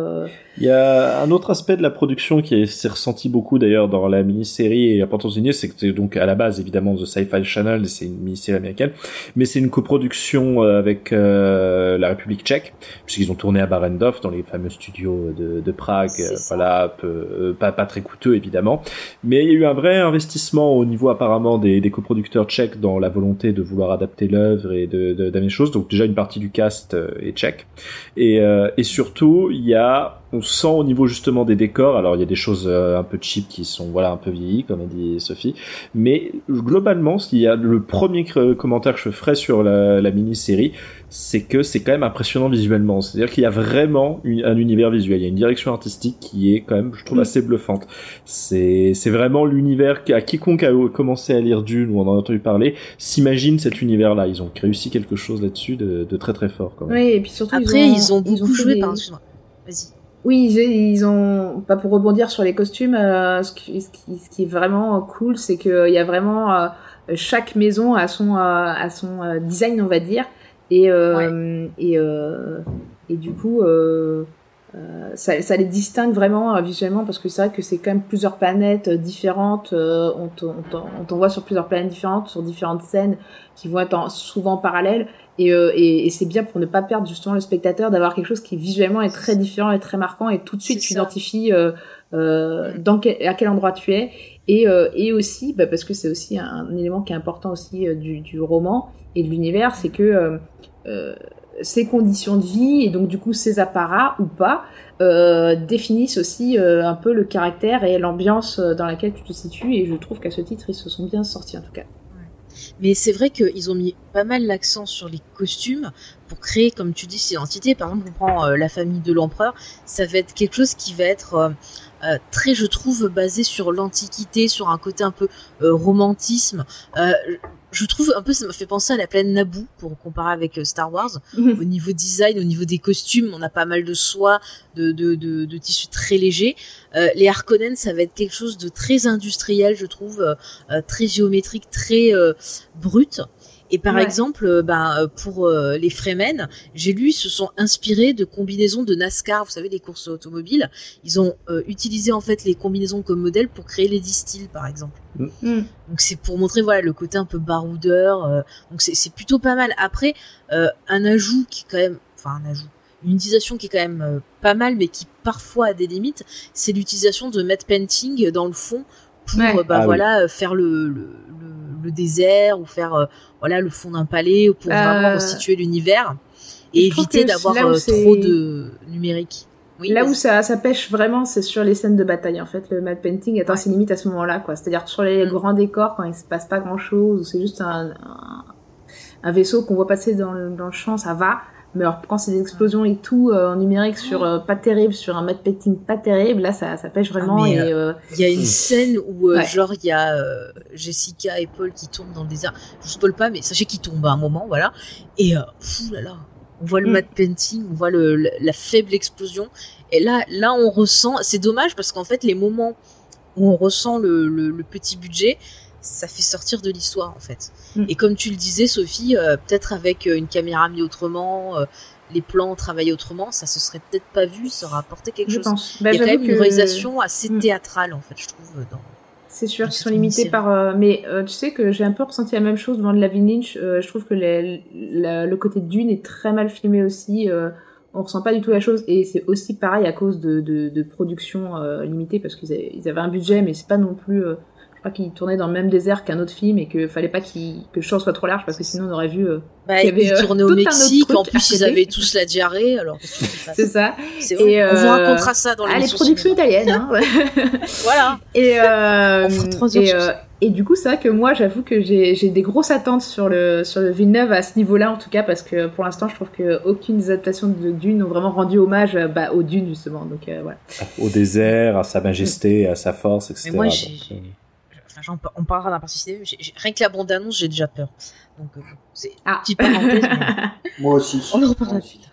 il y a un autre aspect de la production qui s'est ressenti beaucoup d'ailleurs dans la mini-série et à Unis, c'est que c'est donc à la base évidemment The Sci-Fi Channel, c'est une mini-série américaine, mais c'est une coproduction euh, avec euh, la République tchèque, puisqu'ils ont tourné à Barendov dans les fameux studios de, de Prague, voilà, peu, pas, pas très coûteux évidemment, mais il y a eu un vrai investissement au niveau apparemment des, des coproducteurs tchèques dans la volonté de vouloir adapter l'œuvre et de, de, d'amener choses, donc déjà une partie du cast euh, est tchèque, et, et surtout il y a on sent au niveau justement des décors. Alors il y a des choses euh, un peu cheap qui sont voilà un peu vieillies comme a dit Sophie, mais globalement, s'il y a le premier commentaire que je ferai sur la, la mini-série, c'est que c'est quand même impressionnant visuellement. C'est-à-dire qu'il y a vraiment un univers visuel. Il y a une direction artistique qui est quand même, je trouve, mm. assez bluffante. C'est c'est vraiment l'univers à quiconque a commencé à lire Dune ou en a entendu parler s'imagine cet univers-là. Ils ont réussi quelque chose là-dessus de, de, très très fort. Quand même. Oui, et puis surtout après ils ont, beaucoup joué. Vas-y. Oui, ils ont pas pour rebondir sur les costumes. Euh, ce, qui, ce, qui, est vraiment cool, c'est qu'il y a vraiment euh, chaque maison a son à son design, on va dire, et et et du coup, euh, ça, ça, les distingue vraiment euh, visuellement parce que c'est vrai que c'est quand même plusieurs planètes euh, différentes. on t'envoie sur plusieurs planètes différentes, sur différentes scènes qui vont être souvent parallèles. Et, et, et c'est bien pour ne pas perdre justement le spectateur d'avoir quelque chose qui visuellement est très différent et très marquant. Et tout de suite tu identifies euh, dans quel, à quel endroit tu es. Et, et aussi bah, parce que c'est aussi un, un, élément qui est important aussi du, du roman et de l'univers c'est que ses conditions de vie et donc du coup ses apparats ou pas euh, définissent aussi euh, un peu le caractère et l'ambiance euh, dans laquelle tu te situes et je trouve qu'à ce titre ils se sont bien sortis en tout cas. Mais c'est vrai qu'ils ont mis pas mal l'accent sur les costumes pour créer, comme tu dis, ces entités. Par exemple, on prend la famille de l'empereur, ça va être quelque chose qui va être très, je trouve, basé sur l'antiquité, sur un côté un peu romantisme. Euh, je trouve un peu, ça me fait penser à la plaine Naboo pour comparer avec Star Wars. au niveau design, au niveau des costumes, on a pas mal de soie, de, de, de, de tissus très légers. les Harkonnen, ça va être quelque chose de très industriel, je trouve, très géométrique, très brut. Et par exemple, euh, ben, euh, pour euh, les Fremen, j'ai lu, ils se sont inspirés de combinaisons de NASCAR, vous savez, les courses automobiles. Ils ont utilisé en fait les combinaisons comme modèle pour créer les distilles, par exemple. Mm. Mm. Donc c'est pour montrer voilà le côté un peu baroudeur. donc c'est plutôt pas mal. Après, un ajout qui est quand même, enfin un ajout, une utilisation qui est quand même pas mal, mais qui parfois a des limites, c'est l'utilisation de matte painting dans le fond pour bah, ah voilà faire le, le, le, désert ou faire voilà le fond d'un palais pour vraiment euh, constituer l'univers et éviter d'avoir euh, trop de numérique. Oui, là où ça, ça pêche vraiment, c'est sur les scènes de bataille. En fait, le mad painting atteint ses limites à ce moment-là, quoi. C'est-à-dire sur les mm. grands décors, quand il se passe pas grand-chose, c'est juste un, un, vaisseau qu'on voit passer dans le, dans le champ, ça va. Mais alors, quand c'est des explosions et tout euh, en numérique sur euh, pas terrible, sur un mode painting pas terrible, là ça, ça pêche vraiment. Ah, euh, il y a une scène où genre il y a Jessica et Paul qui tombent dans le désert. Je spoil pas, mais sachez qu'ils tombent à un moment, voilà. Et fou là là, on voit le mm. matte painting, on voit le, la faible explosion. Et là, là on ressent. C'est dommage parce qu'en fait les moments où on ressent le, le, le petit budget, ça fait sortir de l'histoire en fait. Mm. Et comme tu le disais, Sophie, euh, peut-être avec euh, une caméra mise autrement, euh, les plans travaillés autrement, ça se serait peut-être pas vu, ça aurait apporté quelque chose. Il y a bah, quand même une réalisation assez mm. théâtrale en fait, je trouve. Dans... C'est sûr qu'ils sont limités par. mais tu sais que j'ai un peu ressenti la même chose devant Lavin Lynch. je trouve que le côté de Dune est très mal filmé aussi. on ressent pas du tout la chose et c'est aussi pareil à cause de, de, de production limitée parce qu'ils avaient, avaient, un budget mais c'est pas non plus je crois qu'il tournait dans le même désert qu'un autre film et qu'il fallait pas qu que le champ soit trop large parce que sinon on aurait vu euh, bah, qu'il y avait euh, au Mexique. en plus ils avaient tous la diarrhée alors *laughs* c'est ça. Et euh, on vous racontera ça dans ah, les productions italiennes hein, *laughs* voilà. Et euh, *laughs* et, euh, et du coup c'est vrai que moi j'avoue que j'ai des grosses attentes sur le sur le Villeneuve à ce niveau-là en tout cas parce que pour l'instant je trouve que aucune des adaptations de Dune n'ont vraiment rendu hommage bah, au Dune justement. Donc voilà. Au désert à sa majesté à sa force etc Mais moi, on parlera d'un partie Rien que la bande annonce, j'ai déjà peur. Donc, euh, c'est ah. petite parenthèse. *laughs* Moi aussi. On en reparlera plus tard.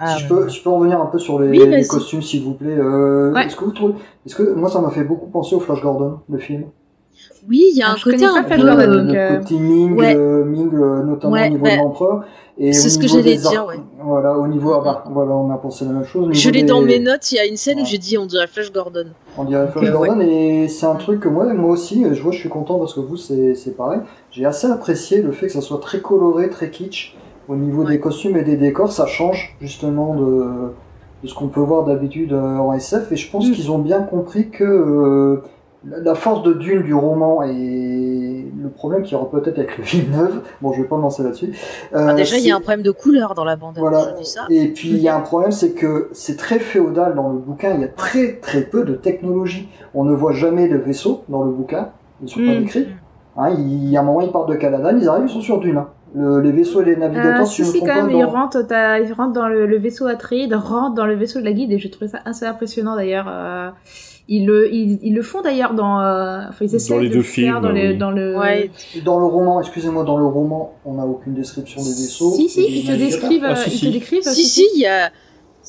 Ah, si je, peux, je peux revenir un peu sur les, costumes, s'il vous plaît. Euh, Est-ce que vous trouvez Est-ce que moi, ça m'a fait beaucoup penser au Flash Gordon, le film. Oui, il y a ah, un côté un peu. Le, euh, côté Ming, euh, Ming notamment au niveau de l'empereur. C'est ce que j'allais dire, ouais. Voilà, au niveau, ah bah, voilà, on a pensé la même chose. Je l'ai dans mes notes, il y a une scène où j'ai dit on dirait Flash Gordon. On dirait Gordon, et c'est un truc que moi, moi aussi, je vois, je suis content parce que vous, c'est pareil. J'ai assez apprécié le fait que ça soit très coloré, très kitsch. Au niveau des costumes et des décors, ça change justement de, de ce qu'on peut voir d'habitude euh, en SF, et je pense mm. qu'ils ont bien compris que euh, la force de Dune du roman et le problème qu'il y aura peut-être avec le film neuf, bon je vais pas me lancer là-dessus. Euh, ah, déjà il y a un problème de couleur dans la bande. Voilà. Ça. Et puis il y a un problème c'est que c'est très féodal dans le bouquin, il y a très très peu de technologie. On ne voit jamais de vaisseaux dans le bouquin, ils sont pas décrits. Hein, il y a un moment ils partent de Caladan, ils arrivent, ils sont sur Dune. Hein. Le, les vaisseaux et les navigateurs, euh, si, si, quand même, ils, rentrent, ils rentrent dans le, le vaisseau Atreide, rentrent dans le vaisseau de la guide, et je trouvais ça assez impressionnant d'ailleurs. Euh, ils le, ils, le font d'ailleurs dans, euh, enfin, ils essaient dans les de deux faire films, dans, le, dans le, ouais. dans le roman, excusez-moi, dans le roman, on n'a aucune description des vaisseaux. Si, si, ils te décrivent, ah, si, ils te décrivent. Si, si, il y a,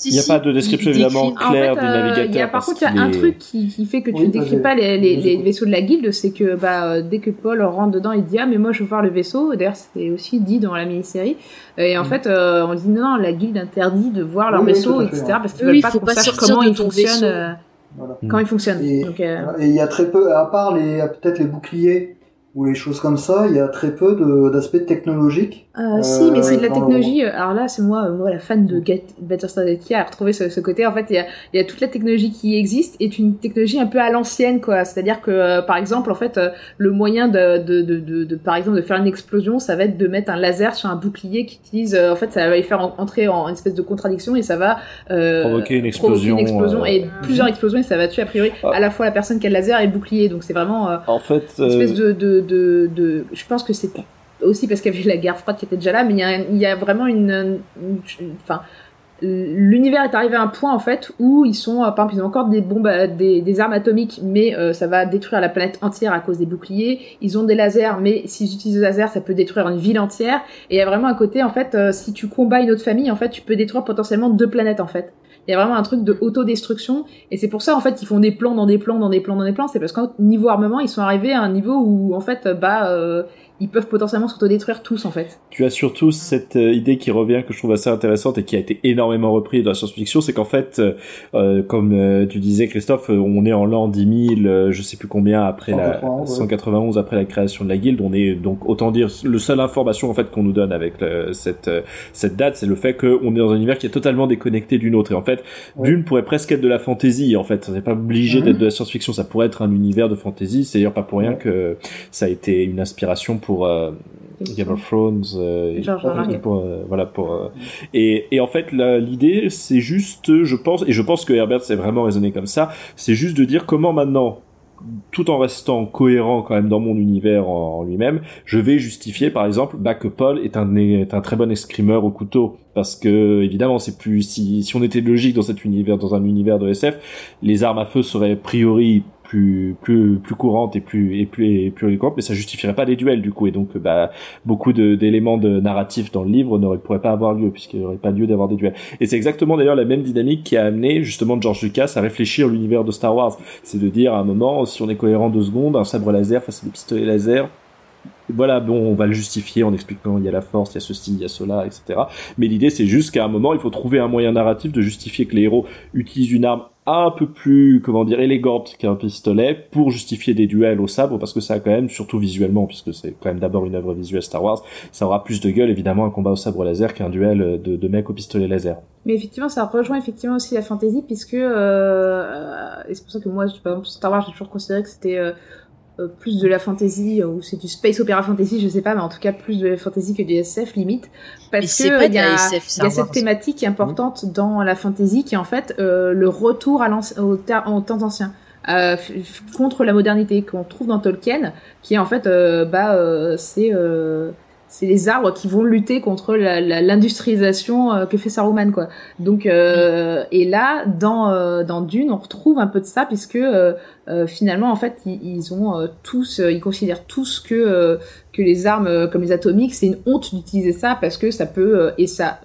il n'y a pas de description évidemment claire du navigateur. Il y a, par contre, il y a un truc qui, qui, fait que tu ne décris pas les, les, les, vaisseaux de la guilde, c'est que bah, dès que Paul rentre dedans, il dit Ah, mais moi je veux voir le vaisseau. D'ailleurs, c'est aussi dit dans la mini-série. Et en mm. fait, euh, on dit Non, non, la guilde interdit de voir leur vaisseau, etc. Parce qu'ils veulent pas qu'on sache comment ils fonctionnent. Voilà. Comment ils fonctionnent. Et il y a très peu, à part les peut-être les boucliers ou les choses comme ça, il y a très peu d'aspects technologiques. Euh, si, mais c'est de la technologie. Euh, alors là, c'est moi, euh, moi, la fan de Get Better Started qui a retrouvé ce, ce, côté. En fait, il y, a, y a toute la technologie qui existe est une technologie un peu à l'ancienne, quoi. C'est-à-dire que, par exemple, en fait, le moyen de, de, de, de, de, par exemple, de faire une explosion, ça va être de mettre un laser sur un bouclier qui utilise, en fait, ça va y faire entrer en une espèce de contradiction et ça va provoquer une explosion, une explosion et plusieurs explosions et ça va tuer a priori ah. à la fois la personne qui a le laser et le bouclier. Donc c'est vraiment en fait, une espèce de, de, de, de, je pense que c'est aussi parce qu'il y avait la guerre froide qui était déjà là, mais il y a, il y a vraiment une, enfin, l'univers est arrivé à un point en fait où ils sont, par exemple, ils ont encore des bombes, euh, des, armes atomiques, mais euh, ça va détruire la planète entière à cause des boucliers. Ils ont des lasers, mais s'ils utilisent des lasers, ça peut détruire une ville entière. Et il y a vraiment un côté, en fait, euh, si tu combats une autre famille, en fait, tu peux détruire potentiellement deux planètes en fait. Il y a vraiment un truc de autodestruction et c'est pour ça en fait qu'ils font des plans dans des plans dans des plans dans des plans. C'est parce qu'au niveau armement, ils sont arrivés à un niveau où en fait bah ils peuvent potentiellement s'autodétruire tous en fait. Tu as surtout cette euh, idée qui revient que je trouve assez intéressante et qui a été énormément reprise dans la science-fiction, c'est qu'en fait, euh, euh comme euh, tu disais Christophe, on est en l'an 10 000, je sais plus combien après 191, la 191 après la création de la guilde, on est donc autant dire le seule information en fait qu'on nous donne avec cette cette date, c'est le fait qu'on est dans un univers qui est totalement déconnecté d'une autre. Et en fait, d'une pourrait presque être de la fantasy en fait, ça n'est pas obligé mhm. d'être de la science-fiction, ça pourrait être un univers de fantasy, c'est d'ailleurs pas pour rien que ça a été une inspiration pour pour euh, Game of Thrones euh, pour, euh, voilà pour et, et en fait l'idée c'est juste je pense et je pense que Herbert s'est vraiment raisonné comme ça c'est juste de dire comment maintenant tout en restant cohérent quand même dans mon univers en, lui-même, je vais justifier par exemple bah, que Paul est un, est un très bon escrimeur au couteau. Parce que évidemment c'est plus si, si on était logique dans cet univers dans un univers de SF, les armes à feu seraient a priori plus plus courante et plus et plus et plus éloquente mais ça justifierait pas des duels du coup. Et donc bah beaucoup d'éléments de, narratifs dans le livre ne pourraient pas avoir lieu puisqu'il n'y aurait pas lieu d'avoir des duels. Et c'est exactement d'ailleurs la même dynamique qui a amené justement George Lucas à réfléchir l'univers de Star Wars. C'est de dire à un moment si on est cohérent deux secondes un sabre laser face à des pistolets laser voilà, bon, on va le justifier en expliquant il y a la force, il y a ceci, il y a cela, etc. Mais l'idée, c'est juste qu'à un moment, il faut trouver un moyen narratif de justifier que les héros utilisent une arme un peu plus, comment dire, élégante qu'un pistolet pour justifier des duels au sabre, parce que ça a quand même, surtout visuellement, puisque c'est quand même d'abord une œuvre visuelle Star Wars, ça aura plus de gueule, évidemment, un combat au sabre laser qu'un duel de, de mec au pistolet laser. Mais effectivement, ça rejoint effectivement aussi la fantasy, puisque, euh, et c'est pour ça que moi, par exemple, Star Wars, j'ai toujours considéré que c'était euh, plus de la fantasy ou c'est du space opéra fantasy, je sais pas, mais en tout cas plus de la fantasy que du SF limite, parce que il y a, y a cette thématique importante dans la fantasy qui est en fait euh, le retour à au, au temps ancien. Euh, contre la modernité qu'on trouve dans Tolkien, qui est en fait, euh, bah, euh, c'est c'est les arbres qui vont lutter contre l'industrialisation la, que fait Saruman quoi. Donc et là dans dans Dune on retrouve un peu de ça puisque euh, finalement en fait ils, ont euh, tous euh, ils considèrent tous que que les armes comme les atomiques c'est une honte d'utiliser ça parce que ça peut et ça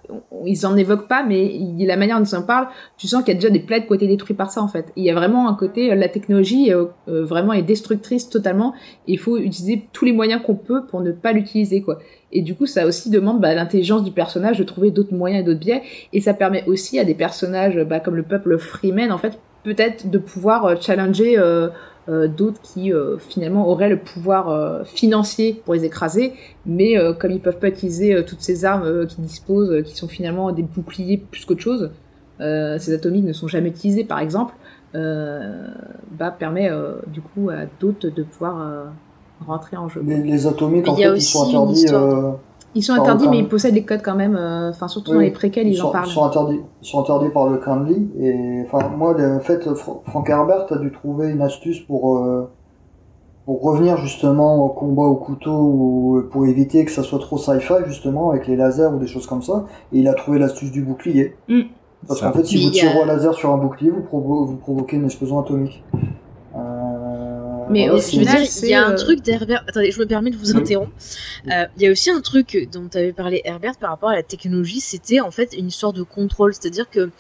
ils en évoquent pas mais la manière dont ils en parlent tu sens qu'il y a déjà des planètes qui ont été détruites par ça en fait. Il y a vraiment un côté la technologie vraiment est destructrice totalement. Il faut utiliser tous les moyens qu'on peut pour ne pas l'utiliser quoi. Et du coup ça aussi demande bah, l'intelligence du personnage de trouver d'autres moyens et d'autres biais. Et ça permet aussi à des personnages bah, comme le peuple Freeman en fait peut-être de pouvoir euh, challenger euh, euh, d'autres qui finalement auraient le pouvoir financier pour les écraser, mais comme ils peuvent pas utiliser toutes ces armes qu'ils disposent, qui sont finalement des boucliers plus qu'autre chose, ces atomiques ne sont jamais utilisés par exemple, bah permet du coup à d'autres de pouvoir rentrer en jeu. Les, atomiques en fait ils sont interdits ils sont interdits, mais ils possèdent les codes quand même. Euh, enfin, surtout dans les préquels, ils, en parlent. Ils sont interdits. Ils sont interdits par le Kindly. Et enfin, moi, en fait, Frank Herbert a dû trouver une astuce pour euh, pour revenir justement au combat au couteau ou pour éviter que ça soit trop sci-fi justement avec les lasers ou des choses comme ça. Et il a trouvé l'astuce du bouclier. Mm. Parce qu'en fait, si vous tirez un laser sur un bouclier, vous, vous provoquez une explosion atomique. Euh, Mais au final, il y a un truc d'Herbert. Attendez, je me permets de vous interrompre. Il y a aussi un truc dont tu avais parlé, Herbert, par rapport à la technologie. C'était en fait une histoire de contrôle. C'est-à-dire que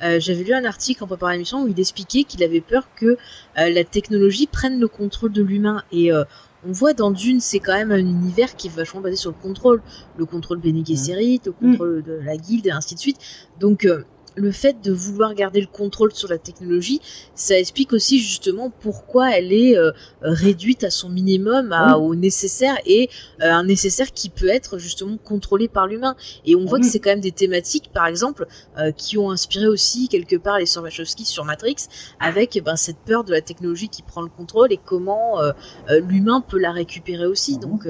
j'avais lu un article en préparant l'émission où il expliquait qu'il avait peur que la technologie prenne le contrôle de l'humain. Et on voit dans Dune, c'est quand même un univers qui est vachement basé sur le contrôle. Le contrôle Bene Gesserit, le contrôle de la guilde et ainsi de suite. Donc, le fait de vouloir garder le contrôle sur la technologie, ça explique aussi justement pourquoi elle est euh, réduite à son minimum, à, au nécessaire et euh, un nécessaire qui peut être justement contrôlé par l'humain. Et on voit que c'est quand même des thématiques, par exemple, euh, qui ont inspiré aussi quelque part les sœurs sur Matrix, avec eh ben, cette peur de la technologie qui prend le contrôle et comment l'humain peut la récupérer aussi. Donc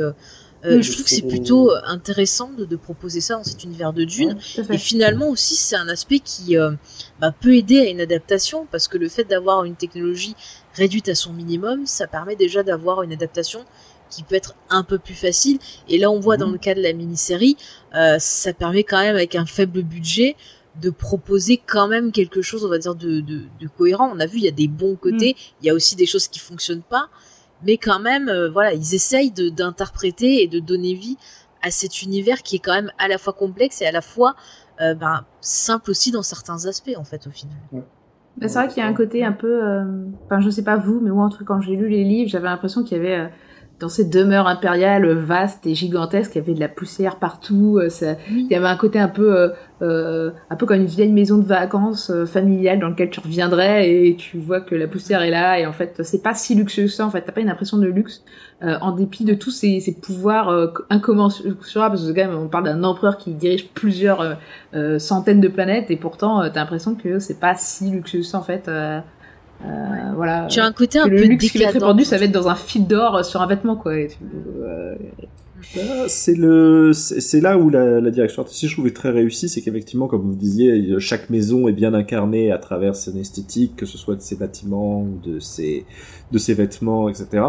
euh, je trouve que c'est plutôt euh, intéressant de, de, proposer ça dans cet univers de Dune. et finalement aussi, c'est un aspect qui euh, bah, peut aider à une adaptation parce que le fait d'avoir une technologie réduite à son minimum, ça permet déjà d'avoir une adaptation qui peut être un peu plus facile. Et là, on voit dans mhm. le cas de la mini-série, euh, ça permet quand même avec un faible budget de proposer quand même quelque chose, on va dire, de, de, de cohérent. On a vu, il y a des bons côtés, mhm. il y a aussi des choses qui fonctionnent pas mais quand même, euh, voilà, ils essayent d'interpréter et de donner vie à cet univers qui est quand même à la fois complexe et à la fois euh, ben, simple aussi dans certains aspects, en fait, au final. Bah, c'est vrai qu'il y a un côté un peu, euh, enfin, je sais pas vous, mais moi, en tout cas, quand j'ai lu les livres, j'avais l'impression qu'il y avait dans cette demeure impériale vaste et gigantesque, il y avait de la poussière partout. Euh, ça, Il y avait un côté un peu, euh, euh, un peu comme une vieille maison de vacances familiale dans laquelle tu reviendrais et tu vois que la poussière est là et en fait c'est pas si luxueux que ça. En fait, t'as pas une impression de luxe en dépit de tous ces, ces pouvoirs incommensurables. Parce que quand même, on parle d'un empereur qui dirige plusieurs centaines de planètes et pourtant t'as l'impression que c'est pas si luxueux que ça en fait. Euh, voilà. Tu as un côté un le peu luxe qui va être répandu, ça va être dans un fil d'or euh, sur un vêtement, quoi. Euh, c'est le, c'est là où la, la direction artistique je trouvais très réussie, c'est qu'effectivement, comme vous disiez, chaque maison est bien incarnée à travers son esthétique, que ce soit de ses bâtiments ou de ses, de ses vêtements, etc.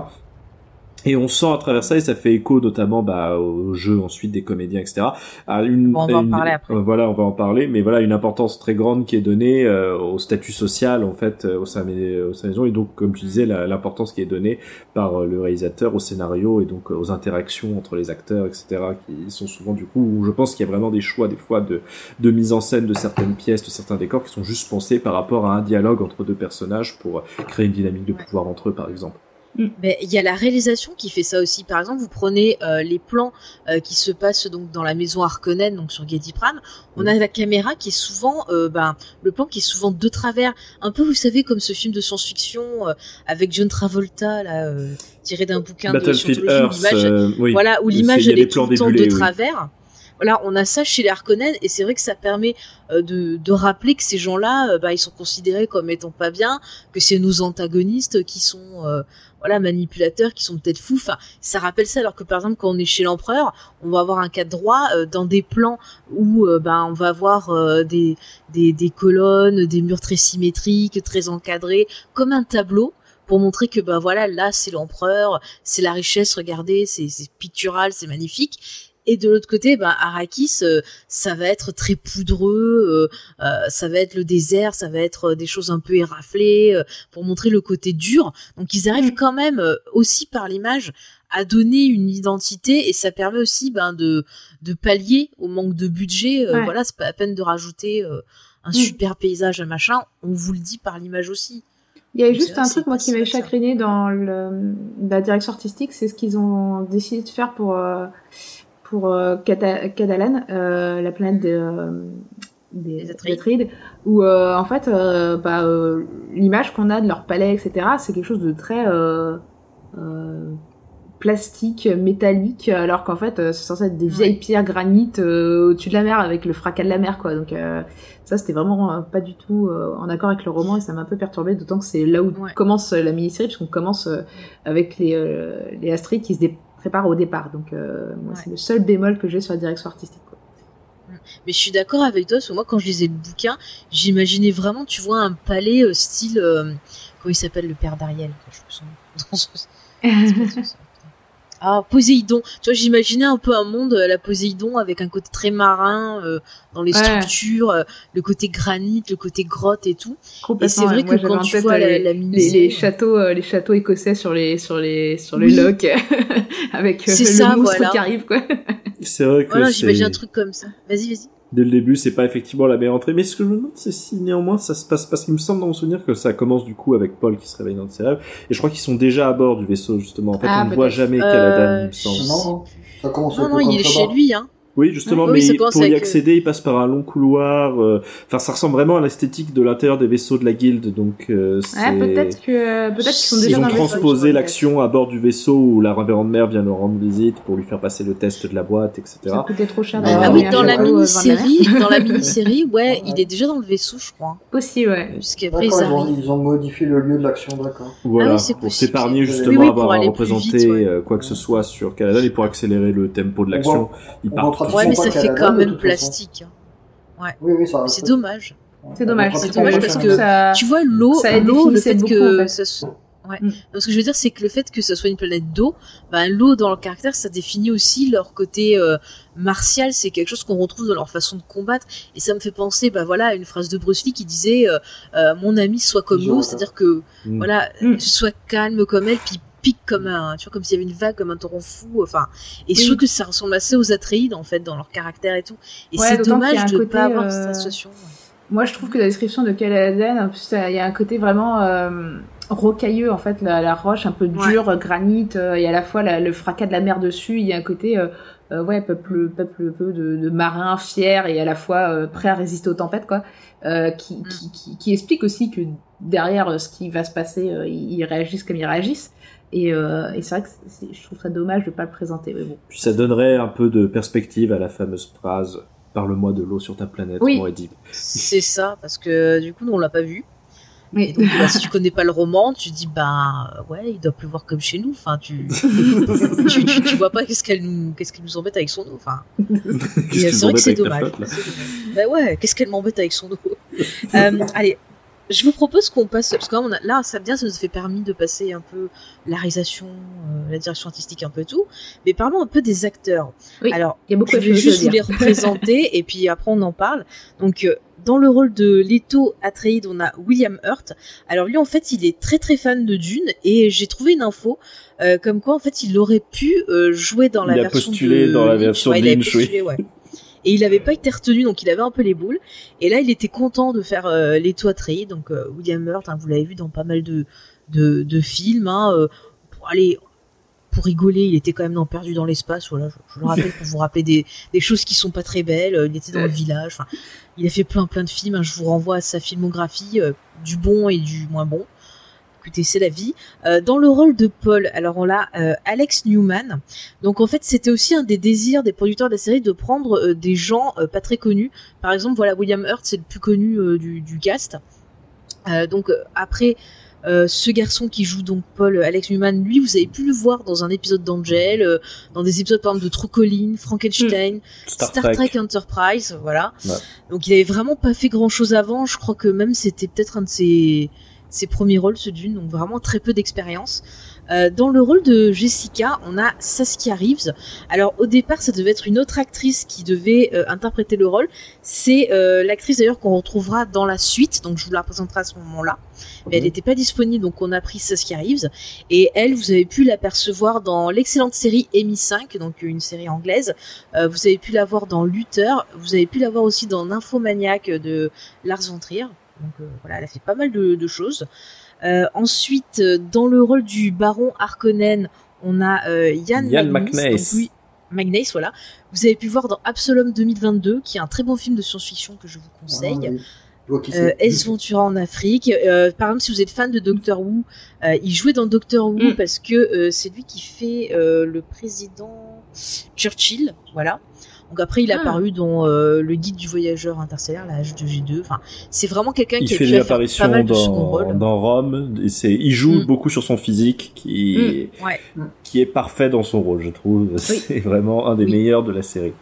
Et on sent à travers ça, et ça fait écho notamment bah, au jeu ensuite des comédiens, etc. À une, on va en parler après. Euh, voilà, on va en parler, mais voilà une importance très grande qui est donnée euh, au statut social en fait euh, au sein de la maison, et donc comme tu disais l'importance qui est donnée par le réalisateur au scénario et donc aux interactions entre les acteurs, etc. qui sont souvent du coup, où je pense qu'il y a vraiment des choix des fois de, de mise en scène de certaines pièces, de certains décors qui sont juste pensés par rapport à un dialogue entre deux personnages pour créer une dynamique de pouvoir entre eux, par exemple. Mm. il y a la réalisation qui fait ça aussi. Par exemple, vous prenez euh, les plans euh, qui se passent donc dans la maison Harkonnen, donc sur Getty Prime. On a mm. la caméra qui est souvent, euh, ben, le plan qui est souvent de travers, un peu, vous savez, comme ce film de science-fiction avec John Travolta, là, tiré d'un bouquin de science-fiction. Voilà, où l'image est tout le temps de travers. Voilà, on a ça chez les Harkonnen et c'est vrai que ça permet de, de, rappeler que ces gens-là, bah, ils sont considérés comme étant pas bien, que c'est nos antagonistes qui sont voilà manipulateurs qui sont peut-être fous. Enfin, ça rappelle ça alors que par exemple quand on est chez l'empereur, on va avoir un cadre droit euh, dans des plans où euh, ben on va avoir euh, des, des, des colonnes, des murs très symétriques, très encadrés, comme un tableau pour montrer que ben voilà là c'est l'empereur, c'est la richesse, regardez, c'est pictural, c'est magnifique et de l'autre côté, bah, Arrakis, euh, ça va être très poudreux, euh, euh, ça va être le désert, ça va être des choses un peu éraflées pour montrer le côté dur. Donc ils arrivent mm. quand même aussi par l'image à donner une identité et ça permet aussi ben, de, de pallier au manque de budget. Voilà, c'est pas la peine de rajouter un mm. super paysage, un machin. On vous le dit par l'image aussi. Il y a juste un truc moi qui m'a chagriné dans le, la direction artistique, c'est ce qu'ils ont décidé de faire pour pour euh, Cadalan, euh, la planète euh, des, Atrides, où en fait, bah, l'image qu'on a de leur palais, etc., c'est quelque chose de très plastique, métallique, alors qu'en fait, c'est censé être des vieilles pierres granit au-dessus de la mer avec le fracas de la mer, quoi. Donc ça, c'était vraiment pas du tout en accord avec le roman et ça m'a un peu perturbé, d'autant que c'est là où commence la mini-série, puisqu'on commence avec les, les Astrides qui se dé prépare au départ. Donc, euh, c'est le seul bémol que j'ai sur la direction artistique. Mais je suis d'accord avec toi, parce que moi, quand je lisais le bouquin, j'imaginais vraiment, tu vois, un palais euh, style. Euh, comment il s'appelle le père d'Ariel Je me *laughs* Ah, Poséidon. Tu vois, j'imaginais un peu un monde à la Poséidon avec un côté très marin euh, dans les Ouais. structures, euh, le côté granit, le côté grotte et tout. Et c'est vrai ouais. Moi, que j'avais quand tu vois euh, la, les, la les, mini les châteaux, euh, les châteaux écossais sur les sur les sur les Oui. lochs, *laughs* avec euh, C'est le ça, monstre voilà. qui arrive quoi. C'est vrai que Voilà, c'est... j'imagine un truc comme ça. Vas-y, vas-y. Dès le début, c'est pas effectivement la meilleure entrée. Mais ce que je me demande, c'est si néanmoins ça se passe parce qu'il me semble dans mon souvenir que ça commence du coup avec Paul qui se réveille dans ses rêves. Et je crois qu'ils sont déjà à bord du vaisseau justement. En fait, Ah, on ne voit jamais Euh, Caladan, il me semble. Non, ça commence Non, non, il est chez lui, hein. Oui, justement, Oui, mais pour y accéder, il passe par un long couloir. euh, Enfin, ça ressemble vraiment à l'esthétique de l'intérieur des vaisseaux de la guilde, donc euh, c'est. Ouais, peut-être que peut-être qu'ils sont déjà Ils ont dans le vaisseau, transposé l'action à bord du vaisseau où la révérende mère vient leur rendre visite pour lui faire passer le test de la boîte, etc. Ça coûtait trop cher. Ah Ah, oui, un dans la euh, mini-série, *laughs* dans la mini-série, ouais, Ouais. il est déjà dans le vaisseau, je crois. Possible, ouais. Puisqu'après, ils ils, ont, arrivent. ils ont modifié le lieu de l'action, d'accord. Voilà, Ah oui, c'est pour s'épargner justement oui, avoir à représenter euh, quoi que ce soit sur Caladan et pour accélérer le tempo de l'action. Ils on Ouais, mais ça fait quand même plastique. hein. Oui, oui, ça C'est dommage. C'est dommage. C'est dommage parce que ça... Tu vois, l'eau, Ça l'eau, le fait beaucoup, que en fait. ça se... Ouais. Mm. Donc, ce que je veux dire, c'est que le fait que ça soit une planète d'eau, ben, l'eau dans le caractère, ça définit aussi leur côté euh, martial. C'est quelque chose qu'on retrouve dans leur façon de combattre. Et ça me fait penser, bah voilà, à une phrase de Bruce Lee qui disait euh, euh, "Mon ami, sois comme l'eau", c'est-à-dire que Mm. voilà, Mm. sois calme comme elle, puis pique comme un, tu vois, comme s'il y avait une vague, comme un torrent fou. Enfin, et je Oui. trouve que ça ressemble assez aux Atreides en fait dans leur caractère et tout. Et Ouais, c'est dommage de côté, pas avoir euh, cette association. Moi, je trouve que la description de Caladan, en plus, il y a un côté vraiment euh, rocailleux, en fait, la, la roche un peu dure, granit, euh, et à la fois la- le fracas de la mer dessus. Il y a un côté, euh, euh, ouais, peuple, peuple peu de, de marins fiers et à la fois euh, prêts à résister aux tempêtes, quoi. Euh, qui, Mm. qui, qui, qui explique aussi que derrière euh, ce qui va se passer, euh, ils réagissent comme ils réagissent. Et, euh, et c'est vrai que c'est- je trouve ça dommage de pas le présenter, mais bon. Puis ça donnerait un peu de perspective à la fameuse phrase Parle-moi de l'eau sur ta planète, Oui. mon Oedipe. C'est ça, parce que du coup, nous, on l'a pas vu. Et Mais donc, bah, si tu connais pas le roman, tu dis, bah, ouais, il doit pleuvoir comme chez nous. Enfin, tu, *laughs* tu, tu, tu vois pas qu'est-ce qu'elle nous, qu'est-ce qu'elle nous embête avec son eau. Enfin, *laughs* c'est vrai que c'est dommage. flotte. Bah ouais, qu'est-ce qu'elle m'embête avec son eau. *laughs* Euh, allez, je vous propose qu'on passe, parce que là, on a- là, ça bien, ça nous a fait permis de passer un peu la réalisation, euh, la direction artistique, un peu tout. Mais parlons un peu des acteurs. Oui, Alors, il y a beaucoup je de vais juste vous les représenter *laughs* et puis après on en parle. Donc euh, dans le rôle de Leto Atreides, on a William Hurt. Alors lui en fait, il est très très fan de Dune et j'ai trouvé une info euh, comme quoi en fait, il aurait pu euh, jouer dans la Il a version postulé de dans la version Ouais, de Lynch, oui. postulé, ouais. *laughs* Et il n'avait pas été retenu, donc il avait un peu les boules. Et là, il était content de faire euh, Leto Atreides, donc euh, William Hurt, hein, vous l'avez vu dans pas mal de, de, de films. Hein, euh, pour aller pour rigoler, il était quand même dans Perdu dans l'espace. Voilà, je, je le rappelle pour vous rappeler des, des choses qui sont pas très belles. Euh, Il était dans le village. Il a fait plein plein de films. hein. Je vous renvoie à sa filmographie, du bon et du moins bon. Écoutez, c'est la vie. Euh, dans le rôle de Paul, alors on a euh, Alex Newman. Donc en fait, c'était aussi un des désirs des producteurs de la série de prendre euh, des gens pas très connus. Par exemple, voilà, William Hurt, c'est le plus connu du, du cast. Donc après, euh, ce garçon qui joue donc Paul Alex Newman, lui, vous avez pu le voir dans un épisode d'Angel, euh, dans des épisodes par exemple de True Colline, Frankenstein, Star, Star, Trek. Enterprise, voilà. Ouais. Donc il avait vraiment pas fait grand chose avant. Je crois que même c'était peut-être un de ses, ses premiers rôles, ce Dune, donc vraiment très peu d'expérience. Euh, dans le rôle de Jessica, on a Saskia Reeves. Alors au départ, ça devait être une autre actrice qui devait euh, interpréter le rôle. C'est euh, l'actrice d'ailleurs qu'on retrouvera dans la suite, donc je vous la présenterai à ce moment-là. Mais elle n'était pas disponible, donc on a pris Saskia Reeves. Et elle, vous avez pu l'apercevoir dans l'excellente série Amy 5, donc une série anglaise. Vous avez pu la voir dans Luther. Vous avez pu la voir aussi dans Nymphomaniac de Lars von Trier. Donc euh, voilà, elle a fait pas mal de, de choses. Euh, ensuite, euh, dans le rôle du baron Harkonnen, on a Yann, McNeice. donc lui- Magneice, voilà. Vous avez pu voir dans Absalom 2022, qui est un très bon film de science-fiction que je vous conseille. Voilà, oui. Euh, Ventura en Afrique. Euh, par exemple, si vous êtes fan de Doctor Who, euh, il jouait dans Doctor Who Mm. parce que euh, c'est lui qui fait euh, le président Churchill, voilà. Donc après, il est Ah. apparu dans euh, le guide du voyageur interstellaire, la H2G2. Enfin, c'est vraiment quelqu'un qui a fait pu une faire pas apparition mal de second dans, dans Rome. Et c'est, il joue Mm. beaucoup sur son physique, qui, Ouais. qui est parfait dans son rôle, je trouve. *laughs* C'est vraiment un des Oui. meilleurs de la série.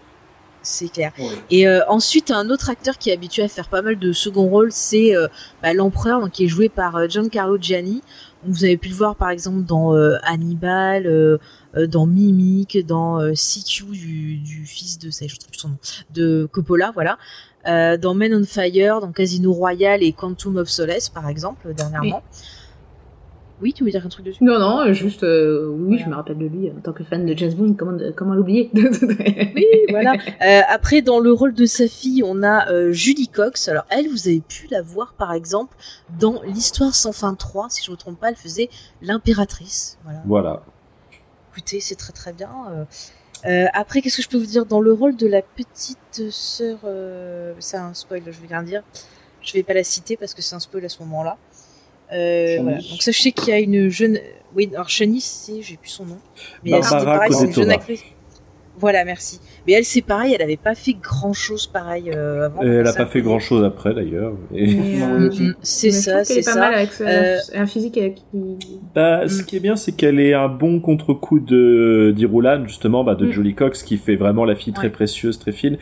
C'est clair. Ouais. Et euh, ensuite, un autre acteur qui est habitué à faire pas mal de second rôle, c'est euh, bah, l'empereur, qui est joué par Giancarlo Gianni. Vous avez pu le voir par exemple dans Hannibal, dans Mimic, dans CQ du, du, fils de, ça, je trouve son nom, de Coppola, voilà. dans Men on Fire, dans Casino Royale et Quantum of Solace par exemple dernièrement. Oui, tu veux dire un truc dessus? Non, non, juste, euh, oui, je me rappelle de lui en tant que fan de James Bond, comment, comment l'oublier? *laughs* Oui, voilà. Euh, après, dans le rôle de sa fille, on a euh, Julie Cox. Alors, elle, vous avez pu la voir, par exemple, dans L'Histoire sans fin 3, si je ne me trompe pas, elle faisait l'impératrice. Voilà. voilà. Écoutez, c'est très très bien. après, qu'est-ce que je peux vous dire? Dans le rôle de la petite sœur, c'est un spoil, je vais rien dire. Je vais pas la citer parce que c'est un spoil à ce moment-là. Euh, voilà. Donc sachez qu'il y a une jeune, oui, alors Shani, c'est, j'ai plus son nom, mais elle, pareil, c'est une jeune actrice. Voilà, merci. Mais elle, c'est pareil, elle avait pas fait grand chose pareil euh, avant. elle a pas fait grand chose après d'ailleurs. Euh, c'est ça, c'est ça. Mal avec euh, un physique qui. Bah, ce mm. qui est bien, c'est qu'elle est un bon contre-coup de d'Irulan justement, bah, de mm. Jolie Cox, qui fait vraiment la fille très précieuse, très fine.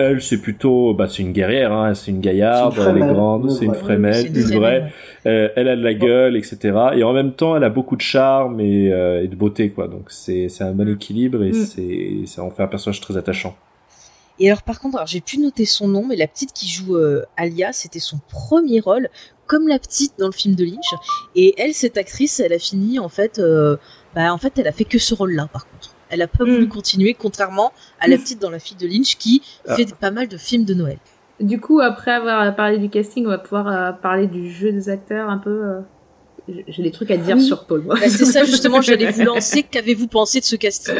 Elle, c'est plutôt, bah, c'est une guerrière, hein, c'est une gaillarde, elle est grande, c'est une frémelle, une vraie. Euh, elle a de la gueule, etc. Et en même temps, elle a beaucoup de charme et, euh, et de beauté, quoi. Donc c'est, c'est un bon mm. équilibre et mm. c'est, ça en fait un personnage très attachant. Et alors par contre, alors j'ai pu noter son nom, mais la petite qui joue euh, Alia, c'était son premier rôle, comme la petite dans le film de Lynch. Et elle, cette actrice, elle a fini en fait, bah en fait, elle a fait que ce rôle-là, par contre. Elle a pas voulu mm. continuer, contrairement à la mm. petite dans La fille de Lynch qui ah. fait pas mal de films de Noël. Du coup, après avoir parlé du casting, on va pouvoir euh, parler du jeu des acteurs un peu. Euh, j'ai des trucs à dire sur Paul. Moi. Bah, c'est ça justement, j'allais vous *laughs* lancer. Qu'avez-vous pensé de ce casting?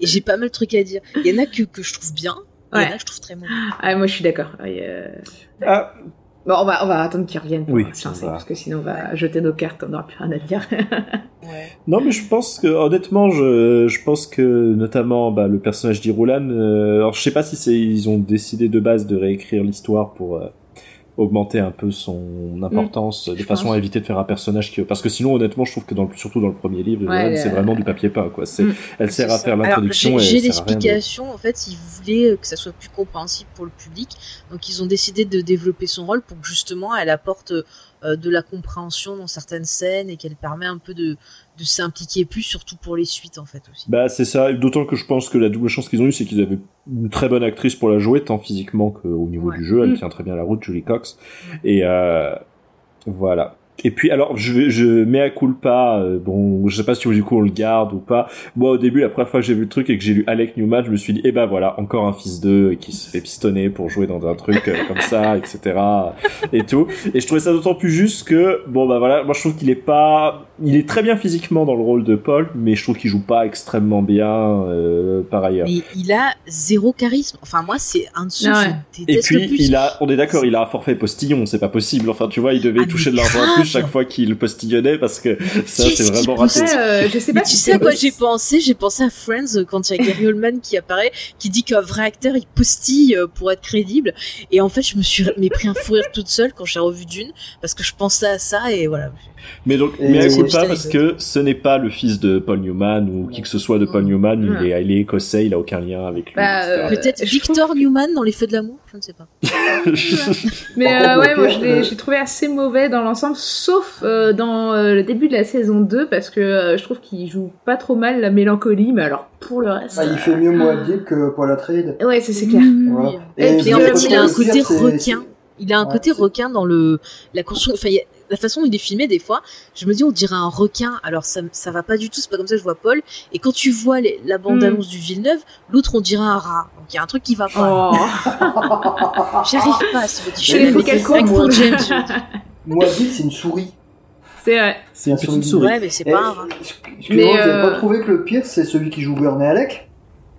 Et j'ai pas mal de trucs à dire. Il y en a que, que je trouve bien, il y en a que je trouve très mauvais. Ah, moi je suis d'accord. Ah, Bon, on va, on va attendre qu'il revienne pour oui, se lancer, parce que sinon on va jeter nos cartes, on n'aura plus rien à dire. ouais. Non, mais je pense que, honnêtement, je, je pense que, notamment, bah, le personnage d'Irulan, euh, alors je sais pas si c'est, ils ont décidé de base de réécrire l'histoire pour, euh, augmenter un peu son importance mm. de façon à éviter de faire un personnage qui parce que sinon honnêtement je trouve que dans le, surtout dans le premier livre c'est vraiment du papier peint quoi c'est mm. elle sert à faire l'introduction j'ai l'explication en fait ils voulaient que ça soit plus compréhensible pour le public donc ils ont décidé de développer son rôle pour que justement elle apporte euh, de la compréhension dans certaines scènes et qu'elle permet un peu de, de s'impliquer plus, surtout pour les suites en fait aussi. Bah c'est ça, d'autant que je pense que la double chance qu'ils ont eu, c'est qu'ils avaient une très bonne actrice pour la jouer, tant physiquement qu'au niveau du jeu, elle mm. tient très bien la route, Julie Cox. Et euh, voilà. Et puis alors je je mets à culpa euh, bon je sais pas si du coup on le garde ou pas. Moi au début la première fois que j'ai vu le truc et que j'ai lu Alec Newman, je me suis dit eh ben voilà encore un fils d'eux qui se fait pistonner pour jouer dans un truc euh, comme ça etc et tout. Et je trouvais ça d'autant plus juste que bon bah voilà moi je trouve qu'il est pas il est très bien physiquement dans le rôle de Paul mais je trouve qu'il joue pas extrêmement bien euh, par ailleurs. Mais il a zéro charisme. Enfin moi c'est un dessous Et puis il a on est d'accord il a un forfait postillon c'est pas possible enfin tu vois il devait ah, toucher de l'argent en plus chaque fois qu'il postillonnait parce que ça c'est vraiment raté. Euh, je sais pas. tu sais à quoi j'ai pensé? J'ai pensé à Friends euh, quand il y a Gary Oldman qui apparaît, qui dit qu'un vrai acteur il postille euh, pour être crédible. Et en fait, je me suis pris un fou rire toute seule quand j'ai revu Dune parce que je pensais à ça et voilà. Mais donc, mais écoute pas parce que ce n'est pas le fils de Paul Newman ou qui que ce soit de Paul Newman. Il, est, il est écossais, il a aucun lien avec lui. Bah, Peut-être Victor Newman dans Les Feux de l'amour, je ne sais pas. *laughs* mais euh, ouais, moi j'ai trouvé assez mauvais dans l'ensemble, sauf euh, dans euh, le début de la saison 2 parce que je trouve qu'il joue pas trop mal la mélancolie, mais alors pour le reste. Bah, il fait mieux Moadib que Paul Atreides. Ouais, c'est clair. Et, puis en fait, il a un côté requin. Il a un côté requin dans le la construction. Enfin, la façon dont il est filmé des fois, je me dis on dirait un requin. Alors ça ça va pas du tout, c'est pas comme ça que je vois Paul. Et quand tu vois la bande annonce du Villeneuve, l'autre on dirait un rat. Donc il y a un truc qui va pas. Oh. *laughs* J'arrive pas. Je suis quel pour James. Moi dit c'est une souris. C'est vrai. C'est une souris. Ouais, mais c'est pas un rat. Mais euh... pas trouvé que le pire c'est celui qui joue Gurney Alec?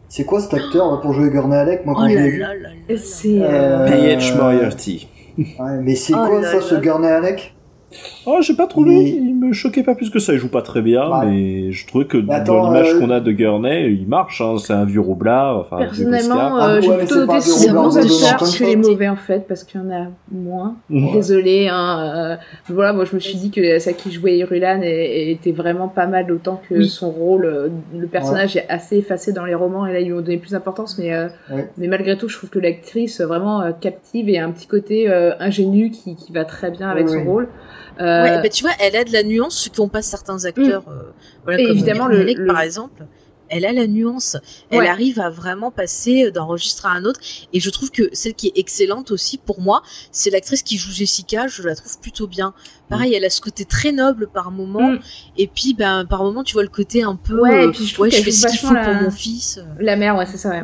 C'est quoi cet acteur pour jouer Gurney Alec? Moi quand oh je l'ai vu. C'est euh... P.H. Moriarty. Ouais, mais c'est oh quoi ça, ce Gurney Alec? Oh, j'ai pas trouvé, il me choquait pas plus que ça. Il joue pas très bien, mais je trouve que dans l'image euh, qu'on a de Gurney, il marche. Hein. C'est un vieux roublard. Enfin, Personnellement, euh, j'ai plutôt noté sur bons acteurs que les mauvais en fait, parce qu'il y en a moins. Désolé. Hein, euh, voilà, moi je me suis dit que ça qui jouait Irulan était vraiment pas mal, autant que son rôle, le personnage est assez effacé dans les romans, et là ils lui ont donné plus d'importance. Mais mais malgré tout, je trouve que l'actrice vraiment captive et a un petit côté ingénu qui, qui va très bien avec son rôle. Euh... Ouais, bah, tu vois, elle a de la nuance, ce qu'ont pas certains acteurs. Mm. Euh, voilà, Et évidemment, le, le, par exemple elle a la nuance. Elle arrive à vraiment passer d'un registre à un autre. Et je trouve que celle qui est excellente aussi pour moi, c'est l'actrice qui joue Jessica. Je la trouve plutôt bien. Pareil, mm. elle a ce côté très noble par moment. Mm. Et puis, ben, par moment, tu vois le côté un peu. Ouais, et puis je, trouve je fais ce qu'il faut la... pour mon fils. La mère, ouais, c'est ça. Ouais.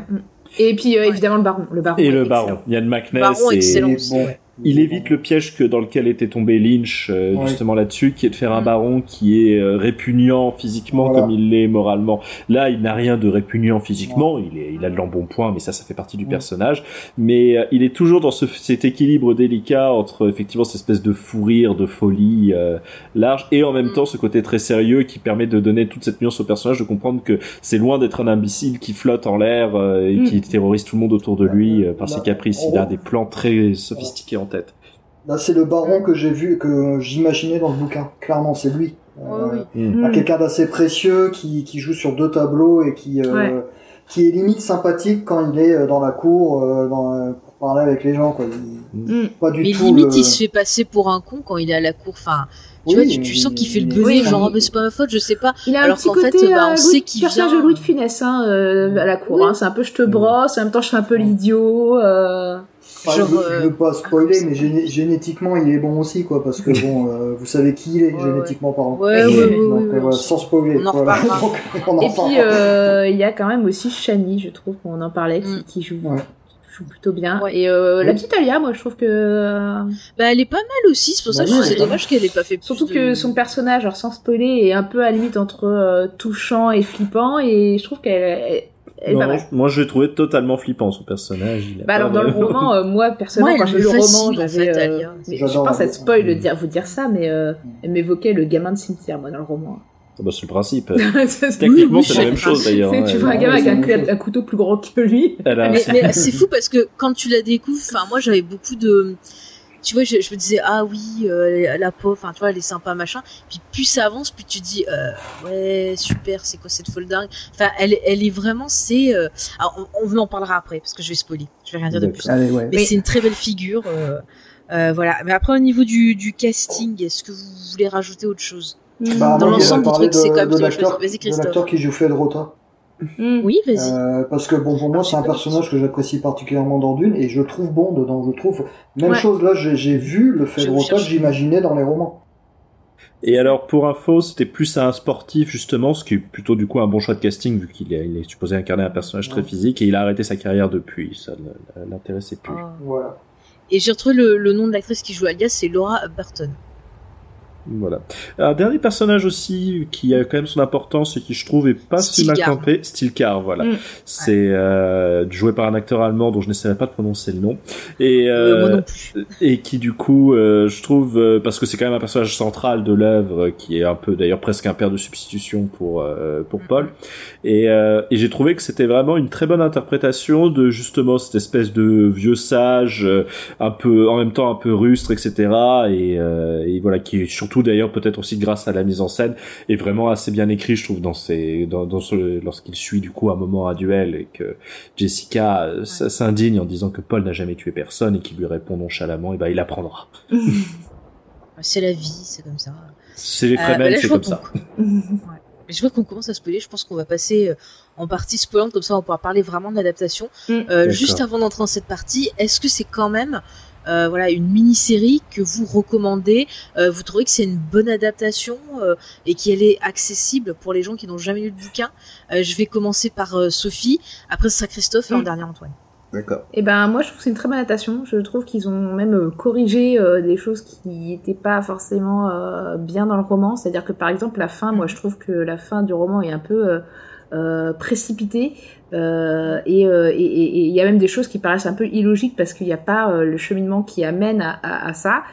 Et puis euh, évidemment le baron, le baron. Et le baron, Yann McNess. Baron excellent. Bon, il évite le piège que dans lequel était tombé Lynch euh, justement là-dessus, qui est de faire un mm. baron qui est euh, répugnant physiquement comme il l'est moralement. Là, il n'a rien de répugnant physiquement. Il, est, il a de l'embonpoint, mais ça, ça fait partie du personnage. Mais euh, il est toujours dans ce, cet équilibre délicat entre effectivement cette espèce de fou rire, de folie large, et en même mm. temps ce côté très sérieux qui permet de donner toute cette nuance au personnage, de comprendre que c'est loin d'être un imbécile qui flotte en l'air et mm. qui terrorise tout le monde autour de lui par ses caprices. Il a des plans très sophistiqués en tête. Là, c'est le baron que j'ai vu, que j'imaginais dans le bouquin. Clairement, c'est lui. Euh, mm. Quelqu'un d'assez précieux qui, qui joue sur deux tableaux et qui, euh, qui est limite sympathique quand il est euh, dans la cour euh, dans, pour parler avec les gens. Quoi. Mm. Pas du Mais limite, il se fait passer pour un con quand il est à la cour. Enfin, tu vois, tu, sens qu'il fait le gueuler, genre, oh, mais c'est pas ma faute, je sais pas. Il a Alors qu'en fait, bah, on sait qu'il vient. personnage de Louis de Funès, hein, à la cour. Hein. C'est un peu je te brosse, en même temps je fais un peu l'idiot. Euh... Enfin, Genre, je, veux, je, veux, pas spoiler, mais géné génétiquement, il est bon aussi, quoi, parce que bon, euh, vous savez qui il est *laughs* ouais, génétiquement parlant. Ouais, ouais, ouais, Donc, euh, sans spoiler. On en voilà. *laughs* Donc, on en Et puis, euh, il y a quand même aussi Shani, je trouve qu'on en parlait, qui, Mm. qui joue, plutôt bien. Et euh, la petite Alia, moi, je trouve que. Bah, elle est pas mal aussi, c'est pour ça Bah que c'est dommage qu'elle ait pas fait Surtout plus que de- son personnage, alors sans spoiler, est un peu à la limite entre euh, touchant et flippant, et je trouve qu'elle Non, moi, je l'ai trouvé totalement flippant son personnage. Il Bah alors dans le roman, *laughs* euh, moi personnellement Moi, quand j'ai lu le roman, j'avais, euh, je pense être spoil de Mm. dire vous dire ça, mais euh, elle m'évoquait le gamin de cimetière moi dans le roman. Ah bah, c'est le principe. *laughs* C'est- Techniquement, oui, c'est la même chose d'ailleurs. tu vois un gamin avec un, couteau plus grand que lui. Mais, mais c'est fou parce que quand tu la découvres, enfin moi j'avais beaucoup de, tu vois, je, je me disais ah oui euh, la pauvre, enfin tu vois elle est sympa machin. Puis plus ça avance, plus tu te dis euh, ouais super, c'est quoi cette folle dingue? Enfin elle, elle est vraiment c'est, euh, alors, on, on en parlera après parce que je vais spoiler, je vais rien dire de plus. Allez, ouais. Mais c'est une très belle figure. euh, euh, voilà. Mais après, au niveau du, du casting, est-ce que vous voulez rajouter autre chose? Bah, Dans l'ensemble du truc, c'est quand même. Vas-y, Christophe. l'acteur qui joue Fedrota. Mm. Oui, vas-y. Euh, parce que bon, pour moi, c'est un personnage que j'apprécie particulièrement dans Dune et je le trouve bon dedans. Je trouve même Ouais. chose là, j'ai j'ai vu le que cherche. j'imaginais dans les romans. Et alors, pour info, c'était plus un sportif, justement, ce qui est plutôt, du coup, un bon choix de casting, vu qu'il est, il est supposé incarner un personnage très physique, et il a arrêté sa carrière depuis. Ça ne l'intéressait plus. Ah. Voilà. Et j'ai retrouvé le, le nom de l'actrice qui joue Alia, c'est Laura Burton. Voilà. Un dernier personnage aussi qui a quand même son importance et qui je trouve est pas si mal campé, Stilcar, voilà. Mm. C'est euh, joué par un acteur allemand dont je n'essaierai pas de prononcer le nom et Euh, moi non plus. et qui du coup euh, je trouve euh, parce que c'est quand même un personnage central de l'œuvre qui est un peu d'ailleurs presque un père de substitution pour euh, pour Paul et, euh, et j'ai trouvé que c'était vraiment une très bonne interprétation de justement cette espèce de vieux sage un peu en même temps un peu rustre etc et, euh, et voilà qui est surtout d'ailleurs peut-être aussi grâce à la mise en scène est vraiment assez bien écrit je trouve dans ses dans, dans ce lorsqu'il suit du coup un moment à duel et que Jessica euh, s'indigne en disant que Paul n'a jamais tué personne et qu'il lui répond nonchalamment et ben il apprendra *laughs* C'est la vie, c'est comme ça. c'est les Euh, bah Fremen je c'est vois comme ça *laughs* Ouais. Je vois qu'on commence à spoiler. Je pense qu'on va passer euh, en partie spoilante, comme ça on pourra parler vraiment de l'adaptation. Mm. Euh, juste avant d'entrer dans cette partie, est-ce que c'est quand même euh, voilà une mini-série que vous recommandez Euh, Vous trouvez que c'est une bonne adaptation euh, et qu'elle est accessible pour les gens qui n'ont jamais lu le bouquin Euh, Je vais commencer par euh, Sophie, après ce sera Christophe et en Mm. dernier Antoine. D'accord. Et ben moi je trouve que c'est une très bonne adaptation. Je trouve qu'ils ont même euh, corrigé euh, des choses qui n'étaient pas forcément euh, bien dans le roman. C'est-à-dire que par exemple la fin, moi je trouve que la fin du roman est un peu euh, euh, précipitée euh, et euh, et- il y a même des choses qui paraissent un peu illogiques parce qu'il n'y a pas euh, le cheminement qui amène à, à- à ça.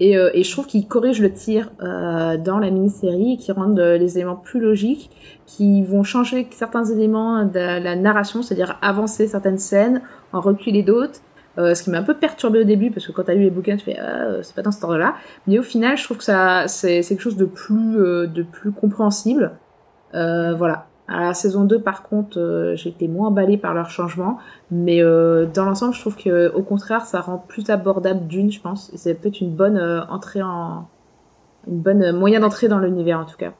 Et, euh, et je trouve qu'ils corrigent le tir dans la mini-série qui rendent les éléments plus logiques, qui vont changer certains éléments de la narration, c'est-à-dire avancer certaines scènes en reculer d'autres. Euh, ce qui m'a un peu perturbé au début parce que quand t'as lu les bouquins tu fais ah, c'est pas dans cet ordre-là mais au final je trouve que ça c'est quelque chose de plus euh, de plus compréhensible euh, voilà à la saison 2 par contre euh, j'ai été moins emballée par leur changement mais euh, dans l'ensemble je trouve que au contraire ça rend plus abordable d'une je pense et c'est peut-être une bonne euh, entrée en une bonne moyen d'entrer dans l'univers en tout cas.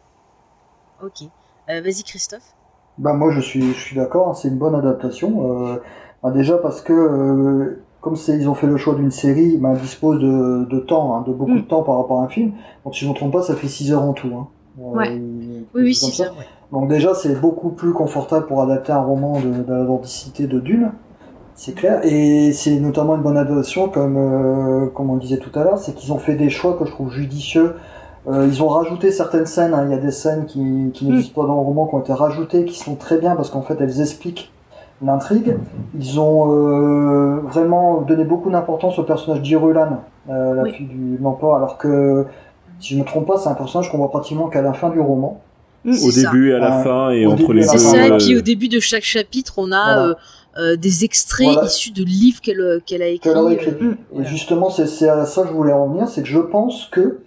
Ok. Vas-y Christophe. Bah moi je suis je suis d'accord, hein, c'est une bonne adaptation. Bah, déjà parce que comme ils ont fait le choix d'une série, bah, ils disposent de, de temps, hein, de beaucoup de mm. temps par rapport à un film. Donc si je ne me trompe pas, ça fait 6 heures en tout. Hein. Ouais. oui, oui, 6 heures. Donc déjà, c'est beaucoup plus confortable pour adapter un roman de, de la de Dune. C'est clair. Et c'est notamment une bonne adaptation, comme, euh, comme on disait tout à l'heure, c'est qu'ils ont fait des choix que je trouve judicieux. Euh, ils ont rajouté certaines scènes. Hein. Il y a des scènes qui, qui n'existent pas dans le roman, qui ont été rajoutées, qui sont très bien parce qu'en fait, elles expliquent l'intrigue. Ils ont euh, vraiment donné beaucoup d'importance au personnage d'Irulan, euh, la fille du Lamport, alors que, si je ne me trompe pas, c'est un personnage qu'on voit pratiquement qu'à la fin du roman. Au début et à la fin, et entre les deux. C'est ça, et puis au début de chaque chapitre, on a euh, euh, des extraits issus de livres qu'elle qu'elle a écrits. Et justement, c'est à ça que je voulais en venir, c'est que je pense que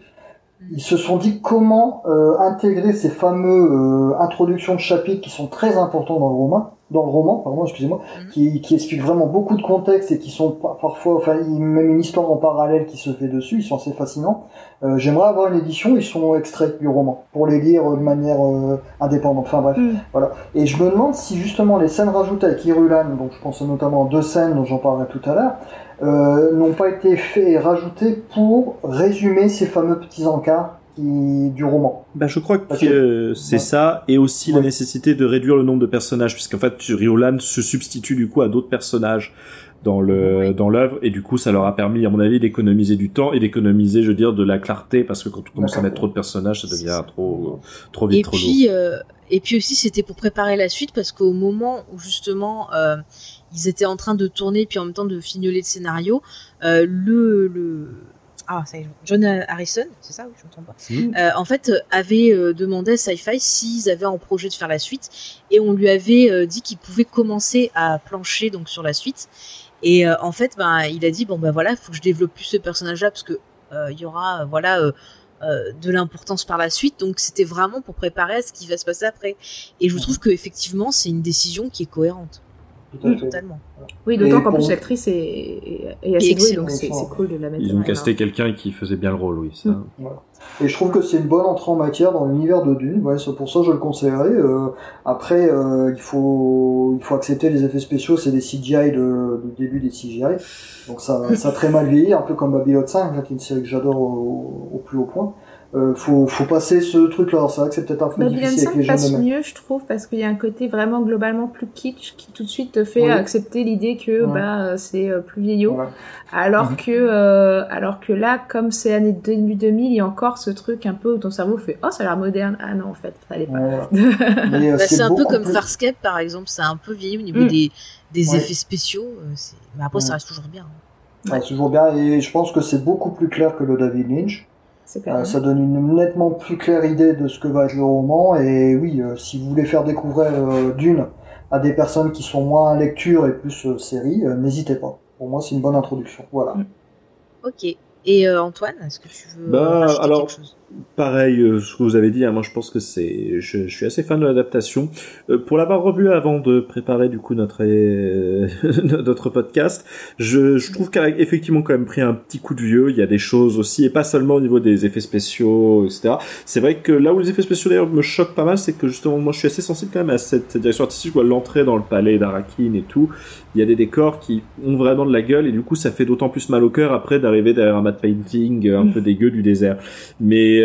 ils se sont dit comment intégrer ces fameux introductions de chapitres qui sont très importants dans le roman, dans le roman, pardon, excusez-moi, mhm. qui, qui explique vraiment beaucoup de contexte et qui sont parfois, enfin, même une histoire en parallèle qui se fait dessus, ils sont assez fascinants. Euh, J'aimerais avoir une édition, ils sont extraits du roman, pour les lire de manière euh, indépendante. Enfin bref, mhm. voilà. Et je me demande si justement les scènes rajoutées avec Irulan, donc je pense notamment à deux scènes dont j'en parlerai tout à l'heure, euh, n'ont pas été faites et rajoutées pour résumer ces fameux petits encarts du roman. Bah, je crois que c'est ça, et aussi la nécessité de réduire le nombre de personnages, puisqu'en fait, Riolan se substitue du coup à d'autres personnages dans le dans l'œuvre et du coup ça leur a permis à mon avis d'économiser du temps et d'économiser je veux dire de la clarté parce que quand on commence à mettre trop de personnages ça devient trop trop vite et trop puis, Euh, et puis aussi c'était pour préparer la suite parce qu'au moment où justement euh, ils étaient en train de tourner puis en même temps de fignoler le scénario euh, le le ah, ça John Harrison, c'est ça, oui, je me trompe pas. Euh, en fait, euh, avait euh, demandé à Sci-Fi s'ils avaient en projet de faire la suite, et on lui avait dit qu'il pouvait commencer à plancher donc sur la suite. Et en fait, ben, il a dit bon ben voilà, il faut que je développe plus ce personnage-là parce que il y aura voilà de l'importance par la suite. Donc c'était vraiment pour préparer à ce qui va se passer après. Et je trouve que effectivement, c'est une décision qui est cohérente. Totalement. Oui, d'autant qu'en plus l'actrice est, assez douée, donc c'est cool de la mettre. Ils ont casté quelqu'un qui faisait bien le rôle, oui. Ça. Mm. Et je trouve que c'est une bonne entrée en matière dans l'univers de Dune. Ouais, c'est pour ça que je le conseillerais. Euh, après, euh, il faut il faut accepter les effets spéciaux, c'est des CGI de, début des CGI, donc ça *laughs* ça a très mal vieilli, un peu comme Babylon 5, qui est une série que j'adore au, plus haut point. Euh, faut, faut passer ce truc-là. C'est vrai que c'est peut-être un peu difficile avec les passe mieux, je trouve, parce qu'il y a un côté vraiment globalement plus kitsch qui tout de suite te fait accepter l'idée que bah c'est euh, plus vieillot. Alors mhm. que euh, alors que là, comme c'est année début 2000, il y a encore ce truc un peu où ton cerveau fait oh ça a l'air moderne. Ah non en fait, ça allait pas. *laughs* bah, c'est un peu comme Farscape par exemple, c'est un peu vieilli au niveau mm. des des effets spéciaux. Mais après ça reste toujours bien. Hein. toujours bien et je pense que c'est beaucoup plus clair que le David Lynch. Euh, ça donne une nettement plus claire idée de ce que va être le roman. Et oui, euh, si vous voulez faire découvrir euh, Dune à des personnes qui sont moins lecture et plus série, n'hésitez pas. Pour moi, c'est une bonne introduction. Voilà. Mm. Ok. Et Antoine, est-ce que tu veux bah, alors, quelque chose? Pareil, euh, ce que vous avez dit, hein, moi je pense que c'est, je, je, suis assez fan de l'adaptation. Euh, pour l'avoir revu avant de préparer du coup notre euh, *laughs* notre podcast, je, je trouve qu'elle a effectivement quand même pris un petit coup de vieux. Il y a des choses aussi, et pas seulement au niveau des effets spéciaux, etc. C'est vrai que là où les effets spéciaux d'ailleurs me choquent pas mal, c'est que justement moi je suis assez sensible quand même à cette direction artistique. Je vois l'entrée dans le palais d'Arakin et tout. Il y a des décors qui ont vraiment de la gueule et du coup ça fait d'autant plus mal au cœur après d'arriver derrière un matte painting un peu dégueu du désert. Mais euh,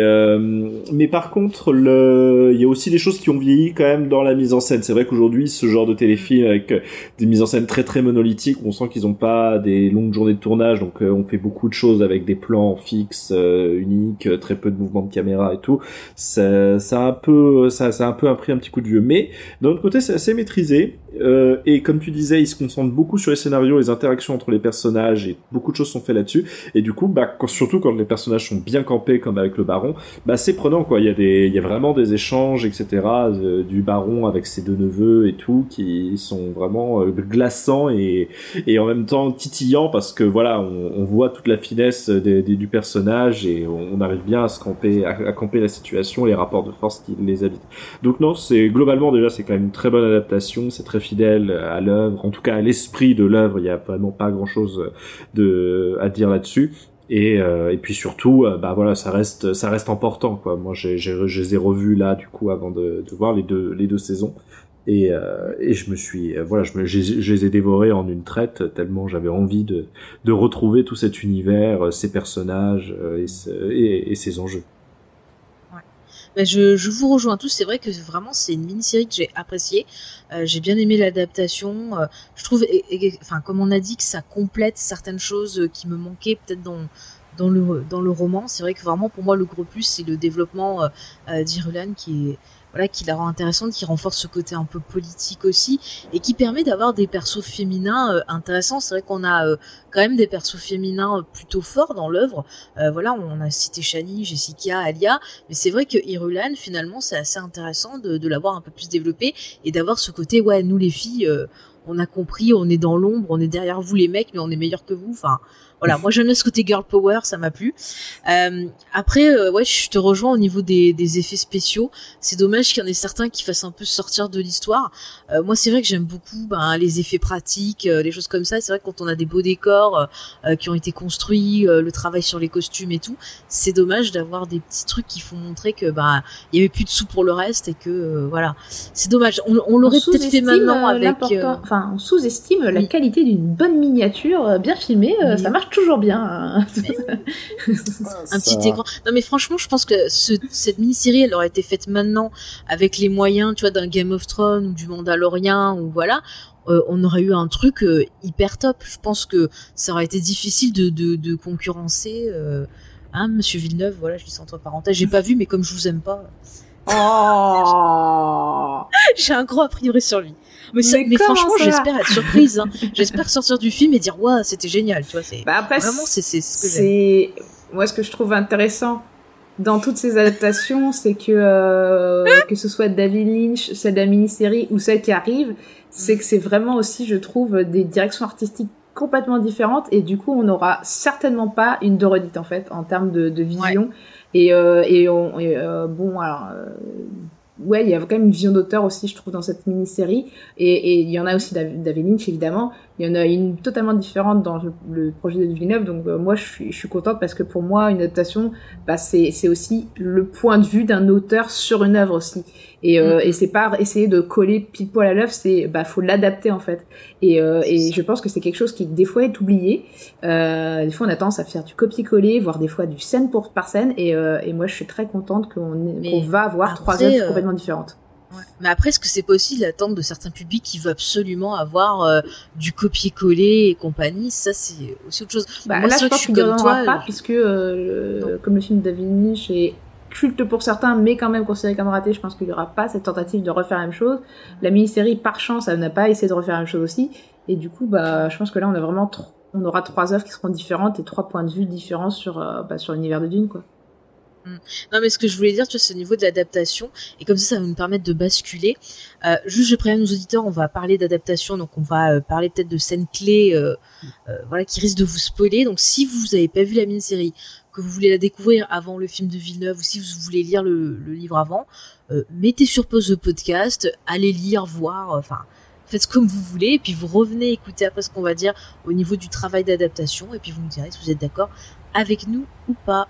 mais par contre, il y a aussi des choses qui ont vieilli quand même dans la mise en scène. C'est vrai qu'aujourd'hui, ce genre de téléfilm avec euh, des mises en scène très très monolithiques, on sent qu'ils n'ont pas des longues journées de tournage, donc euh, on fait beaucoup de choses avec des plans fixes, uniques, très peu de mouvements de caméra et tout. Ça, a un peu, ça, a un peu un petit coup de vieux. Mais d'un autre côté, c'est assez maîtrisé. Euh, et comme tu disais, il se concentre beaucoup sur les scénarios, les interactions entre les personnages, et beaucoup de choses sont faites là-dessus. Et du coup, bah, surtout quand les personnages sont bien campés, comme avec le Baron, bah, c'est prenant, quoi. Il y a des, il y a vraiment des échanges, etc., du Baron avec ses deux neveux et tout, qui sont vraiment euh, glaçants et, et en même temps titillants parce que voilà, on, on voit toute la finesse des, du personnage et on, arrive bien à se camper, à, camper la situation, les rapports de force qui les habitent. Donc non, c'est globalement déjà, c'est quand même une très bonne adaptation, c'est très fidèle à l'œuvre, en tout cas à l'esprit de l'œuvre. Il y a vraiment pas grand chose de à dire là-dessus. Et, et puis surtout, bah voilà, ça reste, ça reste important quoi. Moi, j'ai, je les ai revus là du coup avant de, de voir les deux, les deux saisons. Et, euh, et je me suis, voilà, je, me, je, je, les ai dévorés en une traite tellement j'avais envie de, de retrouver tout cet univers, ces personnages et, et, et ces enjeux. Bah, je, je, vous rejoins tous. C'est vrai que vraiment c'est une mini-série que j'ai appréciée. Euh, j'ai bien aimé l'adaptation. Euh, je trouve, enfin comme on a dit, que ça complète certaines choses euh, qui me manquaient peut-être dans dans le dans le roman. C'est vrai que vraiment pour moi le gros plus c'est le développement euh, d'Irulan qui est voilà, qui la rend intéressante, qui renforce ce côté un peu politique aussi, et qui permet d'avoir des persos féminins euh, intéressants. C'est vrai qu'on a euh, quand même des persos féminins euh, plutôt forts dans l'œuvre. voilà, on a cité Shani, Jessica, Alia, mais c'est vrai que Irulan, finalement, c'est assez intéressant de, de l'avoir un peu plus développé et d'avoir ce côté, ouais, nous les filles, on a compris, on est dans l'ombre, on est derrière vous les mecs, mais on est meilleurs que vous. Enfin, voilà, moi j'aime bien ce côté girl power, ça m'a plu. Euh, après, euh, ouais, je te rejoins au niveau des, des effets spéciaux. C'est dommage qu'il y en ait certains qui fassent un peu sortir de l'histoire. Euh, moi, c'est vrai que j'aime beaucoup ben, les effets pratiques, euh, les choses comme ça. C'est vrai que quand on a des beaux décors euh, qui ont été construits, le travail sur les costumes et tout, c'est dommage d'avoir des petits trucs qui font montrer que bah il y avait plus de sous pour le reste et que voilà, c'est dommage. On, on l'aurait peut-être fait maintenant avec. Enfin, on sous-estime la qualité d'une bonne miniature bien filmée. Ça marche toujours bien. Hein. un petit écran. Non mais franchement, je pense que ce, cette mini-série, elle aurait été faite maintenant avec les moyens, tu vois, d'un Game of Thrones ou du Mandalorian ou voilà. Euh, on aurait eu un truc euh, hyper top. Je pense que ça aurait été difficile de, de, de concurrencer. Euh, hein, Monsieur Villeneuve, voilà, je dis entre parenthèses, j'ai pas vu, mais comme je vous aime pas. Oh *laughs* J'ai un gros a priori sur lui. Mais, mais, franchement, j'espère être surprise. Hein. *laughs* j'espère sortir du film et dire waouh, c'était génial. Tu vois, c'est bah après, vraiment c'est ce que c'est moi ce que je trouve intéressant dans toutes ces adaptations, *laughs* c'est que euh, que ce soit David Lynch, celle de la mini-série ou celle qui arrive, c'est que c'est vraiment aussi, je trouve, des directions artistiques complètement différentes et du coup, on n'aura certainement pas une de redite en fait en termes de, de vision. Et, euh, et, on, et euh, bon, alors, euh, ouais, il y a quand même une vision d'auteur aussi, je trouve, dans cette mini-série. Et, il y en a aussi David Lynch, évidemment. Il y en a une totalement différente dans le, projet de Villeneuve. Donc euh, moi, je suis, je suis contente parce que pour moi, une adaptation, bah, c'est, c'est aussi le point de vue d'un auteur sur une œuvre aussi. Et, euh, mm. et c'est pas essayer de coller pile poil à l'œuvre, c'est bah faut l'adapter en fait. Et, euh, et je pense que c'est quelque chose qui des fois est oublié. Euh, des fois, on a tendance à faire du copier-coller, voire des fois du scène pour par scène. Et, euh, et moi, je suis très contente qu'on, qu'on va avoir trois œuvres complètement différentes. Mais après, est-ce que c'est pas aussi l'attente de certains publics qui veulent absolument avoir euh, du copier-coller et compagnie? Ça, c'est aussi autre chose. Bah, Moi, là, je pense qu'il n'y en aura pas, puisque euh, comme le film de David est culte pour certains, mais quand même considéré comme raté, je pense qu'il n'y aura pas cette tentative de refaire la même chose. La mini-série, par chance, elle n'a pas essayé de refaire la même chose aussi. Et du coup, bah, je pense que là, on a vraiment on aura trois œuvres qui seront différentes et trois points de vue différents sur, euh, bah, sur l'univers de Dune, quoi. Mm. Non, mais ce que je voulais dire, tu vois, c'est au niveau de l'adaptation, et comme ça, ça va nous permettre de basculer. Euh, juste, je préviens nos auditeurs, on va parler d'adaptation, donc on va euh, parler peut-être de scènes clés, euh, voilà, qui risquent de vous spoiler. Donc, si vous n'avez pas vu la mini-série, que vous voulez la découvrir avant le film de Villeneuve, ou si vous voulez lire le, le livre avant, mettez sur pause le podcast, allez lire, voir, enfin, faites comme vous voulez, et puis vous revenez écouter après ce qu'on va dire au niveau du travail d'adaptation, et puis vous me direz si vous êtes d'accord avec nous ou pas.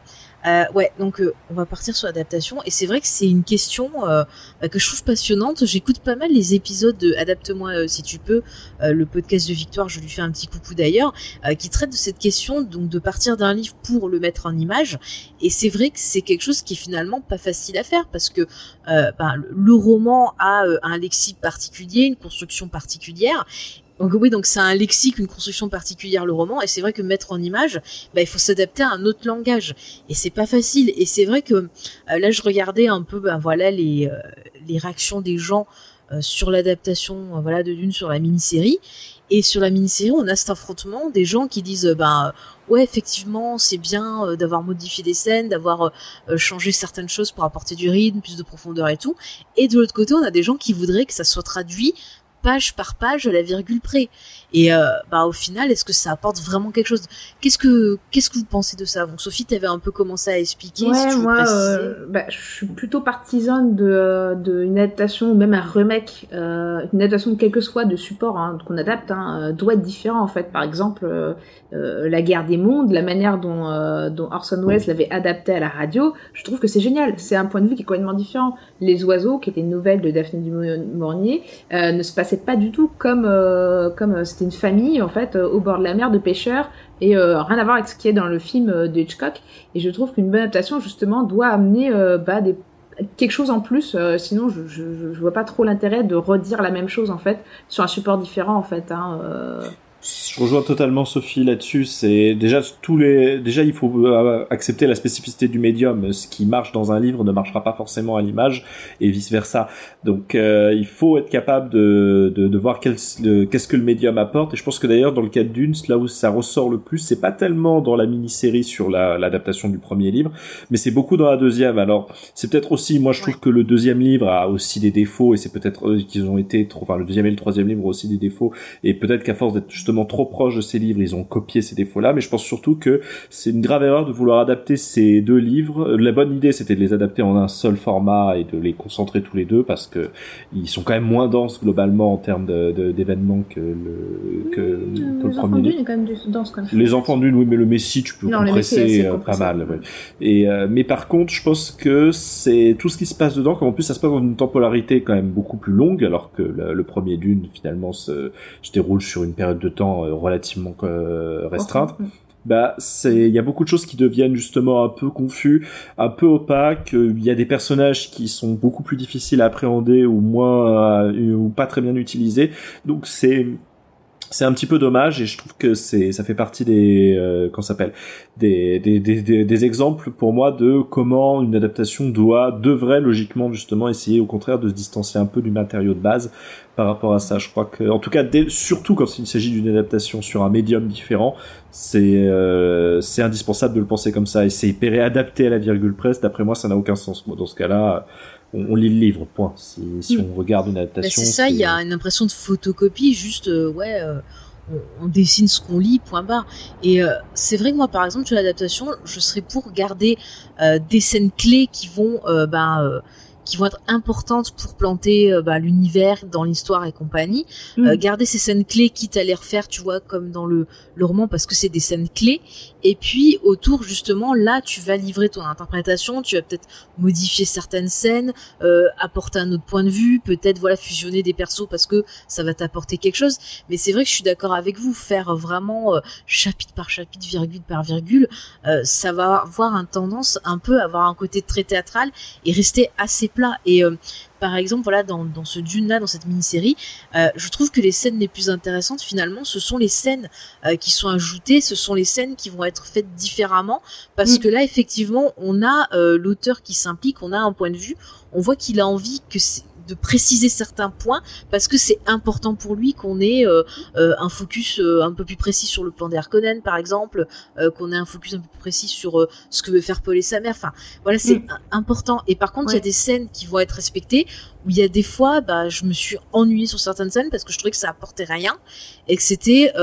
Euh, ouais, donc euh, on va partir sur l'adaptation et c'est vrai que c'est une question euh, que je trouve passionnante. J'écoute pas mal les épisodes de Adapte-moi euh, si tu peux, le podcast de Victoire, je lui fais un petit coucou d'ailleurs, qui traite de cette question donc de partir d'un livre pour le mettre en image. Et c'est vrai que c'est quelque chose qui est finalement pas facile à faire parce que bah, le roman a un lexique particulier, une construction particulière donc oui, donc c'est un lexique, une construction particulière le roman, et c'est vrai que mettre en image, bah, il faut s'adapter à un autre langage, et c'est pas facile. Et c'est vrai que euh, là, je regardais un peu, ben voilà, les euh, les réactions des gens euh, sur l'adaptation, voilà, de Dune sur la mini-série. Et sur la mini-série, on a cet affrontement des gens qui disent, ben ouais, effectivement, c'est bien d'avoir modifié des scènes, d'avoir changé certaines choses pour apporter du rythme, plus de profondeur et tout. Et de l'autre côté, on a des gens qui voudraient que ça soit traduit page par page à la virgule près. Et euh, bah au final, est-ce que ça apporte vraiment quelque chose? Qu'est-ce que qu'est-ce que vous pensez de ça? Donc Sophie, tu avais un peu commencé à expliquer. Ouais, moi, euh, bah, je suis plutôt partisane de, de une adaptation ou même un remake, euh, une adaptation de quel que soit de support hein, qu'on adapte, hein, doit être différent en fait. Par exemple, la guerre des mondes, la manière dont, dont Orson Welles l'avait adapté à la radio, je trouve que c'est génial. C'est un point de vue qui est complètement différent. Les oiseaux, qui était une nouvelle de Daphné du Mornier, ne se passait pas du tout comme comme c'était une famille en fait euh, au bord de la mer de pêcheurs et euh, rien à voir avec ce qui est dans le film euh, de Hitchcock. Et je trouve qu'une bonne adaptation justement doit amener bah, des quelque chose en plus, sinon je, je, je, vois pas trop l'intérêt de redire la même chose en fait sur un support différent en fait. Hein, je rejoins totalement Sophie là-dessus. C'est déjà tous les, déjà il faut euh, accepter la spécificité du médium. Ce qui marche dans un livre ne marchera pas forcément à l'image et vice versa. Donc euh, il faut être capable de, de, de voir qu'est-ce que le médium apporte. Et je pense que d'ailleurs dans le cas d'une, là où ça ressort le plus, c'est pas tellement dans la mini-série sur l'adaptation du premier livre, mais c'est beaucoup dans la deuxième. Alors c'est peut-être aussi, moi je trouve que le deuxième livre a aussi des défauts et c'est peut-être qu'ils ont été trop, enfin le deuxième et le troisième livre ont aussi des défauts et peut-être qu'à force d'être justement trop proche de ces livres, ils ont copié ces défauts-là, mais je pense surtout que c'est une grave erreur de vouloir adapter ces deux livres. La bonne idée, c'était de les adapter en un seul format et de les concentrer tous les deux parce que ils sont quand même moins denses globalement en termes d'événements que le que, le premier livre. Quand même dense, quand les enfants d'une, oui, mais le Messie, tu peux compresser euh, pas mal. Et euh, mais par contre, je pense que c'est tout ce qui se passe dedans, comme en plus ça se passe dans une temporalité quand même beaucoup plus longue, alors que le, premier d'une finalement se, se déroule sur une période de temps euh, relativement euh, restreinte. bah c'est il y a beaucoup de choses qui deviennent justement un peu confus, un peu opaques. Il y a des personnages qui sont beaucoup plus difficiles à appréhender ou moins euh, ou pas très bien utilisés. Donc c'est c'est un petit peu dommage et je trouve que c'est ça fait partie des euh, qu'on s'appelle des des, des, des, exemples pour moi de comment une adaptation doit devrait logiquement justement essayer au contraire de se distancier un peu du matériau de base par rapport à ça. Je crois que en tout cas surtout quand il s'agit d'une adaptation sur un médium différent c'est euh, c'est indispensable de le penser comme ça et c'est hyper adapté à la virgule presse. D'après moi ça n'a aucun sens dans ce cas-là on, lit le livre, point. Si, on regarde une adaptation. c'est ça, il y a une impression de photocopie, juste, euh, ouais, euh, on, dessine ce qu'on lit, point barre. Et euh, c'est vrai que moi, par exemple, sur l'adaptation, je serais pour garder des scènes clés qui vont, ben, qui vont être importantes pour planter euh, bah, l'univers dans l'histoire et compagnie. Mm. Euh, garder ces scènes clés, quitte à les refaire, tu vois, comme dans le, le roman, parce que c'est des scènes clés. Et puis autour, justement, là, tu vas livrer ton interprétation, tu vas peut-être modifier certaines scènes, euh, apporter un autre point de vue, peut-être voilà fusionner des persos parce que ça va t'apporter quelque chose. Mais c'est vrai que je suis d'accord avec vous, faire vraiment chapitre par chapitre, virgule par virgule, ça va avoir une tendance un peu à avoir un côté très théâtral et rester assez plat. Et euh, par exemple, voilà, dans, dans ce Dune-là, dans cette mini-série, euh, je trouve que les scènes les plus intéressantes, finalement, ce sont les scènes euh, qui sont ajoutées, ce sont les scènes qui vont être faites différemment, parce mm. que là, effectivement, on a l'auteur qui s'implique, on a un point de vue, on voit qu'il a envie que de préciser certains points parce que c'est important pour lui qu'on ait euh, euh, un focus euh, un peu plus précis sur le plan d'Harkonnen par exemple, qu'on ait un focus un peu plus précis sur ce que veut faire Paul et sa mère. Enfin, voilà, c'est mm. important. Et par contre, il y a des scènes qui vont être respectées où il y a des fois, bah, je me suis ennuyée sur certaines scènes parce que je trouvais que ça apportait rien et que c'était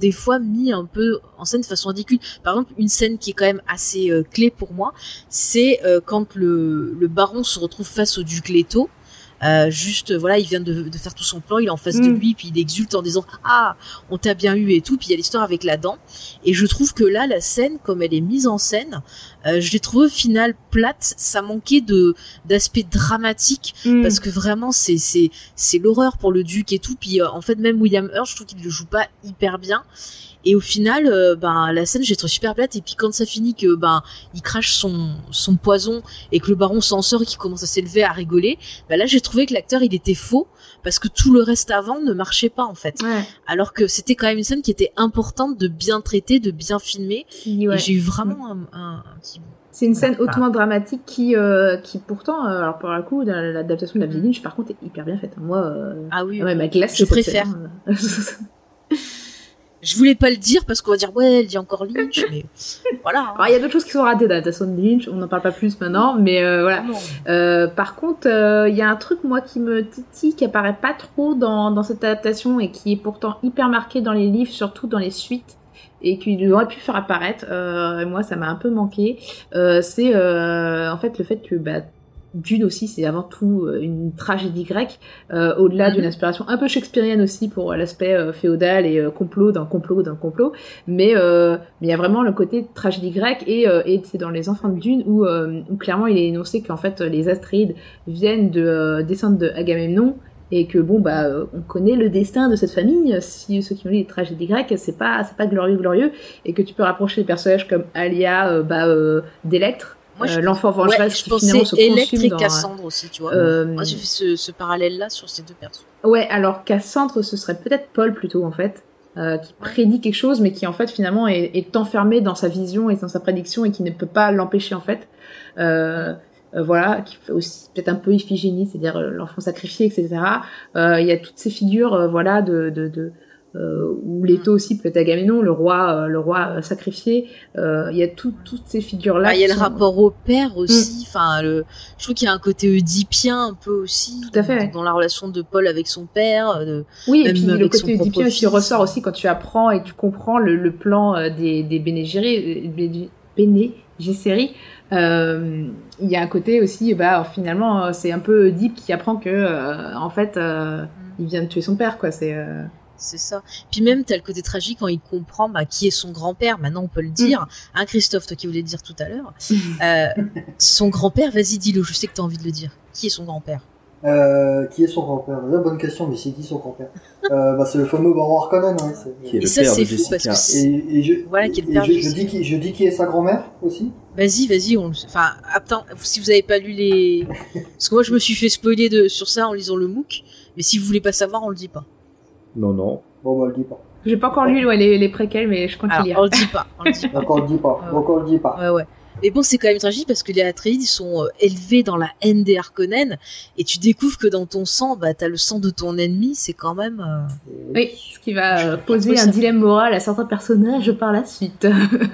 des fois mis un peu en scène de façon ridicule. Par exemple, une scène qui est quand même assez clé pour moi, c'est quand le, le baron se retrouve face au duc Leto euh, juste, voilà, il vient de, de, faire tout son plan, il est en face de mm. lui, puis il exulte en disant ah, on t'a bien eu et tout. Puis il y a l'histoire avec la dent. Et je trouve que là, la scène, comme elle est mise en scène, euh, je l'ai trouvée au final plate. Ça manquait de d'aspect dramatique mm. parce que vraiment c'est c'est c'est l'horreur pour le duc et tout. Puis euh, en fait même William Hurt, je trouve qu'il le joue pas hyper bien. Et au final, euh, ben la scène j'ai trouvé super plate. Et puis quand ça finit que ben il crache son son poison et que le baron s'en sort et qu'il commence à s'élever à rigoler, ben là j'ai trouvé que l'acteur il était faux parce que tout le reste avant ne marchait pas en fait. Alors que c'était quand même une scène qui était importante de bien traiter, de bien filmer. Et j'ai eu vraiment un, un, petit c'est une scène hautement dramatique qui, euh, qui pourtant, euh, alors pour le coup, l'adaptation de la Lynch, par contre, est hyper bien faite. Moi, ah oui, ma glace, je préfère. *laughs* Je voulais pas le dire parce qu'on va dire ouais, elle dit encore Lynch, mais *laughs* voilà. il y a d'autres choses qui sont ratées d'adaptation de Lynch, on n'en parle pas plus maintenant, mais euh, voilà. Euh, par contre, euh, il y a un truc moi qui me titille, qui apparaît pas trop dans, dans cette adaptation et qui est pourtant hyper marqué dans les livres, surtout dans les suites et qu'il aurait pu faire apparaître. Euh, moi, ça m'a un peu manqué. Euh, c'est euh, en fait le fait que bah, Dune aussi, c'est avant tout une tragédie grecque, au-delà d'une mhm. inspiration un peu shakespearienne aussi pour l'aspect féodal et complot d'un complot d'un complot. Mais il y a vraiment le côté tragédie grecque et, et c'est dans Les Enfants de Dune où, où clairement il est énoncé qu'en fait les Astrides viennent de descendre de Agamemnon et que bon bah on connaît le destin de cette famille si ceux qui ont lu les tragédies grecques c'est pas c'est pas glorieux glorieux et que tu peux rapprocher des personnages comme Alia bah d'Electre euh, l'enfant vengeresse qui finalement se consume et Cassandre aussi, tu vois. Euh... Moi, j'ai fait ce, ce parallèle-là sur ces deux personnes. Ouais, alors Cassandre, ce serait peut-être Paul plutôt, en fait, euh, qui prédit quelque chose, mais qui, en fait, finalement, est, est, enfermé dans sa vision et dans sa prédiction et qui ne peut pas l'empêcher, en fait. Euh, euh voilà, qui fait aussi peut-être un peu Iphigénie, c'est-à-dire euh, l'enfant sacrifié, etc. Il y a toutes ces figures, voilà, de, de, de euh, ou Leto aussi peut être Agamemnon, le roi, euh, le roi euh, sacrifié. Il y a toutes ces figures là. Ah, il y a le rapport au père aussi. Mm. Enfin, le, je trouve qu'il y a un côté oedipien un peu aussi. Tout à fait. Dans, la relation de Paul avec son père. De, oui, et puis le côté oedipien qui ressort aussi quand tu apprends et tu comprends le, le plan des, des Bene Euh, il y a un côté aussi, bah finalement c'est un peu Oedipe qui apprend que en fait mm. il vient de tuer son père quoi. C'est c'est ça. Puis même, t'as le côté tragique quand il comprend bah, qui est son grand-père. Maintenant, on peut le dire. Mm. Hein, Christophe, toi qui voulais le dire tout à l'heure. Euh, son grand-père, vas-y, dis-le. Je sais que t'as envie de le dire. Qui est son grand-père? Euh, qui est son grand-père? Bonne question, mais c'est qui son grand-père? Euh, bah, C'est le fameux Baron Harkonnen. Hein, et ça, c'est fou parce que et, je, voilà, qui est le père je, je, dis qui, je dis qui est sa grand-mère aussi? Vas-y, vas-y. On... Enfin, attends, si vous avez pas lu les, parce que moi, je me suis fait spoiler de sur ça en lisant le MOOC. Mais si vous voulez pas savoir, on le dit pas. Non, non. Bon, bah, on le dit pas. J'ai pas encore lu les, les préquels, mais je compte lire. On le dit pas. On le dit pas. Encore le dit pas. *laughs* Encore le dit pas. Ouais, ouais. Mais bon, c'est quand même tragique parce que les Atreides, ils sont euh, élevés dans la haine des Harkonnen et tu découvres que dans ton sang, bah, t'as le sang de ton ennemi, c'est quand même... Euh, oui, ce qui va euh, poser un dilemme moral à certains personnages par la suite.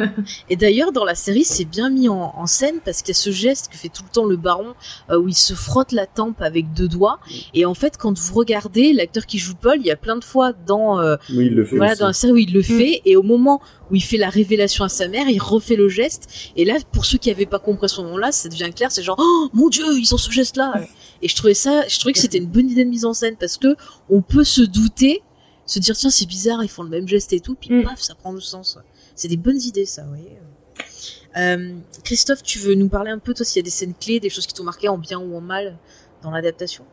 *laughs* et d'ailleurs, dans la série, c'est bien mis en, scène parce qu'il y a ce geste que fait tout le temps le baron où il se frotte la tempe avec deux doigts et en fait, quand vous regardez l'acteur qui joue Paul, il y a plein de fois dans... oui, il le fait Voilà, dans la série où il le mm. fait et au moment où il fait la révélation à sa mère, il refait le geste. Et là, pour ceux qui n'avaient pas compris ce moment-là, ça devient clair. C'est genre, oh mon dieu, ils ont ce geste-là. Et je trouvais ça, je trouvais que c'était une bonne idée de mise en scène parce que on peut se douter, se dire tiens c'est bizarre, ils font le même geste et tout, puis mm. paf, ça prend le sens. C'est des bonnes idées, ça, vous voyez. Euh, Christophe, tu veux nous parler un peu, toi, s'il y a des scènes clés, des choses qui t'ont marqué en bien ou en mal dans l'adaptation?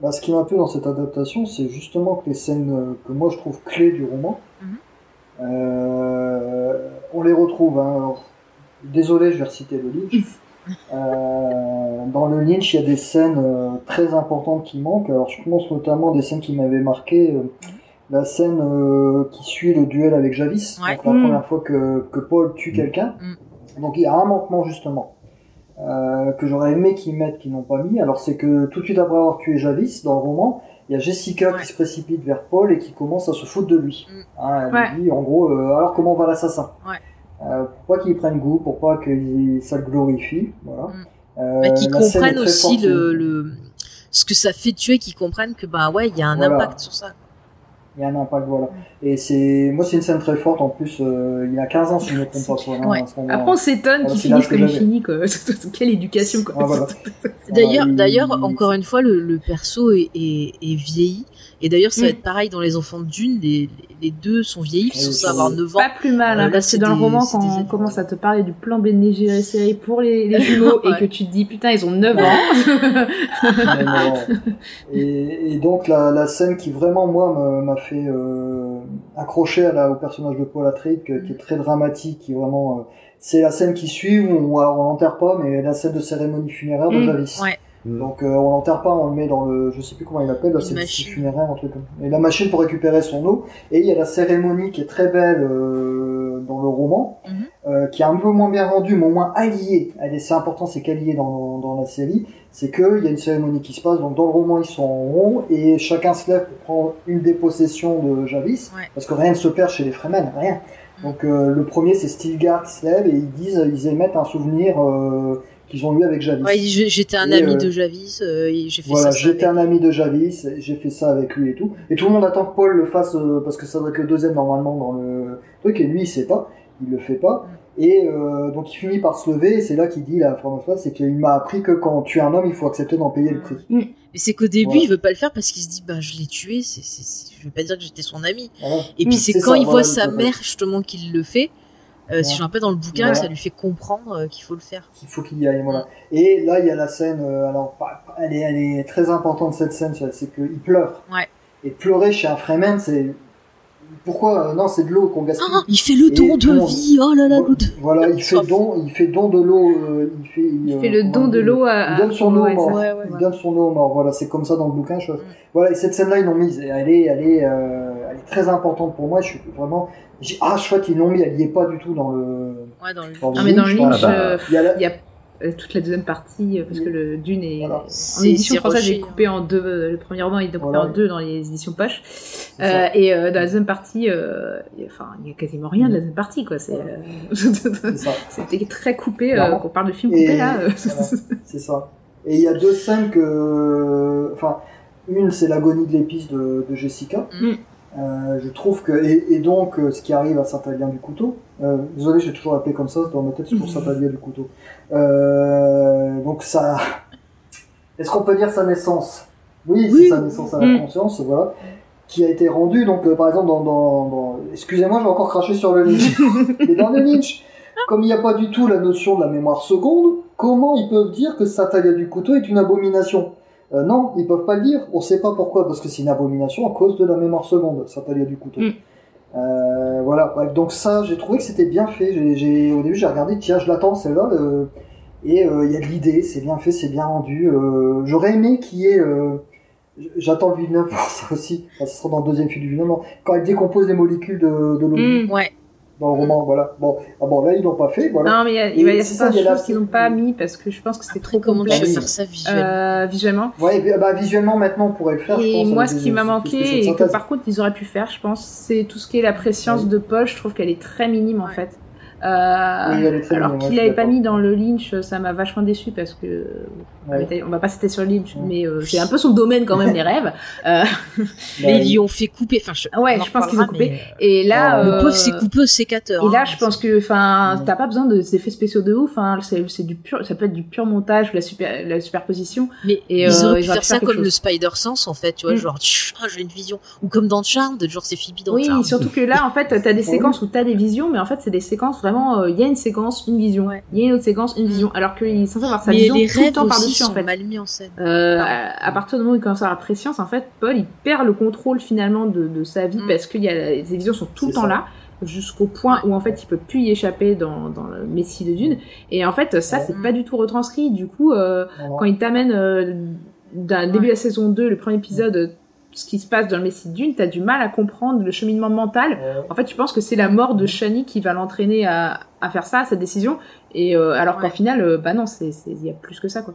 Bah, Ce qui m'a plu dans cette adaptation, c'est justement que les scènes euh, que moi je trouve clés du roman, mhm. Euh, on les retrouve. Hein. Désolé, je vais reciter le Lynch. Euh, dans le Lynch, il y a des scènes euh, très importantes qui manquent. Alors, je pense notamment des scènes qui m'avaient marqué. la scène qui suit le duel avec Javis, la mm. première fois que, Paul tue mm. quelqu'un. Mm. Donc, il y a un manquement justement. que j'aurais aimé qu'ils mettent, qu'ils n'ont pas mis. Alors c'est que tout de suite après avoir tué Javis dans le roman, il y a Jessica qui se précipite vers Paul et qui commence à se foutre de lui. Mm. Hein, elle lui dit en gros, euh, alors comment va l'assassin? Euh, Pourquoi qu'il prenne goût Pourquoi que ça le glorifie Voilà. Mm. Euh, bah, qu'ils comprennent aussi le, le, ce que ça fait tuer, qu'ils comprennent que bah ouais, il y a un impact sur ça il y a un impact, voilà. Et c'est, moi, c'est une scène très forte. En plus, euh, il y a 15 ans, si je ne me trompe pas. ouais. Après, on s'étonne qu'il finisse comme il finit, quoi. *laughs* Quelle éducation, quoi. voilà. *laughs* D'ailleurs, d'ailleurs, encore une fois, le, le perso est, est, est, vieilli. Et d'ailleurs, ça va être pareil dans les enfants de Dune. Les, les deux sont vieillis, ils sont avoir 9 ans. Pas plus mal, hein, euh, parce que dans le roman, quand on commence à te parler du plan Bene série pour les, les *laughs* jumeaux et que tu te dis, putain, ils ont 9 ans. et, et, donc, la, la scène qui vraiment, moi, m'a fait euh, accrocher à la, au personnage de Paul Atreides, qui est très dramatique, qui vraiment... Euh, c'est la scène qui suit où on, on l'enterre pas, mais la scène de cérémonie funéraire de mm. Javis. Ouais. Mm. Donc euh, on l'enterre pas, on le met dans le, je sais plus comment il appelle, c'est funéraire, un truc comme Et la machine pour récupérer son eau. Et il y a la cérémonie qui est très belle euh, dans le roman, euh, qui est un peu moins bien rendu, mais au moins allié. Elle est- C'est important, c'est qu'allié dans, dans la série. C'est qu'il y a une cérémonie qui se passe. Donc dans le roman, ils sont en rond et chacun se lève pour prendre une des possessions de Javis, Ouais. parce que rien ne se perd chez les Fremen, rien. Donc euh, le premier, c'est Stilgar qui se lève et ils disent, ils émettent un souvenir euh, qu'ils ont eu avec Javis. Ouais, j'étais un ami de Javis, euh, j'ai fait Voilà, ça. j'étais un ami de Javis, j'ai fait ça avec lui et tout. Et tout le monde attend que Paul le fasse euh, parce que ça doit être le deuxième normalement dans le truc et lui il sait pas, il le fait pas. Et euh, donc il finit par se lever et c'est là qu'il dit la phrase, c'est qu'il m'a appris que quand tu es un homme il faut accepter d'en payer le prix. Mais c'est qu'au début, il veut pas le faire parce qu'il se dit, bah, je l'ai tué, c'est, c'est, c'est- je vais pas dire que j'étais son ami. Voilà. Et puis Mm, c'est c'est quand ça, il voit sa mère, justement, qu'il le fait, euh, si je me rappelle dans le bouquin, ça lui fait comprendre euh, qu'il faut le faire. Il faut qu'il y aille, voilà. Et là il y a la scène, euh, alors elle est, elle est très importante cette scène, c'est qu'il pleure. Ouais. Et pleurer chez un Fremen c'est pourquoi euh, non c'est de l'eau qu'on gaspille. Ah, il fait le don de vie, oh là là, Voilà, il fait don, il fait don de l'eau, euh, il fait, Il euh, fait le don de l'eau à. Il donne son eau mort. Ouais, ouais. Il donne son eau au mort. Voilà, c'est comme ça dans le bouquin. Je... Voilà, et cette scène-là, ils l'ont mise. Et elle est, elle est, euh, elle est très importante pour moi. Je suis vraiment. j'ai- Ah, chouette, ils l'ont mis. Elle y est pas du tout dans le. Ouais, dans le... Dans le Ah, mais dans je le. Lynch, Ah bah, euh, Il y a la- il y a euh, toute la deuxième partie, euh, parce que le Dune est. Voilà. En édition c'est française, est coupé en deux. euh, Le premier roman est coupé Voilà. en deux dans les éditions poche. Euh, et euh, dans la deuxième partie, euh, il y a- enfin, il y a quasiment rien de la deuxième partie, quoi. C'est, euh. *laughs* C'était très coupé. Euh, on parle de film Et- coupé là. euh. *laughs* C'est ça. Et il y a deux scènes que. Enfin, une, c'est l'agonie de l'épice de, de Jessica. Mm. Euh, je trouve que. Et, et donc, euh, ce qui arrive à Saint-Alien du couteau. Euh, désolé, j'ai toujours appelé comme ça dans ma tête, c'est pour Saint-Alien du couteau. Euh, donc, ça. Est-ce qu'on peut dire sa naissance? Oui, Oui. c'est sa naissance à la Mm. conscience, voilà. Qui a été rendue, donc, euh, par exemple, dans. dans, dans... Excusez-moi, j'ai encore craché sur le Lynch. *laughs* Mais dans le Lynch, comme il n'y a pas du tout la notion de la mémoire seconde, comment ils peuvent dire que Satalia du couteau est une abomination? Euh, Non, ils peuvent pas le dire. On sait pas pourquoi, parce que c'est une abomination à cause de la mémoire seconde, Satalia du couteau. Mm. Euh, voilà, bref, donc ça, j'ai trouvé que c'était bien fait. J'ai, j'ai- au début, j'ai regardé, tiens, je l'attends, celle-là. et euh, il y a de l'idée, c'est bien fait, c'est bien rendu. Euh, j'aurais aimé qu'il y ait... euh, J'attends le Villeneuve pour *laughs* ça aussi. Enfin, ce sera dans le deuxième film du Villeneuve. Quand elle décompose les molécules de, de l'eau Mm. Ouais. Dans le roman, voilà. Bon, ah bon, là ils l'ont pas fait, voilà. Non, mais il y a, y a certaines choses qu'ils n'ont pas mis parce que je pense que c'était trop comment tu complexe oui. faire ça visuellement euh, visuellement. Ouais, et bah, visuellement maintenant on pourrait le faire. je Et pense, moi, ce des- qui m'a manqué et que par contre ils auraient pu faire, je pense, c'est tout ce qui est la préscience Oui. de Paul. Je trouve qu'elle est très minime en Ouais. fait. Euh, Oui, alors qu'il l'avait pas mis dans le Lynch, ça m'a vachement déçu parce que Ouais. on va pas citer sur le Lynch, Ouais. mais euh, c'est un peu son domaine quand même les rêves. Euh, *laughs* Bah, Mais ils y ont fait couper. Enfin, je... Ouais, je pense qu'ils ont coupé. mais, et là, Le pauvre, c'est coupé au sécateur. Et là, hein. je pense que, enfin, Ouais. t'as pas besoin de ces effets spéciaux de ouf. Hein. C'est, du pur, ça peut être du pur montage, la super, la superposition. Mais Et, ils euh, auraient pu faire ça comme le chose. Spider Sense en fait, tu vois, Mm. genre ah, j'ai une vision ou comme dans Charmed, genre c'est Phoebe dans Oui, Charmed. surtout que là, en fait, t'as des *laughs* séquences où t'as des visions, mais en fait, c'est des séquences vraiment. Euh, Il y a une séquence, une vision. Ouais. Il y a une autre séquence, une vision. Alors qu'il est censé avoir sa Mais vision les tout le temps par-dessus, en fait. mal mis en scène. Euh, à, à partir du moment où il commence à avoir préscience, en fait, Paul, il perd le contrôle finalement de, de sa vie Mm. parce que y a, les visions sont tout le temps ça. là, jusqu'au point où en fait il peut plus y échapper dans, dans le Messie de Dune. Et en fait, ça, c'est Mm. pas du tout retranscrit. Du coup, euh, quand il t'amène euh, d'un début de la saison 2, le premier épisode, ce qui se passe dans le Messie de Dune, t'as du mal à comprendre le cheminement mental. Ouais. En fait, tu penses que c'est la mort de Shani qui va l'entraîner à, à faire ça, à cette décision. Et euh, alors qu'en Ouais. final, euh, bah non, c'est il y a plus que ça, quoi.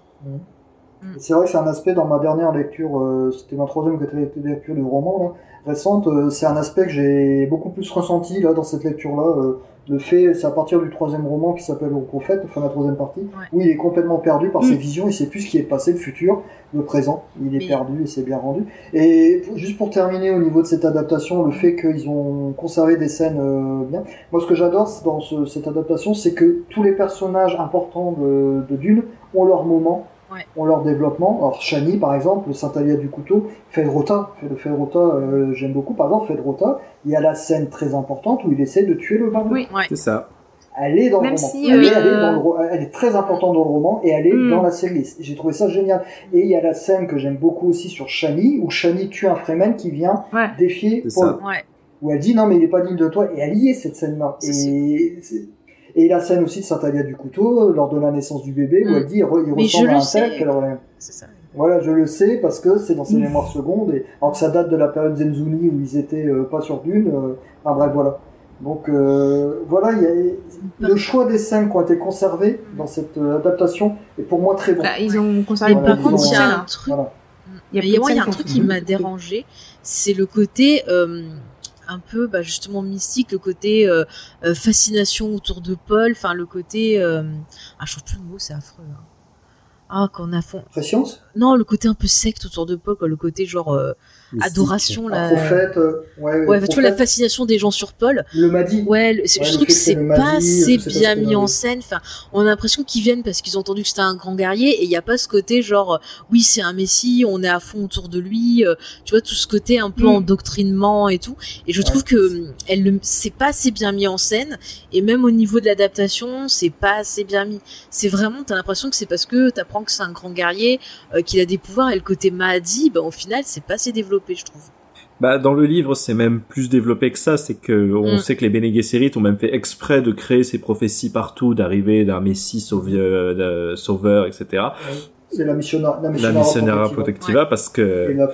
C'est vrai que c'est un aspect dans ma dernière lecture, euh, c'était ma troisième lecture du roman là, récente, euh, c'est un aspect que j'ai beaucoup plus ressenti là dans cette lecture-là. Le fait, c'est à partir du troisième roman qui s'appelle Le Prophète, enfin la troisième partie, où il est complètement perdu par Mm. ses visions, il sait plus ce qui est passé, le futur, le présent, il est Mais- perdu et c'est bien rendu. Et juste pour terminer au niveau de cette adaptation, le fait qu'ils ont conservé des scènes euh, bien. Moi, ce que j'adore dans ce- cette adaptation, c'est que tous les personnages importants de, de Dune ont leur moment, Ouais. ont leur développement. Alors, Shani, par exemple, le Saint-Alia du couteau, Fedrota, le Fedrota, euh, j'aime beaucoup. Par exemple, Fedrota, il y a la scène très importante où il essaie de tuer le baron. Oui. C'est ça. Elle est dans Même le roman. si, elle, est, euh, elle est dans le ro- elle est très importante dans le roman et elle est Mm. dans la série. J'ai trouvé ça génial. Et il y a la scène que j'aime beaucoup aussi sur Shani, où Shani tue un Fremen qui vient Ouais. défier C'est Paul. ça. Ouais. Où elle dit non mais il est pas digne de toi. Et elle y est cette scène-là. C'est Et, c'est- et la scène aussi de Saint-Alia du couteau, lors de la naissance du bébé, où Mm. elle dit il, re- il ressemble à un tel sais. qu'elle aurait... C'est ça. Voilà, je le sais parce que c'est dans ses Mm. mémoires secondes, et alors que ça date de la période Zenzuni où ils étaient euh, pas sur Dune. euh, enfin bref, voilà. Donc euh, voilà, il y a le choix des scènes qui ont été conservés dans cette euh, adaptation est pour moi très bon. Bah, ils ont conservé Voilà, par contre, il y a un truc. Voilà. Il y a moi, il y a un truc qui m'a dérangé, c'est le côté euh, un peu, bah, justement mystique, le côté euh, euh, fascination autour de Paul, enfin le côté, euh, ah, je trouve plus le mot, c'est affreux. hein. Ah, quand on a fond. Préscience, Non, le côté un peu secte autour de Paul, quoi, le côté genre euh, Mystique. adoration, là. prophète, euh, ouais, tu vois la fascination des gens sur Paul. le m'a dit. Ouais, le- Ouais, je trouve que que c'est pas Mahdi, assez bien mis en scène. Enfin, on a l'impression qu'ils viennent parce qu'ils ont entendu que c'était un grand guerrier et il y a pas ce côté genre, euh, oui, c'est un messie, on est à fond autour de lui. euh, tu vois tout ce côté un peu Mm. endoctrinement et tout. Et je trouve que elle le, c'est pas assez bien mis en scène et même au niveau de l'adaptation, c'est pas assez bien mis. C'est vraiment, t'as l'impression que c'est parce que t'apprends que c'est un grand guerrier, euh, qu'il a des pouvoirs et le côté Mahdi, bah, au final, c'est pas assez développé, je trouve. Bah, dans le livre, c'est même plus développé que ça. C'est que on Mm. sait que les Bene Gesserit ont même fait exprès de créer ces prophéties partout, d'arriver d'un messie sauveur, de- sauveur, etc. C'est la missionnaire, la La missionnaire missionnaire protectiva, parce que Et la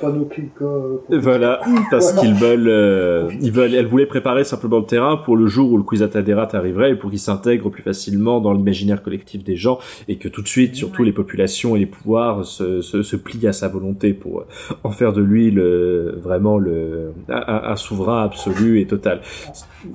euh, Voilà, parce Voilà. qu'ils veulent, euh, ils veulent, elle voulait préparer simplement le terrain pour le jour où le Kwisatz arriverait et pour qu'il s'intègre plus facilement dans l'imaginaire collectif des gens et que tout de suite, surtout Ouais. les populations et les pouvoirs se, se, se plient à sa volonté pour euh, en faire de lui le, vraiment le, un, un souverain absolu et total.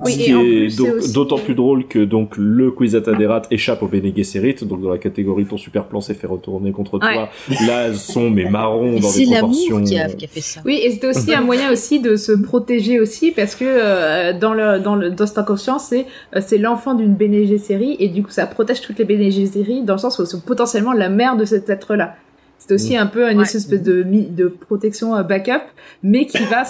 Oui, Ce qui est aussi- d'autant plus drôle que donc le Kwisatz échappe au Bene Gesserit, donc dans la catégorie ton super plan s'est fait retourner contre toi. Là, sont mes marrons Et dans c'est des proportions. qui a, qui a fait ça. Oui, et c'était aussi un moyen aussi de se protéger aussi parce que euh, dans le dans le dans cette inconscience, c'est euh, c'est l'enfant d'une Bene Gesserit et du coup ça protège toutes les Bene Gesserit dans le sens où c'est potentiellement la mère de cet être-là. C'est aussi un peu une Ouais. espèce de mi- de protection euh, backup, mais qui va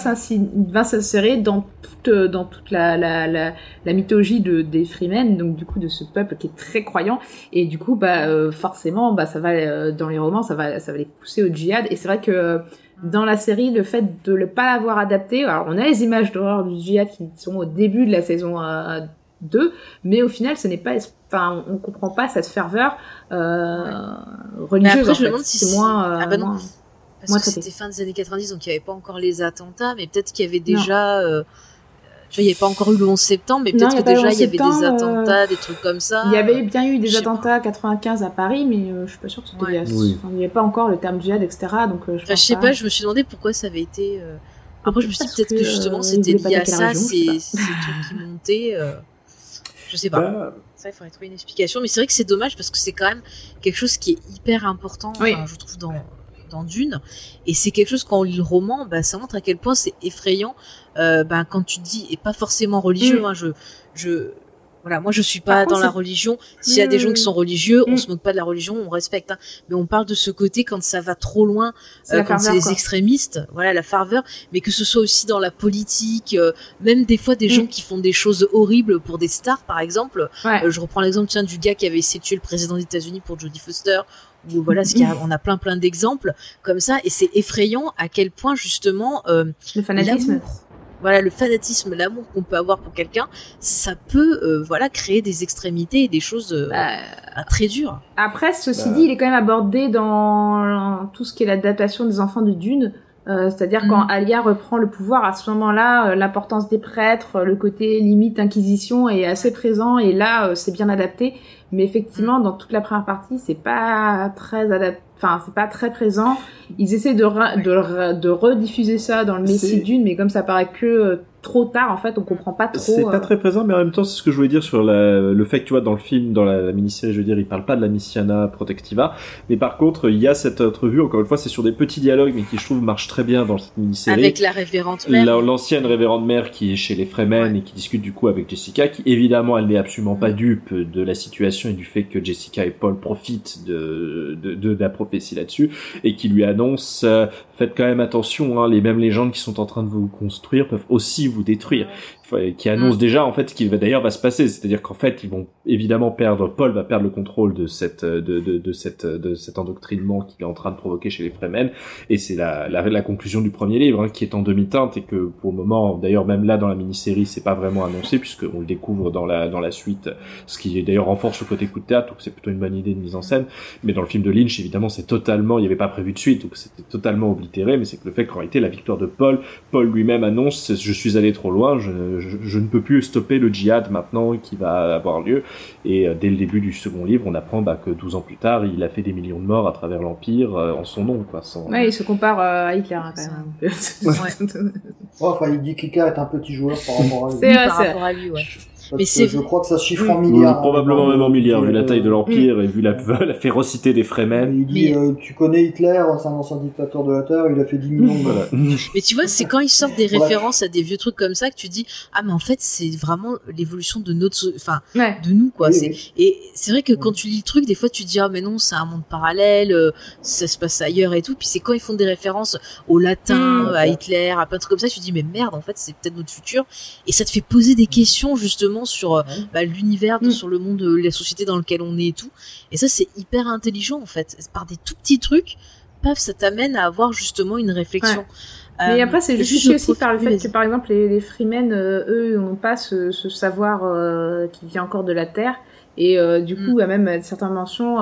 s'insérer dans toute euh, dans toute la la la, la mythologie de des Freemen, donc du coup de ce peuple qui est très croyant. Et du coup bah euh, forcément bah ça va euh, dans les romans ça va ça va les pousser au djihad. Et c'est vrai que euh, dans la série, le fait de ne pas l'avoir adapté, alors on a les images d'horreur du djihad qui sont au début de la saison euh, 2, mais au final, ce n'est pas, enfin, on comprend pas cette ferveur euh, religieuse. Mais après, en je me demande si c'est c'est- moins, euh, Ah bah moins- Parce Moi, que c'était fin des années 90, donc il n'y avait pas encore les attentats, mais peut-être qu'il y avait déjà. euh, tu vois, il n'y avait pas encore eu le 11 septembre, mais peut-être que déjà 11 il y avait des euh, attentats, des trucs comme ça. Il y avait bien eu des attentats à 95 à Paris, mais euh, je suis pas sûre que c'était. Ouais. Oui. enfin, il n'y avait pas encore le terme djihad, etc. Donc, euh, je Enfin, je sais pas, je me suis demandé pourquoi ça avait été. euh, Après, je me suis dit peut-être que, que, justement euh, c'était lié à ça, région, je sais ces pas. ces trucs qui montaient. Je sais pas. Bah, Ça, il faudrait trouver une explication. Mais c'est vrai que c'est dommage parce que c'est quand même quelque chose qui est hyper important, Oui. enfin, je trouve, dans, dans Dune. Et c'est quelque chose, quand on lit le roman, bah, ça montre à quel point c'est effrayant. Euh, bah, quand tu dis, et pas forcément religieux, Mm. hein, je, je, voilà, moi je suis pas contre, dans la religion. S'il y a des gens qui sont religieux, on Mm. se moque pas de la religion, on respecte. hein. Mais on parle de ce côté quand ça va trop loin, euh, quand c'est les extrémistes, voilà la ferveur, mais que ce soit aussi dans la politique, euh, même des fois des Mm. gens qui font des choses horribles pour des stars, par exemple. Ouais. Euh, je reprends l'exemple tiens du gars qui avait essayé de tuer le président des États-Unis pour Jodie Foster. Ou voilà, ce a- on a plein plein d'exemples comme ça, et c'est effrayant à quel point justement euh, Le fanatisme. Voilà le fanatisme, l'amour qu'on peut avoir pour quelqu'un, ça peut euh, voilà créer des extrémités et des choses euh, Bah, ah, très dures. Après, ceci Bah. dit, il est quand même abordé dans tout ce qui est l'adaptation des enfants de Dune. Euh, C'est-à-dire Mhm. quand Alia reprend le pouvoir, à ce moment-là, euh, l'importance des prêtres, euh, le côté limite inquisition est assez présent et là, euh, c'est bien adapté. Mais effectivement, dans toute la première partie, c'est pas très adapté. Enfin, c'est pas très présent. Ils essaient de, ra- de, re- de rediffuser ça dans le C'est- Messie Dune, mais comme ça paraît que euh, trop tard, en fait, on comprend pas trop. C'est euh, pas très présent, mais en même temps, c'est ce que je voulais dire sur la, le fait que, tu vois, dans le film, dans la, la mini-série, je veux dire, il parle pas de la Missiana Protectiva. Mais par contre, il y a cette entrevue, encore une fois, c'est sur des petits dialogues, mais qui, je trouve, marchent très bien dans cette mini-série. Avec la révérente mère. La- L'ancienne révérende mère qui est chez les Fremen Ouais. et qui discute du coup avec Jessica, qui évidemment elle n'est absolument pas dupe de la situation et du fait que Jessica et Paul profitent de, de, de la prophétie là-dessus et qui lui annonce euh, faites quand même attention, hein, les mêmes légendes qui sont en train de vous construire peuvent aussi vous détruire. Enfin, qui annonce Mm. déjà en fait ce qui va d'ailleurs va se passer, c'est-à-dire qu'en fait ils vont évidemment perdre, Paul va perdre le contrôle de cette de, de, de cette de cet endoctrinement qu'il est en train de provoquer chez les Fremen et c'est la, la, la conclusion du premier livre hein, qui est en demi-teinte et que pour le moment d'ailleurs même là dans la mini-série c'est pas vraiment annoncé puisqu'on le découvre dans la dans la suite ce qui d'ailleurs renforce le côté coup de théâtre, donc c'est plutôt une bonne idée de mise en scène. Mais dans le film de Lynch, évidemment, c'est totalement, il n'y avait pas prévu de suite, donc c'était totalement oblitéré. Mais c'est que le fait qu'en réalité, la victoire de Paul, Paul lui-même annonce, je suis allé trop loin, je, je, ne peux plus stopper le djihad maintenant qui va avoir lieu. Et euh, dès le début du second livre, on apprend bah, que 12 ans plus tard, il a fait des millions de morts à travers l'empire euh, en son nom, quoi. Sans... Ouais, il se compare euh, à Hitler hein, quand même. *laughs* enfin, il dit qu'Hitler est un petit joueur par rapport à lui. C'est par rapport à lui, ouais mais c'est je crois que ça chiffre en milliards. probablement même en milliards, vu la taille de l'empire et vu la, *laughs* la férocité des Fremen. Il dit, euh, tu connais Hitler, c'est un ancien dictateur de la Terre, il a fait 10 millions. Voilà. mais tu vois, c'est quand ils sortent des *laughs* références à des vieux trucs comme ça que tu dis, ah mais en fait c'est vraiment l'évolution de notre, enfin, de nous quoi. Et c'est vrai que quand tu lis le truc, des fois tu dis, ah mais non, c'est un monde parallèle, euh, ça se passe ailleurs et tout. Puis c'est quand ils font des références au latin, mmh. à Hitler, à plein de trucs comme ça, tu dis, mais merde, en fait c'est peut-être notre futur. Et ça te fait poser des questions justement sur euh, bah, l'univers, mm. sur le monde, la société dans lequel on est et tout. Et ça, c'est hyper intelligent en fait. Par des tout petits trucs, paf, ça t'amène à avoir justement une réflexion. Mais après, c'est euh, justifié aussi par le fait que, par exemple, les, les Freemen, euh, eux, n'ont pas ce, savoir qui vient encore de la Terre. Et du coup, mm. il y a même certaines mentions,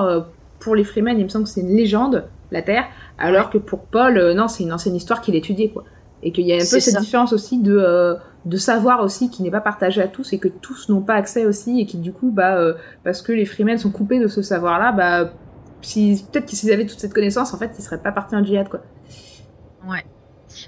pour les Freemen, il me semble que c'est une légende, la Terre, alors que pour Paul, non, c'est une ancienne histoire qu'il étudiait, quoi. Et qu'il y a un peu cette différence aussi de de savoir aussi qui n'est pas partagé à tous et que tous n'ont pas accès aussi et qui du coup bah euh, parce que les freemen sont coupés de ce savoir là bah si peut-être que s'ils avaient toute cette connaissance en fait ils seraient pas partis en djihad quoi. Ouais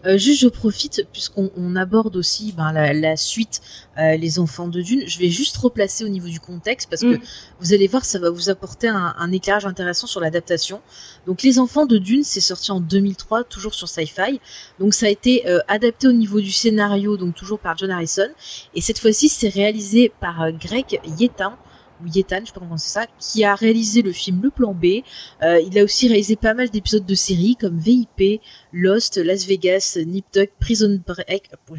euh, juste, je profite puisqu'on aborde aussi ben, la, suite, euh, les enfants de Dune. Je vais juste replacer au niveau du contexte parce que mm. vous allez voir, ça va vous apporter un, éclairage intéressant sur l'adaptation. Donc, les enfants de Dune, c'est sorti en 2003, toujours sur Sci-Fi. Donc, ça a été euh, adapté au niveau du scénario, donc toujours par John Harrison. Et cette fois-ci, c'est réalisé par Greg Yetin ou Yetan, je sais pas comment c'est ça, qui a réalisé le film Le Plan B. Euh, il a aussi réalisé pas mal d'épisodes de séries comme VIP, Lost, Las Vegas, Nip Tuck, Prison Break, oh,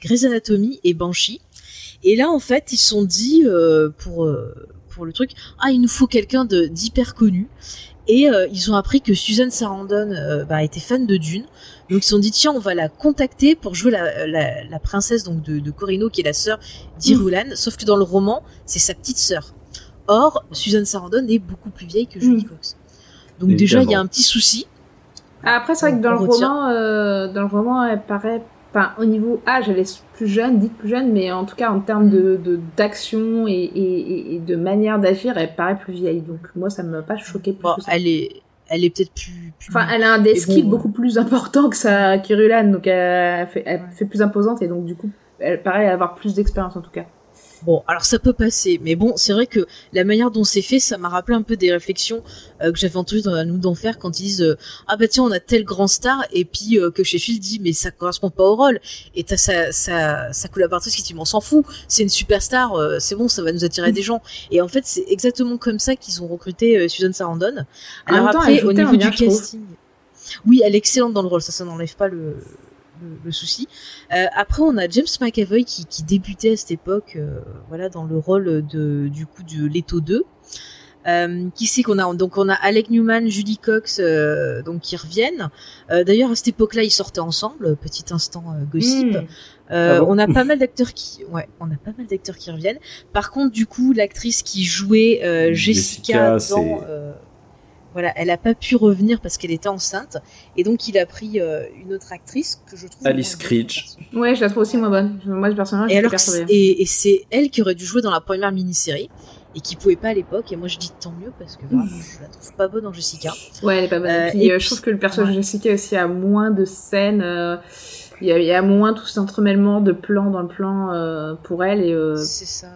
Grey's Anatomy et Banshee. Et là, en fait, ils sont dit euh, pour pour le truc, ah, il nous faut quelqu'un d'hyper connu. Et ils ont appris que Susan Sarandon bah, était fan de Dune. Donc ils se sont dit tiens on va la contacter pour jouer la, la, princesse donc de, de Corino qui est la sœur d'Irulan. Mmh. Sauf que dans le roman c'est sa petite sœur. Or, Suzanne Sarandon est beaucoup plus vieille que Julie mm. Cox. Donc déjà, il y a un petit souci. Ah, après, c'est vrai que dans le roman, euh, dans le roman, elle paraît, enfin, au niveau âge, elle est plus jeune, dite plus jeune, mais en tout cas en termes de d'action et, et, et, de manière d'agir, elle paraît plus vieille. Donc moi, ça ne m'a pas choqué plus que ça. Elle est, elle est peut-être plus, Enfin, elle a un des skills beaucoup plus important que sa Kirulan, donc elle fait, elle fait plus imposante et donc du coup, elle paraît avoir plus d'expérience en tout cas. Bon, alors ça peut passer, mais bon, c'est vrai que la manière dont c'est fait, ça m'a rappelé un peu des réflexions euh, que j'avais entendues dans la Nous d'enfer quand ils disent euh, ah bah tiens on a tel grand star et puis euh, que Sheffield dit mais ça correspond pas au rôle et t'as sa sa, sa collaboratrice qui dit on s'en fout, c'est une superstar, c'est bon ça va nous attirer des gens et en fait c'est exactement comme ça qu'ils ont recruté Susan Sarandon. Alors après au niveau du casting, oui elle est excellente dans le rôle, ça ça n'enlève pas le le, souci. Euh, après, on a James McAvoy qui, qui débutait à cette époque, euh, voilà, dans le rôle de du coup de Leto 2. Euh, qui c'est qu'on a Donc on a Alec Newman, Julie Cox, euh, donc qui reviennent. Euh, D'ailleurs à cette époque-là, ils sortaient ensemble. Petit instant gossip. Hmm. Ah on a pas mal d'acteurs qui, ouais, on a pas mal d'acteurs qui reviennent. Par contre, du coup, l'actrice qui jouait Jessica, Jessica, dans voilà, elle a pas pu revenir parce qu'elle était enceinte, et donc il a pris euh, une autre actrice que je trouve. Alice Creech. Ouais, je la trouve aussi moins bonne. Moi, personnellement, et alors, et, et c'est elle qui aurait dû jouer dans la première mini-série et qui pouvait pas à l'époque. Et moi, je dis tant mieux parce que vraiment, je la trouve pas bonne dans Jessica. Ouais, elle est pas bonne. Euh, et, euh, je trouve que le personnage de Jessica aussi a moins de scènes. il, y a, il y, a, moins tout cet entremêlement de plans dans le plan pour elle et. c'est ça.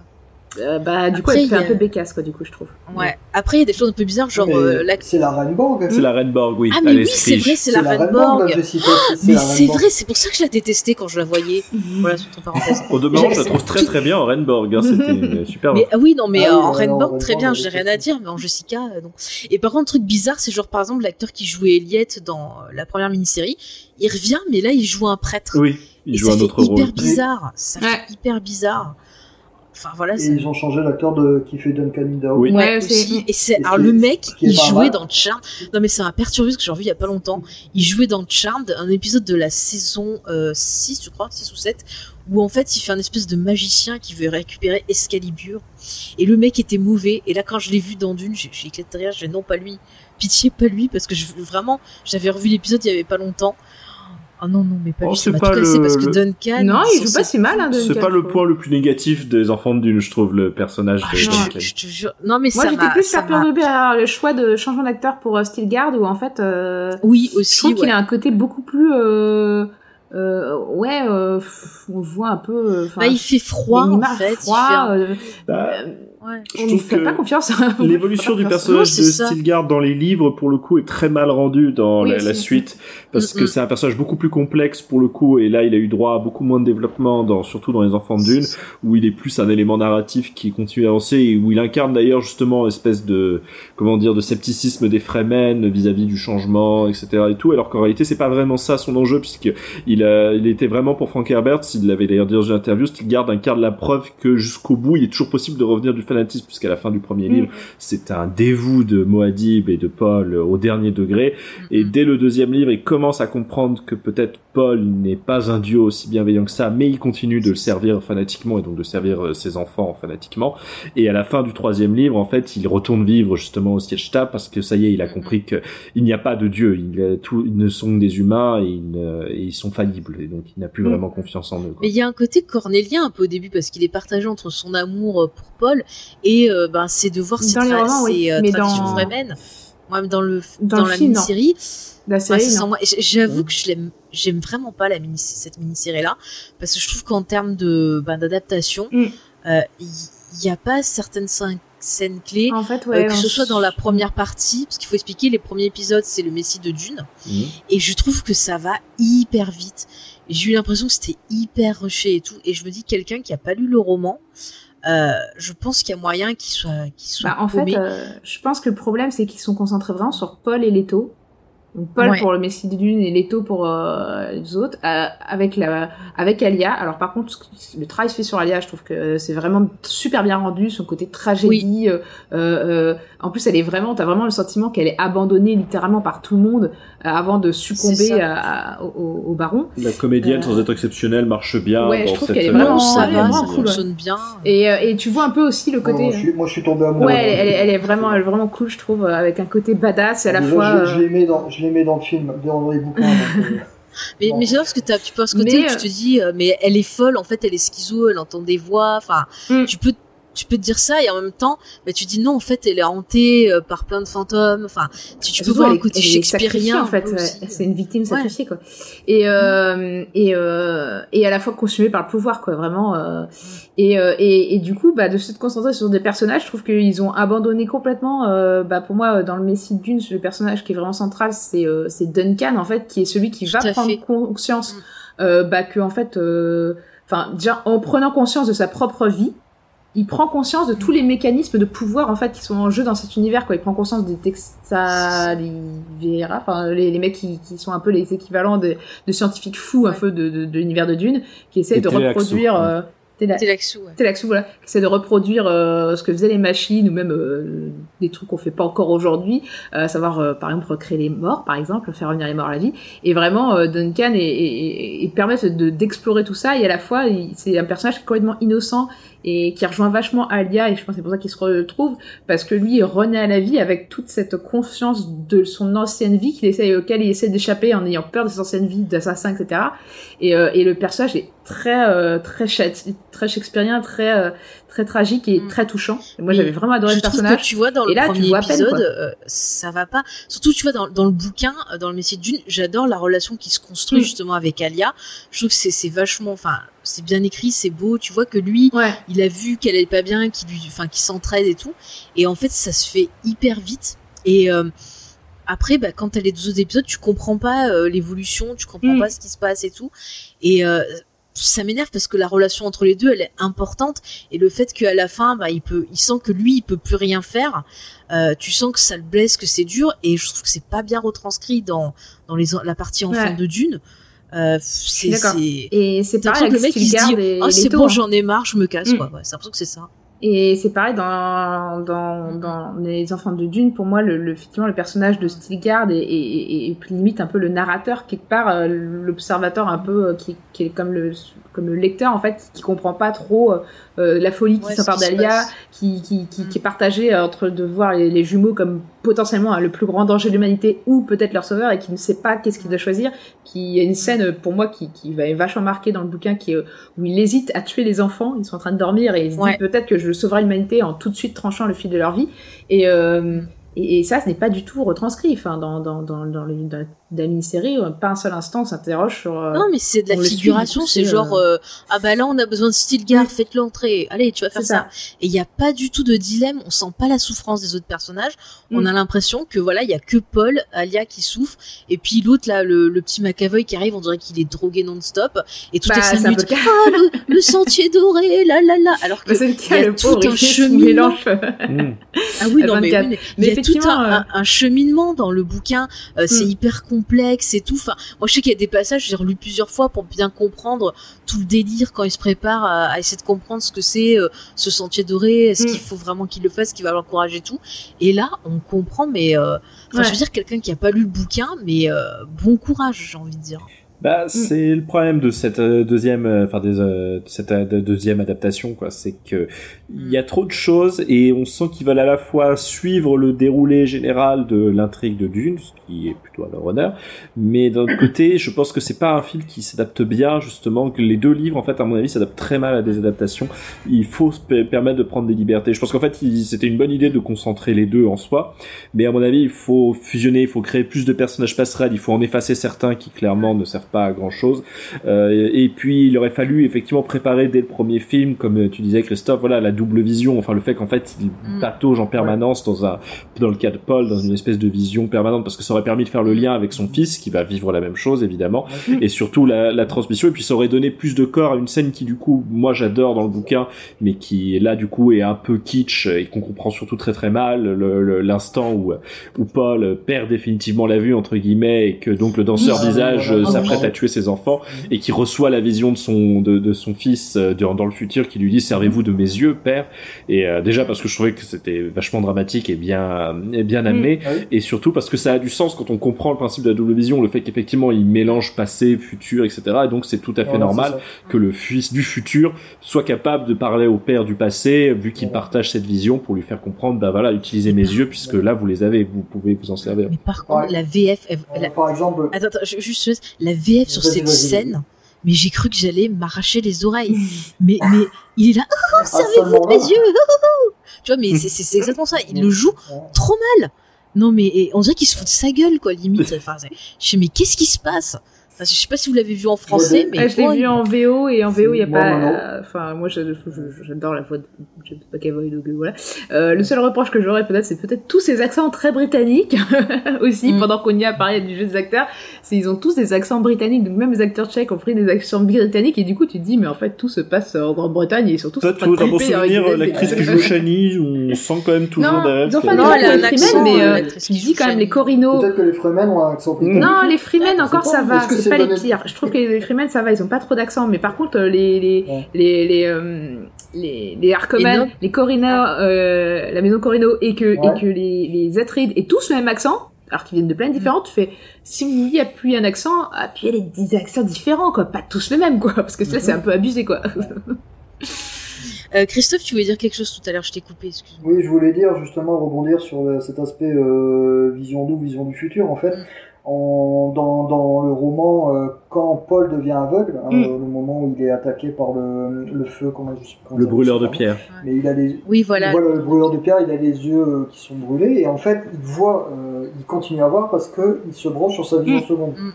Euh, bah du coup elle fait un peu bécasse quoi du coup je trouve. Ouais. Après il y a des choses un peu bizarres genre euh, c'est la Renborg c'est la Renborg oui. Ah mais oui c'est vrai c'est la, la Renborg mais c'est vrai c'est pour ça que je la détestais quand je la voyais. Voilà sur ton parenthèse. Au demeurant je la trouve très très bien en Renborg hein, c'était super mais ah oui non mais ah en Renborg très bien j'ai rien à dire mais en Jessica euh, non. Et par contre truc bizarre c'est genre par exemple l'acteur qui jouait Elliot dans la première mini-série il revient mais là il joue un prêtre. Oui il joue un autre rôle. hyper bizarre. Ça fait hyper bizarre enfin voilà. Et ils ont changé l'acteur de qui fait Duncan Idaho. Oui. Ouais, Ouais, aussi. Et c'est Et alors le mec, il jouait dans Charmed. Non mais ça m'a perturbé parce que j'ai revu il y a pas longtemps. Il jouait dans Charmed, un épisode de la saison euh, 6, je crois, 6 ou 7, où en fait il fait un espèce de magicien qui veut récupérer Excalibur. Et le mec était mauvais. Et là quand je l'ai vu dans Dune, j'ai éclaté de rire. J'ai dit, non pas lui, pitié pas lui parce que je, vraiment j'avais revu l'épisode il y avait pas longtemps. Ah non non mais pas Oh, lui, c'est m'a pas le- parce que Duncan. Non, il joue pas si mal, hein, C'est pas le je point le plus négatif des enfants de Dune, je trouve, le personnage Ah, de je, te- Duncan. je te jure. Non mais Moi, ça j'étais plus perturbée par le choix de changement d'acteur pour euh, Stilgard, où en fait, euh, Oui je aussi. trouve qu'il a un côté beaucoup plus, euh, euh, ouais, euh, pff, on le voit un peu. euh, Bah, il fait froid il en marche fait. il froid, fait un- euh, Bah, euh, Ouais. je on ne trouve fait que pas confiance. L'évolution *laughs* du Non, personnage c'est de ça. Stilgard dans les livres, pour le coup, est très mal rendue dans Oui, la, suite, parce Mm, que c'est un personnage beaucoup plus complexe pour le coup, et là, il a eu droit à beaucoup moins de développement, dans, surtout dans les enfants de Dune, où il est plus un élément narratif qui continue à avancer, et où il incarne d'ailleurs justement une espèce de, comment dire, de scepticisme des Fremen vis-à-vis du changement, etc. et tout, alors qu'en réalité, c'est pas vraiment ça son enjeu, puisque il, a, il était vraiment pour Frank Herbert, il l'avait d'ailleurs dit dans une interview, Stilgard incarne la preuve que jusqu'au bout, il est toujours possible de revenir du fanatisme, puisqu'à la fin du premier Mm. livre, c'est un dévou de Moadib et de Paul au dernier degré. Et Mm. dès le deuxième livre, il commence à comprendre que peut-être Paul n'est pas un dieu aussi bienveillant que ça, mais il continue de le servir fanatiquement et donc de servir euh, ses enfants fanatiquement. Et à la fin du troisième livre, en fait, il retourne vivre justement au siège tab parce que ça y est, il a compris que il n'y a pas de dieu. Il a tout, ils ne sont que des humains et ils, ne- et ils sont faillibles. Et donc, il n'a plus Mm. vraiment confiance en eux. quoi. Mais il y a un côté cornélien un peu au début parce qu'il est partagé entre son amour euh, pour Paul et euh, ben ses devoirs, ses, tra- romans, oui, ses, euh, traditions dans- fremen. Moi, même dans le Dans dans, le la film, mini-série, série. J- J'avoue que je l'aime, j'aime vraiment pas la mini cette mini-série là parce que je trouve qu'en termes de ben, d'adaptation, Mm. euh, il y, a pas certaines scènes scènes clés. En fait, euh, ouais. que ce soit dans la première partie, parce qu'il faut expliquer, les premiers épisodes, c'est le Messie de Dune, Mhm. et je trouve que ça va hyper vite. J'ai eu l'impression que c'était hyper rushé et tout, et je me dis quelqu'un qui a pas lu le roman, euh, je pense qu'il y a moyen qu'il soit, qu'il soit Bah, en fait, euh, je pense que le problème, c'est qu'ils sont concentrés vraiment sur Paul et Leto. Donc Paul Ouais. pour le Messie de Dune et Leto pour euh, les autres, euh, avec la, avec Alia. Alors par contre, le travail se fait sur Alia, je trouve que c'est vraiment super bien rendu, son côté tragédie. euh, euh, en plus, elle est vraiment, t'as vraiment le sentiment qu'elle est abandonnée littéralement par tout le monde euh, avant de succomber ça. à- à- au, au baron. La comédienne, Euh, sans être exceptionnelle, marche bien ouais, je dans trouve cette qu'elle est vraiment- ça va, vraiment ça cool, fonctionne bien. Et, euh, et tu vois un peu aussi le côté. Moi, je suis, moi, je suis tombé amoureux. Ouais, elle, elle est- elle est vraiment, elle est vraiment cool, je trouve, avec un côté badass et à la Déjà, fois. je, euh, je dans, je l'aimais dans le film, dans les bouquins. donc, euh, *laughs* Mais, Bon. mais j'adore parce que t'as- tu ce côté Mais, où tu te dis, euh, mais elle est folle, en fait, elle est schizo, elle entend des voix, enfin, Mm. tu peux, tu peux te dire ça et en même temps, bah, tu dis non, en fait, elle est hantée euh, par plein de fantômes, enfin, tu, tu peux voir est- côté shakespearien en fait. ouais. C'est une victime Ouais. sacrifiée quoi. Et euh, et euh, et à la fois consumée par le pouvoir quoi, vraiment. euh, et, euh, et et du coup, bah de se concentrer sur des personnages, je trouve qu'ils ont abandonné complètement. euh, bah pour moi, dans le Messie de Dune, le personnage qui est vraiment central, c'est euh, c'est Duncan en fait, qui est celui qui Tout va prendre fait. conscience, Mm. euh, bah que en fait, euh, enfin déjà en prenant conscience de sa propre vie il prend conscience de tous les mécanismes de pouvoir en fait qui sont en jeu dans cet univers quoi il prend conscience des Texalivera enfin les, les mecs qui, qui sont un peu les équivalents de, de scientifiques fous un peu de, de, de l'univers de Dune qui essaient Et de reproduire euh, Téla- C'est l'axou, ouais. Télaxou, voilà, qui essaie de reproduire euh, ce que faisaient les machines ou même euh, des trucs qu'on fait pas encore aujourd'hui, euh, à savoir euh, par exemple recréer les morts, par exemple, faire revenir les morts à la vie. Et vraiment, euh, Duncan et, et, et permet de d'explorer tout ça et à la fois il- c'est un personnage complètement innocent et qui rejoint vachement Alia et je pense que c'est pour ça qu'il se retrouve parce que lui il renaît à la vie avec toute cette conscience de son ancienne vie qu'il essaie auquel il essaie d'échapper en ayant peur de ses anciennes vies d'assassin etc et, euh, et le personnage est très euh, très très shakespearien très euh, très tragique et Mm. très touchant et moi j'avais vraiment adoré je le personnage que tu vois dans Et le là, tu premier vois à peine, épisode, euh, ça va pas. Surtout, tu vois dans, dans le bouquin, euh, dans le Messie Dune, j'adore la relation qui se construit Mm. justement avec Alia. Je trouve que c'est c'est vachement, enfin, c'est bien écrit, c'est beau. Tu vois que lui, ouais il a vu qu'elle allait pas bien, qu'il lui, enfin, qu'il s'entraide et tout. Et en fait, ça se fait hyper vite. Et euh, après, bah, quand t'as les deux autres épisodes, tu comprends pas euh, l'évolution, tu comprends Mm. pas ce qui se passe et tout. Et euh, ça m'énerve parce que la relation entre les deux, elle est importante. Et le fait qu'à la fin, bah, il peut, il sent que lui, il peut plus rien faire. Euh, tu sens que ça le blesse, que c'est dur. Et je trouve que c'est pas bien retranscrit dans dans les la partie enfant Ouais. de Dune. Euh, c'est Et c'est pareil que le mec il se dit oh c'est bon hein. j'en ai marre je me casse Mm. quoi ouais, c'est l'impression que c'est ça Et c'est pareil dans, dans, dans les enfants de Dune, pour moi, le, le, effectivement, le personnage de Stilgard est, est, est, est limite un peu le narrateur, quelque part, euh, l'observateur un peu euh, qui, qui est comme le, comme le lecteur, en fait, qui comprend pas trop euh, la folie qui Ouais, s'empare qui se d'Alia, qui, qui, qui, Mm. qui est partagée euh, entre de voir les, les jumeaux comme potentiellement hein, le plus grand danger de l'humanité ou peut-être leur sauveur et qui ne sait pas qu'est-ce qu'il doit choisir. Qui il y a une scène euh, pour moi qui, qui va être vachement marquée dans le bouquin qui est, euh, où il hésite à tuer les enfants. Ils sont en train de dormir et il se Ouais. dit peut-être que je sauverai l'humanité en tout de suite tranchant le fil de leur vie. Et, euh, et, et ça, ce n'est pas du tout retranscrit. Enfin, dans, dans, dans, dans, le, dans la mini-série, euh, pas un seul instant on s'interroge sur. euh, non mais c'est de la figuration c'est genre euh, ah bah là on a besoin de Stilgar faites-le entrer allez tu vas faire ça et il y a pas du tout de dilemme on sent pas la souffrance des autres personnages on Mm. a l'impression que voilà il y a que Paul Alia qui souffre et puis l'autre là le, le petit McAvoy qui arrive on dirait qu'il est drogué non-stop et tout Bah, est peu minutes le cas. ah le, le *laughs* sentier doré là là là alors que Bah, c'est le y a le tout un cheminement. Mm. Ah oui, non, mais, 24. oui, mais Mais il y a tout un, euh, un- un cheminement dans le bouquin. euh, c'est Mm. hyper complexe et tout. Enfin, moi, je sais qu'il y a des passages, j'ai relu plusieurs fois pour bien comprendre tout le délire quand il se prépare à, à essayer de comprendre ce que c'est euh, ce sentier doré, est-ce Mm. qu'il faut vraiment qu'il le fasse, qu'il va l'encourager et tout. Et là, on comprend, mais euh, Ouais. je veux dire, quelqu'un qui a pas lu le bouquin, mais euh, bon courage, j'ai envie de dire. Bah, c'est le problème de cette euh, deuxième, euh, enfin des, euh, de cette de- deuxième adaptation, quoi. C'est que il y a trop de choses et on sent qu'ils veulent à la fois suivre le déroulé général de l'intrigue de Dune, ce qui est plutôt à leur honneur, mais d'un autre côté, je pense que c'est pas un film qui s'adapte bien, justement, que les deux livres, en fait, à mon avis, s'adaptent très mal à des adaptations. Il faut se pe- permettre de prendre des libertés. Je pense qu'en fait, c'était une bonne idée de concentrer les deux en soi, mais à mon avis, il faut fusionner, il faut créer plus de personnages passerelles, il faut en effacer certains qui clairement ne servent pas à grand chose. et puis, il aurait fallu effectivement préparer dès le premier film, comme tu disais, Christophe, voilà, la double vision, enfin le fait qu'en fait, il Mm. patauge en permanence dans un, dans le cas de Paul, dans une espèce de vision permanente, parce que ça aurait permis de faire le lien avec son fils, qui va vivre la même chose évidemment, et surtout la, la transmission, et puis ça aurait donné plus de corps à une scène qui du coup, moi j'adore dans le bouquin, mais qui là du coup est un peu kitsch et qu'on comprend surtout très très mal, l'instant où où Paul perd définitivement la vue entre guillemets et que donc le danseur visage Ah, s'apprête à tuer ses enfants et qui reçoit la vision de son de, de son fils euh, dans, dans le futur qui lui dit servez-vous de mes yeux père. Et euh, déjà parce que je trouvais que c'était vachement dramatique et bien et bien amené. Oui. et surtout parce que ça a du sens quand on comprend le principe de la double vision le fait qu'effectivement il mélange passé futur etc et donc c'est tout à fait normal que le fils du futur soit capable de parler au père du passé, vu qu'il partage cette vision pour lui faire comprendre, bah voilà, utilisez mes yeux puisque là vous les avez, vous pouvez vous en servir. Mais par contre, Ouais. la VF, elle- Euh, la- Par exemple, Attends, attends, je- juste la VF sur cette scène, mais j'ai cru que j'allais m'arracher les oreilles. *laughs* mais, mais il est là, oh, ce servez-vous de mes yeux. oh, oh. Tu vois, mais c'est- exactement ça. Il le joue trop mal. Non, mais et on dirait qu'il se fout de sa gueule, quoi, limite. *laughs* Enfin, je sais, mais qu'est-ce qui se passe? Enfin, Je sais pas si vous l'avez vu en français, mais Ah, je l'ai vu en VO et en VO il y a Moi, pas. euh, Enfin moi j'adore la voix de James McAvoy donc euh, voilà. Euh, le seul reproche que j'aurais peut-être c'est peut-être tous ces accents très britanniques *laughs* aussi Mm. pendant qu'on y a parlé du jeu des acteurs, c'est ils ont tous des accents britanniques donc même les acteurs tchèques ont pris des accents britanniques et du coup tu te dis mais en fait tout se passe en Grande-Bretagne et surtout Toi, tu avec souvenir, l'actrice qui joue Shani, on sent quand même toujours Non, derrière. ils ont qu'elle- fait Non, elle a les un Freemen, accent, mais euh, euh, tu qui dis quand même les Corino. peut-être que les Fremen ont un accent britannique. Non, les Freemen encore Je sais ça va, pas les pires. Je trouve que les Freemen ça va, ils ont pas trop d'accent, mais par contre euh, les les Ouais. les les euh, les, les Harkonnen, les Corino, euh, la maison Corino et que Ouais. et que les les Atrides et tous le même accent. Alors qu'ils viennent de plaines différentes, tu fais, si vous vouliez appuyer un accent, appuyez les 10 accents différents, quoi, pas tous le même, quoi, parce que Mhm. c'est un peu abusé, quoi. *laughs* Euh, Christophe, tu voulais dire quelque chose tout à l'heure, je t'ai coupé, excuse-moi. Oui, je voulais dire justement rebondir sur le- cet aspect euh, vision nous, vision du futur. En fait, en- dans, dans le roman, euh, quand Paul devient aveugle, hein, Mm. le moment où il est attaqué par le, le feu, comment, je sais pas comment Le brûleur de pierre. Mais il a les, Oui, voilà. voilà. le brûleur de pierre, il a les yeux euh, qui sont brûlés et en fait, il voit, euh, il continue à voir parce que il se branche sur sa vision Mm. seconde. Mm.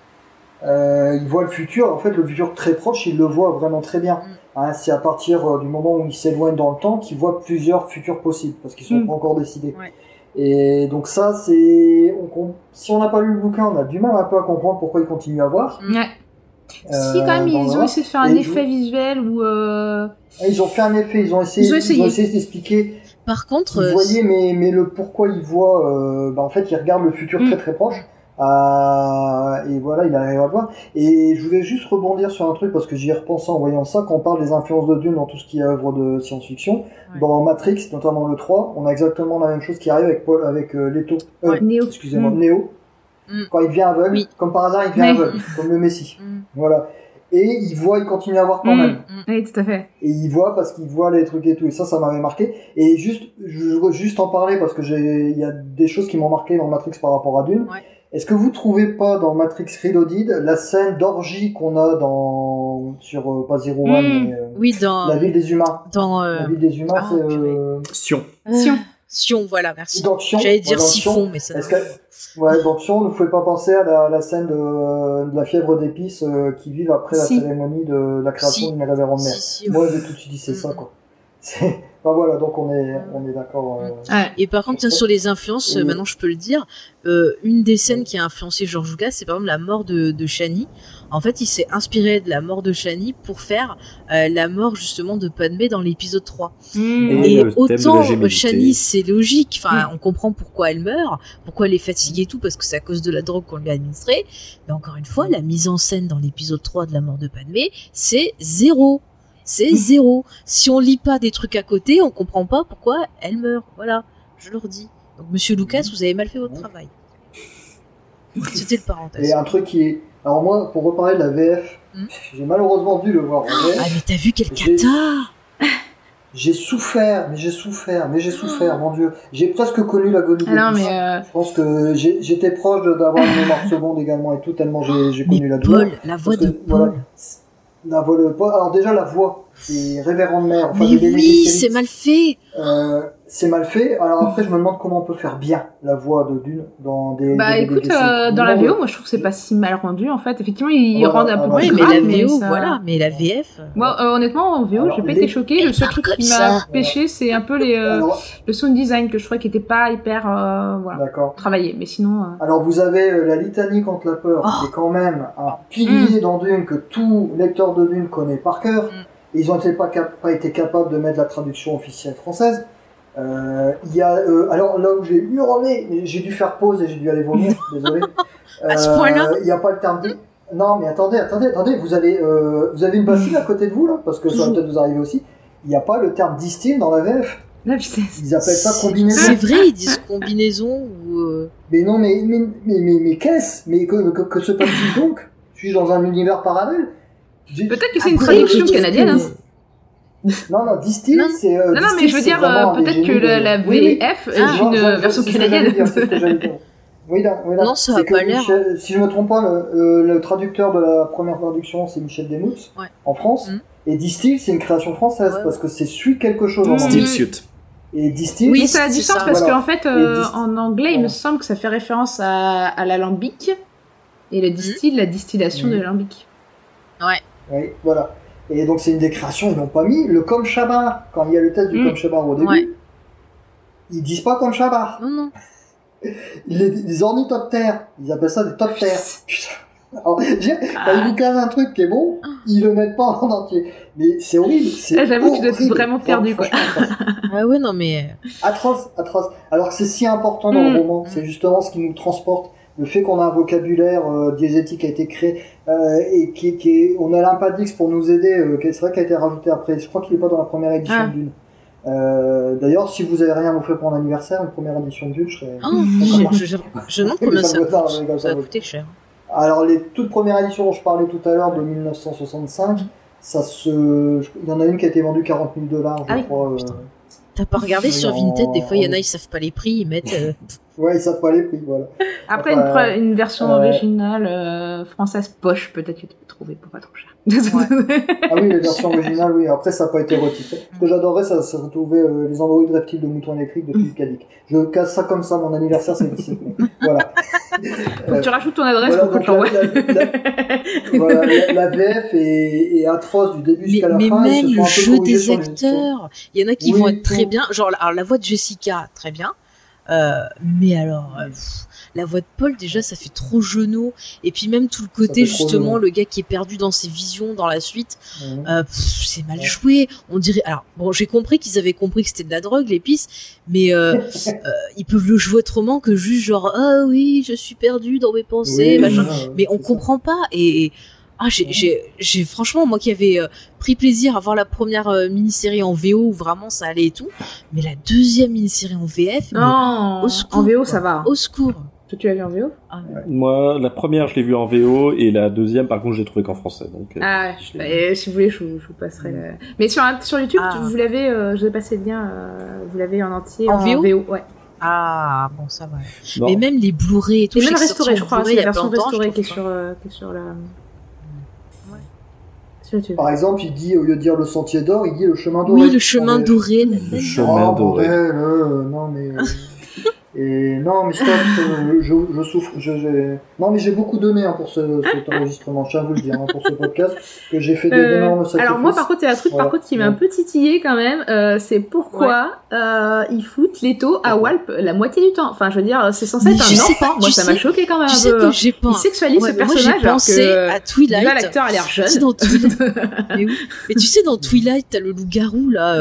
Euh, il voit le futur, en fait, le futur très proche, il le voit vraiment très bien. Mm. Hein, c'est à partir euh, du moment où il s'éloigne dans le temps qu'il voit plusieurs futurs possibles parce qu'ils sont Mm. pas encore décidés. Ouais. Et donc ça, c'est, on si on n'a pas lu le bouquin, on a du mal un peu à comprendre pourquoi il continue à voir. Ouais. Euh, si, quand même, ils ont essayé de faire un Et effet je- visuel où, euh, Ils ont fait un effet, ils ont essayé, Ils ont essayé. d'expliquer. Par contre, Vous euh, voyez, mais, mais le pourquoi il voit, euh, bah, en fait, il regarde le futur Mm. très très proche. Euh, et voilà, il arrive à le voir. Et je voulais juste rebondir sur un truc parce que j'y ai repensé en voyant ça. Quand on parle des influences de Dune dans tout ce qui est œuvre de science-fiction, Ouais. dans Matrix, notamment le 3, on a exactement la même chose qui arrive avec Paul, avec euh, Leto. Euh, Ouais. Néo. Excusez-moi, Mm. Néo. Mm. Quand il devient aveugle, Oui. comme par hasard, il devient aveugle, comme le Messie. Mm. Voilà. Et il voit, il continue à voir quand même. Oui, tout à fait. Et il voit parce qu'il voit les trucs et tout. Et ça, ça m'avait marqué. Et juste, je veux juste en parler parce que j'ai, il y a des choses qui m'ont marqué dans Matrix par rapport à Dune. Ouais. Est-ce que vous trouvez pas dans Matrix Reloaded la scène d'orgie qu'on a dans sur euh, pas Zero One, Mm. mais, euh, Oui, dans. la ville des humains. dans euh, La ville des humains, ah, c'est euh. Sion. Sion. Sion, voilà, merci. J'allais Ouais, dire Sion. siphon, mais ça. Que ouais, dans Sion, ne pouvez pas penser à la, la scène de, de la fièvre d'épices euh, qui vivent après Si. la cérémonie de la création Si. d'une révérende mère. Si, si, Moi, j'ai tout de suite dit c'est Mm, ça mm. quoi. C'est enfin, voilà, donc on est on est d'accord. euh, Ouais. Et par contre, tiens, sur les influences, Oui. maintenant je peux le dire, euh, une des scènes qui a influencé George Lucas, c'est par exemple la mort de, de Shani. En fait, il s'est inspiré de la mort de Shani pour faire euh, la mort justement de Padmé dans l'épisode 3. Mm. Et autant. Shani, c'est logique, enfin, Mm. on comprend pourquoi elle meurt, pourquoi elle est fatiguée et tout, parce que c'est à cause de la drogue qu'on lui a administrée. Mais encore une fois, la mise en scène dans l'épisode 3 de la mort de Padmé, c'est zéro. C'est zéro. Si on lit pas des trucs à côté, on comprend pas pourquoi elle meurt. Voilà, je leur dis. Donc, monsieur Lucas, vous avez mal fait votre travail. C'était le parenthèse. Et un truc qui est. Alors, moi, pour reparler de la VF, Hmm. j'ai malheureusement dû le voir en VF. Ah, mais t'as vu quel cata J'ai souffert, mais j'ai souffert, mais j'ai souffert, mon dieu. J'ai presque connu l'agonie Ah de non, mais euh, Je pense que j'étais proche d'avoir une mémoire seconde également et tout, tellement j'ai j'ai connu Mais la douleur. Paul, la voix Parce de que, Paul. voilà, Alors, déjà, la voix, c'est révérende mère. Enfin, mais des oui, c'est mal fait. Euh, c'est mal fait. Alors après, je me demande comment on peut faire bien la voix de Dune dans des. bah des- des écoute, euh, dans la VO, moi je trouve que c'est pas si mal rendu en fait. Effectivement, ils Voilà, rendent un peu Oui, mais la VO, ça- voilà. Mais la VF. Moi, euh, honnêtement, en VO, j'ai pas les- été choquée. Le seul truc qui m'a pêché, c'est un peu les, euh, Alors, le sound design que je trouvais qui était pas hyper euh, voilà, d'accord. travaillé. Mais sinon, euh, Alors vous avez euh, la litanie contre la peur, Oh. qui est quand même un pilier dans Dune que tout lecteur de Dune connaît par cœur. Mm. Ils ont été pas, pas été capables de mettre la traduction officielle française. Euh, Il y a euh, alors là où j'ai hurlé, j'ai dû faire pause et j'ai dû aller vomir, *laughs* désolé. À ce point-là Il n'y a pas le terme. Non, mais attendez, attendez, attendez. Vous avez euh, vous avez une bassine à côté de vous là, parce que ça va peut-être vous arriver aussi. Il n'y a pas le terme distill dans la VF. Ils appellent ça combinaison. C'est vrai, ils disent *laughs* combinaison ou. euh, Mais non, mais, mais, mais, mais, mais qu'est-ce? Mais que, que, que se passe-t-il donc? Suis-je dans un univers parallèle Peut-être que c'est une traduction canadienne. hein. Non, non, distill, c'est. euh, Non, non, mais distill, je veux dire, euh, peut-être que la, la Oui, oui. VF est Ah, une euh, version canadienne. dire. Oui, là, oui, là. Non, ça a pas l'air. Michel- Si je me trompe pas, le, euh, le traducteur de la première traduction, c'est Michel Desmouts, Ouais. en France. Mhm. Et Distill, c'est une création française, Ouais. parce que c'est suit quelque chose en anglais. Steel suit. Et Distill, Oui, Oui, ça a du c'est sens ça. parce Voilà. qu'en fait, euh, en anglais, il me semble que ça fait référence à, à l'alambic et le distill, la distillation Mhm. de l'alambic. Oui, voilà. Et donc c'est une des créations, ils n'ont pas mis le comme Chabar. Quand il y a le test du Mm. comme au début, Ouais. ils disent pas comme Chabar. Non, non. *laughs* Les, les ornithoptères, ils appellent ça des toptères. Putain. Alors, *laughs* quand ils vous casent un truc qui est bon, ils le mettent pas en entier. Mais c'est horrible. c'est Ah, j'avoue que tu dois être vraiment perdu, quoi. *laughs* Ah ouais, non, mais. Atroce, atroce. Alors que c'est si important dans le Mm. roman, c'est justement ce qui nous transporte. Le fait qu'on a un vocabulaire euh, diégétique a été créé euh, et qui, qui est, on a l'impadix pour nous aider. Euh, qui- c'est vrai qu'il a été rajouté après. Je crois qu'il est pas dans la première édition Ah. Dune. Euh, D'ailleurs, si vous avez rien à m'offrir pour mon anniversaire, une première édition Dune, je serais. Oh, je, je, je, demande *laughs* combien ça Ça coûte. faire, Ça ça, va coûter cher. Alors les toutes premières éditions dont je parlais tout à l'heure de 1965, ça se, il y en a une qui a été vendue 40 000 dollars, je Ah crois. euh, T'as pas regardé sur en- Vinted, des fois, il y en a, en- ils savent pas les prix, ils mettent. *laughs* Ouais, ils savent pas les prix, voilà. Après, Enfin, une, pre- une version euh, originale euh, française poche, peut-être que tu peux trouver pour pas trop cher. *laughs* Ah oui, les versions originales, oui. Après, ça n'a pas été retitré. Ce que j'adorais, ça, c'est retrouver euh, les androïdes reptiles de mouton électrique de Philippe Cadic. Je casse ça comme ça, mon anniversaire, c'est le 17 mai. Voilà. *laughs* Faut que tu rajoutes ton adresse Voilà, pour qu'on donc la, la- la- voilà, la- la VF est, est atroce du début Mais, jusqu'à la mais fin. se même le jeu des acteurs, il y en a qui Oui, vont être très bien. Genre, alors la voix de Jessica, très bien. Euh, mais alors, euh, pff, la voix de Paul, déjà, ça fait trop genou. Et puis même tout le côté, justement, le gars qui est perdu dans ses visions dans la suite, euh, c'est mal joué. On dirait. Alors, bon, j'ai compris qu'ils avaient compris que c'était de la drogue, l'épice, mais *laughs* euh, ils peuvent le jouer autrement que juste genre, ah oui, je suis perdu dans mes pensées, Oui, machin. Mais on ça. comprend pas. Et, et- ah, j'ai, j'ai, j'ai franchement, moi qui avais euh, pris plaisir à voir la première euh, mini-série en VO où vraiment ça allait et tout, mais la deuxième mini-série en VF, Non, au secours, en VO, quoi. ça va. au secours. Toi, tu l'as vu en VO Ah, Moi, la première, je l'ai vue en VO, et la deuxième, par contre, je l'ai trouvée qu'en français. Donc, euh, Ah, je l'ai- bah, si vous voulez, je vous, je vous passerai le... Mais sur, sur YouTube, Ah. vous l'avez, euh, je vous ai passé le lien, euh, vous l'avez en entier En VO ouais. Ah, bon, ça va. Non. Mais même les Blu-ray et tout, Et même restauré, en je crois, c'est il y la version restaurée qui est sur, euh, qui est sur la... Par exemple, il dit, au lieu de dire le sentier d'or, il dit le chemin doré. Oui, le chemin doré. Le chemin Oh, doré. bordel, euh, non mais. Et non mais stop, *laughs* euh, je, je souffre, je, j'ai- non mais j'ai beaucoup donné hein, pour ce, cet enregistrement, je tiens à vous le dire, hein, pour ce podcast, que j'ai fait des Euh, énormes sacrifices. alors moi par contre il y a un truc par contre qui m'a un peu titillé quand même, euh, c'est pourquoi euh, ils foutent Leto à Walp la moitié du temps. Enfin je veux dire c'est censé Mais être un sais enfant, pas, moi ça sais- m'a choqué quand même Tu un sais peu. que j'ai pas. Il sexualise Ouais, ce personnage j'ai alors pensé que à Twilight. l'acteur a l'air Tu sais, jeune. dans Twilight, *laughs* mais, oui. mais tu sais, dans Twilight, t'as le loup-garou, là,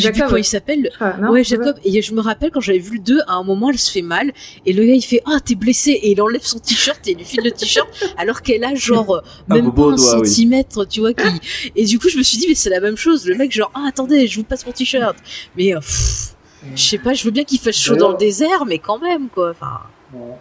sais plus Jacob, comment il s'appelle. Ah, non, ouais, Jacob. Et je me rappelle quand j'avais vu le 2, à un moment, elle se fait mal. Et le gars, il fait, ah, t'es blessé. Et il enlève son t-shirt et il lui file le t-shirt. *laughs* alors qu'elle a genre, euh, Un même bobo pas un doigt, oui. centimètre, tu vois, qui, *laughs* et du coup, je me suis dit, mais c'est la même chose. Le mec, genre, ah, attendez, je vous passe mon t-shirt. Mais, euh, je sais pas, je veux bien qu'il fasse chaud dans le désert, mais quand même, quoi. Enfin, Ouais.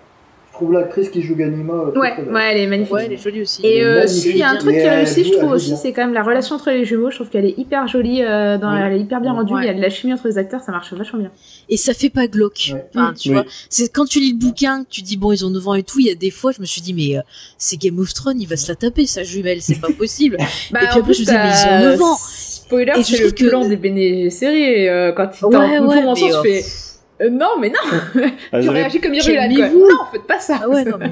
Je trouve l'actrice qui joue Ganima. euh, Ouais, ouais, elle est magnifique. ouais, elle est jolie aussi. Et euh, si, il y a un truc mais qui a réussi, je trouve aussi, c'est quand même la relation entre les jumeaux. Je trouve qu'elle est hyper jolie, euh, dans, elle est hyper bien rendue. Ouais. Il y a de la chimie entre les acteurs, ça marche vachement bien. et ça fait pas glauque. Ouais. Enfin, tu Oui. vois, c'est quand tu lis le bouquin, que tu dis bon, ils ont 9 ans et tout, il y a des fois, je me suis dit mais euh, c'est Game of Thrones, il va se la taper sa jumelle, c'est pas possible. *laughs* Bah, Et puis en après, je me disais, mais ils ont t'as- 9 ans. Spoiler, c'est le plan des Bene Séries, quand il Ouais, t'en fais, euh, non, mais non, Ah, tu réagis comme Irulan, quoi. calmez-vous. Non, faites pas ça. Ah ouais, non, mais...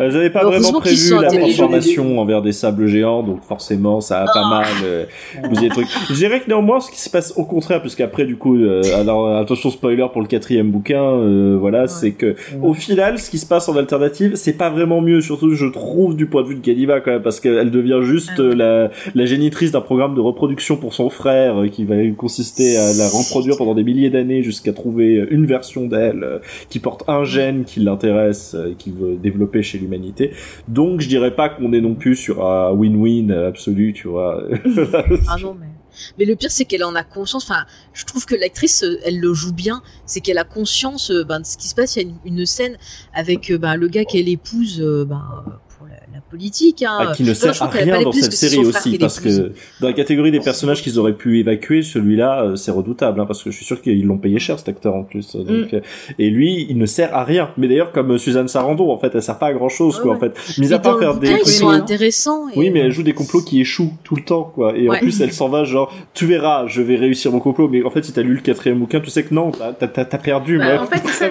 Euh, J'avais pas vraiment prévu la transformation envers des sables géants, donc forcément ça a Ah. pas mal euh, bousillé le truc. Je dirais que néanmoins, ce qui se passe au contraire, puisqu'après du coup, euh, alors attention spoiler pour le quatrième bouquin, euh, voilà, c'est que au final, ce qui se passe en alternative, c'est pas vraiment mieux, surtout je trouve du point de vue de Galiva quand même, parce qu'elle devient juste Ah ouais. la, la génitrice d'un programme de reproduction pour son frère, euh, qui va consister à la reproduire pendant des milliers d'années jusqu'à trouver une version d'elle euh, qui porte un gène qui l'intéresse euh, et qu'il veut développer chez l'humanité. Donc je dirais pas qu'on est non plus sur un win-win absolu, tu vois. *laughs* ah *laughs* non, mais... Mais le pire, c'est qu'elle en a conscience. Enfin, je trouve que l'actrice, euh, elle le joue bien. C'est qu'elle a conscience ben, de ce qui se passe. Il y a une, une scène avec ben, le gars qu'elle épouse ben, euh, pour la, la politique. Hein. Ah, qui ne sert à rien dans cette série aussi, parce que dans la catégorie des personnages qu'ils auraient pu évacuer, celui-là, euh, c'est redoutable, hein, parce que je suis sûr qu'ils l'ont payé cher cet acteur en plus. Donc, Mm. euh, Et lui, il ne sert à rien. Mais d'ailleurs, comme euh, Suzanne Sarandon, en fait, elle sert pas à grand chose, Ouais, quoi, ouais. en fait. Mis Mais à part faire des ils sont complots. intéressants. et- Oui, mais elle joue des complots qui échouent tout le temps, quoi. Et en plus, elle s'en va genre, tu verras, je vais réussir mon complot. Mais en fait, si t'as lu le quatrième bouquin, tu sais que non, t'as- perdu, Bah, meuf. en fait, *laughs* c'est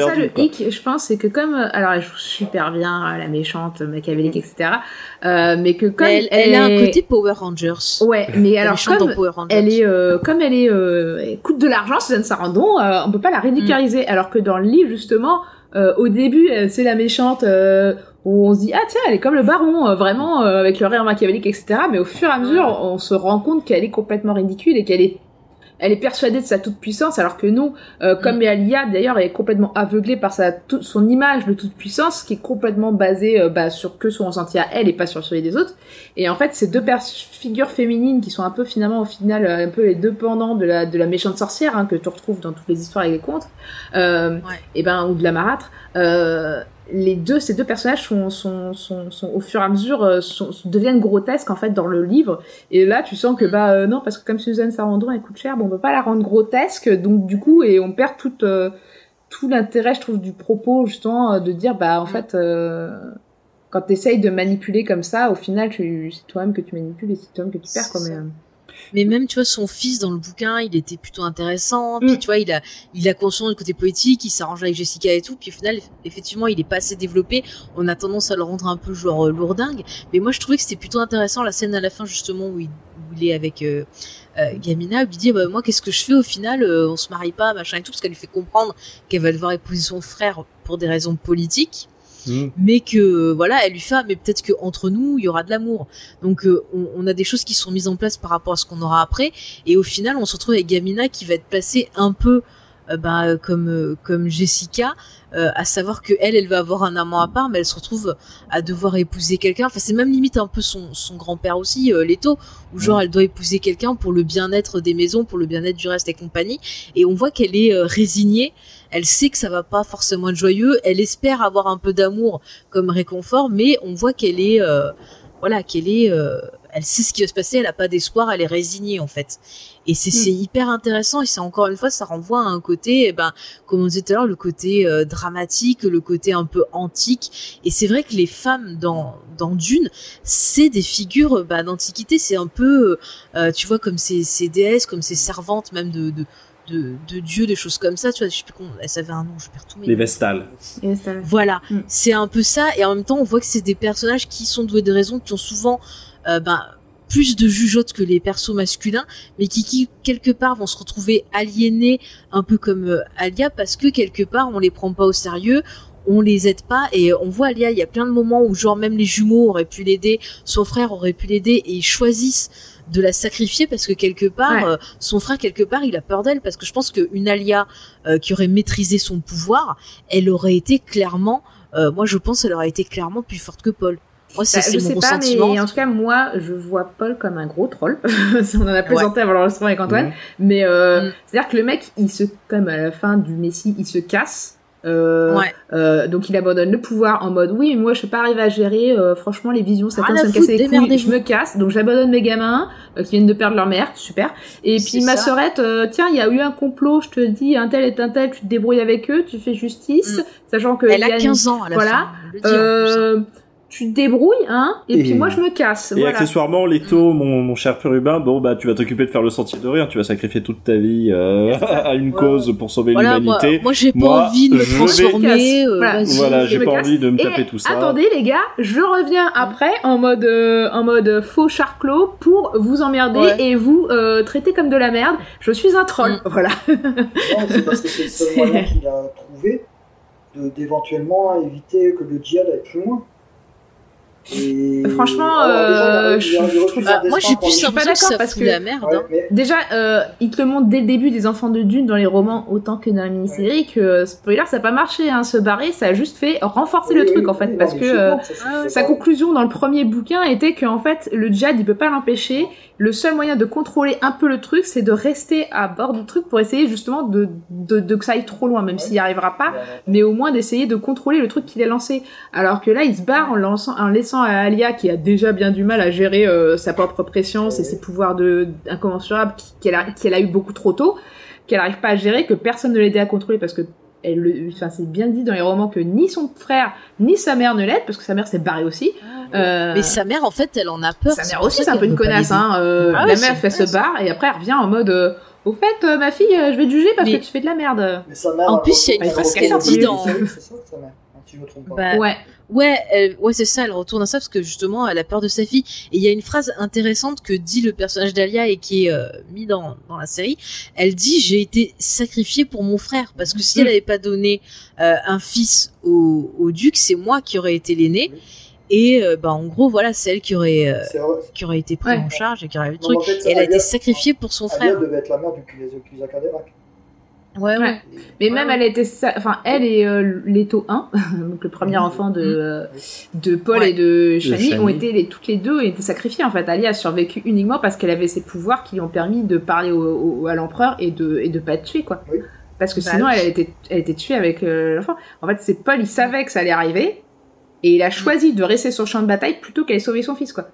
ça, le, ça hic, je pense, c'est que comme, euh, alors elle joue super bien, euh, la méchante, machiavélique, etc., euh, mais que comme Mais elle, elle a un côté Power Rangers. Ouais, mais alors comme elle est, euh, comme elle est, euh, elle coûte de l'argent, Suzanne Sarandon, euh, on peut pas la ridiculariser, alors que dans le livre justement, euh, au début, c'est la méchante. euh, où on se dit ah tiens elle est comme le baron euh, vraiment euh, avec le rire machiavélique etc mais au fur et à mesure on se rend compte qu'elle est complètement ridicule et qu'elle est elle est persuadée de sa toute puissance alors que nous euh, comme Alia d'ailleurs elle est complètement aveuglée par sa toute son image de toute puissance qui est complètement basée euh, bah, sur que son ressenti à elle et pas sur celui des autres et en fait ces deux figures féminines qui sont un peu finalement au final euh, un peu les deux pendants de la de la méchante sorcière hein, que tu retrouves dans toutes les histoires et les contes euh, Ouais. et ben ou de la marâtre euh, les deux ces deux personnages sont sont, sont, sont au fur et à mesure euh, sont, deviennent grotesques en fait dans le livre. Et là tu sens que bah euh, non parce que comme Suzanne Sarandon elle coûte cher bon on peut pas la rendre grotesque. Donc du coup et on perd toute euh, tout l'intérêt je trouve du propos justement de dire bah en fait euh, quand t'essayes de manipuler comme ça au final tu c'est toi-même que tu manipules et c'est toi-même que tu perds quoi mais, mais même tu vois son fils dans le bouquin, il était plutôt intéressant. Puis Mm. tu vois, il a il a conscience du côté politique, il s'arrange avec Jessica et tout. Puis au final, effectivement, il est pas assez développé. On a tendance à le rendre un peu genre euh, lourdingue. Mais moi, je trouvais que c'était plutôt intéressant la scène à la fin justement où il, où il est avec euh, euh, Gamina, où il dit bah, moi qu'est-ce que je fais au final Euh, On se marie pas, machin et tout, parce qu'elle lui fait comprendre qu'elle va devoir épouser son frère pour des raisons politiques Hmm. mais que euh, voilà elle lui fait ah, mais peut-être que entre nous il y aura de l'amour. Donc euh, on, on a des choses qui sont mises en place par rapport à ce qu'on aura après. Et au final on se retrouve avec Gamina qui va être placée un peu euh, bah, comme euh, comme Jessica euh, à savoir que elle elle va avoir un amant à part mais elle se retrouve à devoir épouser quelqu'un. Enfin c'est même limite un peu son son grand-père aussi Leto où genre elle doit épouser quelqu'un pour le bien-être des maisons pour le bien-être du reste et compagnie. Et on voit qu'elle est résignée elle sait que ça va pas forcément être joyeux. Elle espère avoir un peu d'amour comme réconfort mais on voit qu'elle est euh, voilà qu'elle est euh, elle sait ce qui va se passer. Elle a pas d'espoir. Elle est résignée en fait. Et c'est c'est hyper intéressant. Et c'est encore une fois ça renvoie à un côté eh ben comme on disait tout à l'heure le côté euh, dramatique le côté un peu antique. Et c'est vrai que les femmes dans dans Dune c'est des figures bah, d'antiquité. C'est un peu euh, tu vois comme ces, ces déesses comme ces servantes même de, de de, de dieux, des choses comme ça, tu vois, je sais plus comment, elles avaient un nom, je perds tout mes Les Vestales. Et ça- voilà, Mm. c'est un peu ça, et en même temps, on voit que c'est des personnages qui sont doués de raison, qui ont souvent, euh, ben, plus de jugeotes que les persos masculins, mais qui, qui quelque part vont se retrouver aliénés, un peu comme euh, Alia, parce que quelque part on les prend pas au sérieux, on les aide pas, et on voit Alia, il y a plein de moments où genre même les jumeaux auraient pu l'aider, son frère aurait pu l'aider, et ils choisissent de la sacrifier parce que quelque part Ouais. euh, son frère quelque part il a peur d'elle parce que je pense qu'une Alia euh, qui aurait maîtrisé son pouvoir elle aurait été clairement euh, moi je pense qu'elle aurait été clairement plus forte que Paul moi c'est Bah, c'est je mon sais pas, mais en tout cas, moi, je vois Paul comme un gros troll. *laughs* on en a plaisanté avant l'enregistrement avec Antoine. Mais euh, Mm. c'est-à-dire que le mec, il se, comme à la fin du Messie, il se casse. Euh, ouais euh, donc il abandonne le pouvoir en mode oui, moi je peux pas arriver à gérer. euh, franchement, les visions, ça commence à me casser les couilles. Je me casse, donc j'abandonne mes gamins euh, qui viennent de perdre leur mère, super. Et puis ma ça. sœurette, euh, tiens, il y a eu un complot, je te dis, un tel est un tel, tu te débrouilles avec eux, tu fais justice, Mm. sachant que elle a une- 15 ans à la voilà. fin tu te débrouilles, hein, et, Et- puis moi je me casse. Et voilà. accessoirement, Leto, mon, mon cher Purubin, bon bah tu vas t'occuper de faire le sentier de rien, tu vas sacrifier toute ta vie euh, *laughs* à une cause pour sauver voilà l'humanité. moi j'ai pas Moi, envie de me transformer euh, Voilà. j'ai pas casse. envie de me Et taper tout ça. Attendez les gars, je reviens après en mode euh, en mode faux charclos pour vous emmerder Ouais. et vous euh, traiter comme de la merde. Je suis un troll, Mm. voilà. *laughs* Non, c'est parce que c'est le seul moyen qu'il a trouvé de- d'éventuellement éviter que le djihad aille plus loin. Et... Franchement, Alors, déjà, il a- euh, je- je trouve- Bah, moi j'ai plus il- suis pas que d'accord parce que- la merde Ouais, hein. mais Déjà, euh, il te le montre dès le début des enfants de Dune dans les romans autant que dans la mini-série que euh, spoiler ça a pas marché hein, se barrer, ça a juste fait renforcer le oui, truc oui, en fait oui, parce que je euh, que ça fait Sa pas. conclusion dans le premier bouquin était qu'en fait, le djihad, il peut pas l'empêcher. Le seul moyen de contrôler un peu le truc, c'est de rester à bord du truc pour essayer justement de, de, de que ça aille trop loin, même s'il y arrivera pas, mais au moins d'essayer de contrôler le truc qu'il a lancé. Alors que là, il se barre en, lançant, en laissant à Alia, qui a déjà bien du mal à gérer euh, sa propre préscience et ses pouvoirs de incommensurables qu'elle a, qu'elle a eu beaucoup trop tôt, qu'elle arrive pas à gérer, que personne ne l'aidait à contrôler parce que elle, le- enfin, c'est bien dit dans les romans que ni son frère ni sa mère ne l'aident parce que sa mère s'est barrée aussi. Euh, mais sa mère en fait elle en a peur sa mère aussi, c'est un peu une connasse. Hein. Euh, Ah la ouais, mère une se barre et après elle revient en mode euh, Au fait, euh, ma fille, euh, je vais te juger parce Mais- que tu fais de la merde. Mais sa mère, En elle plus, il y a une phrase elle qu'elle dit dans si je me trompe pas. Bah, Ouais. Ouais, elle- ouais, c'est ça. Elle retourne à ça parce que justement, elle a peur de sa fille. Et il y a une phrase intéressante que dit le personnage d'Alia et qui est euh, mis dans dans la série. Elle dit j'ai été sacrifiée pour mon frère parce que si elle n'avait pas donné euh, un fils au, au duc, c'est moi qui aurais été l'aîné. Et euh, bah en gros, voilà, c'est elle qui aurait euh, qui aurait été prise Ouais. en charge et qui aurait eu le Non, truc. en fait, Et elle a été sacrifiée pour son Alia frère. devait être la mère du Kizaka Ouais, ouais. Ouais. Mais même Ouais. elle était, sa- enfin elle et euh, Leto 1, *laughs* donc le premier Mhm. enfant de Mhm. euh, de Paul Ouais. et de Shani, ont été les, toutes les deux ont été sacrifiées en fait. Ali a survécu uniquement parce qu'elle avait ses pouvoirs qui lui ont permis de parler au, au- à l'empereur et de et de pas être tuée quoi. Oui. Parce que Bah sinon oui. elle a été elle a été tuée avec euh, l'enfant. En fait c'est Paul il savait que ça allait arriver et il a choisi de rester sur le champ de bataille plutôt qu'aller sauver son fils quoi.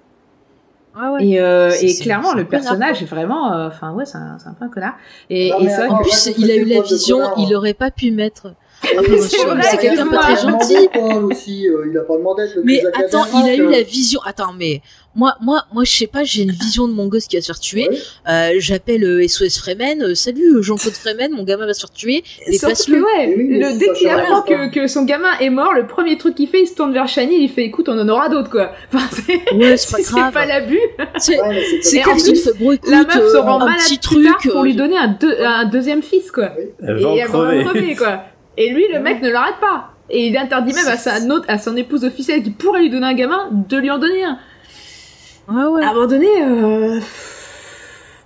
Ouais, ouais. Et, euh, et clairement, le personnage est vraiment, euh, enfin ouais, c'est un, c'est un peu un connard. Et, Non, et c'est vrai En que plus, il a eu la vision, connard, il hein aurait pas pu mettre c'est quelqu'un pas très gentil. Paul aussi, euh, il a pas demandé d'être le Mais attends, académique, il a eu euh. la vision. Attends, mais moi, moi, moi, je sais pas. J'ai une vision de mon gosse qui va se faire tuer. Ouais. Euh, J'appelle euh, SOS Fremen. euh, salut, euh, Jean-Claude Fremen, mon gamin va se faire tuer. Que, Dépasse-le. ouais, Oui, mais le, dès qu'il apprend que, que son gamin est mort, le premier truc qu'il fait, il se tourne vers Shani, il fait écoute, on en aura d'autres quoi. *laughs* Enfin, c'est Ouais, c'est *laughs* pas l'abus. C'est comme fais bon, écoute, La meuf se euh, rend un malade pour euh, lui donner un, deux- un deuxième fils quoi. Et elle va en crever, quoi. *laughs* Et lui, le mec ne l'arrête pas. Et il interdit même à sa note, à son épouse officielle qui pourrait lui donner un gamin, de lui en donner un. Ouais, ouais. À un moment donné, euh...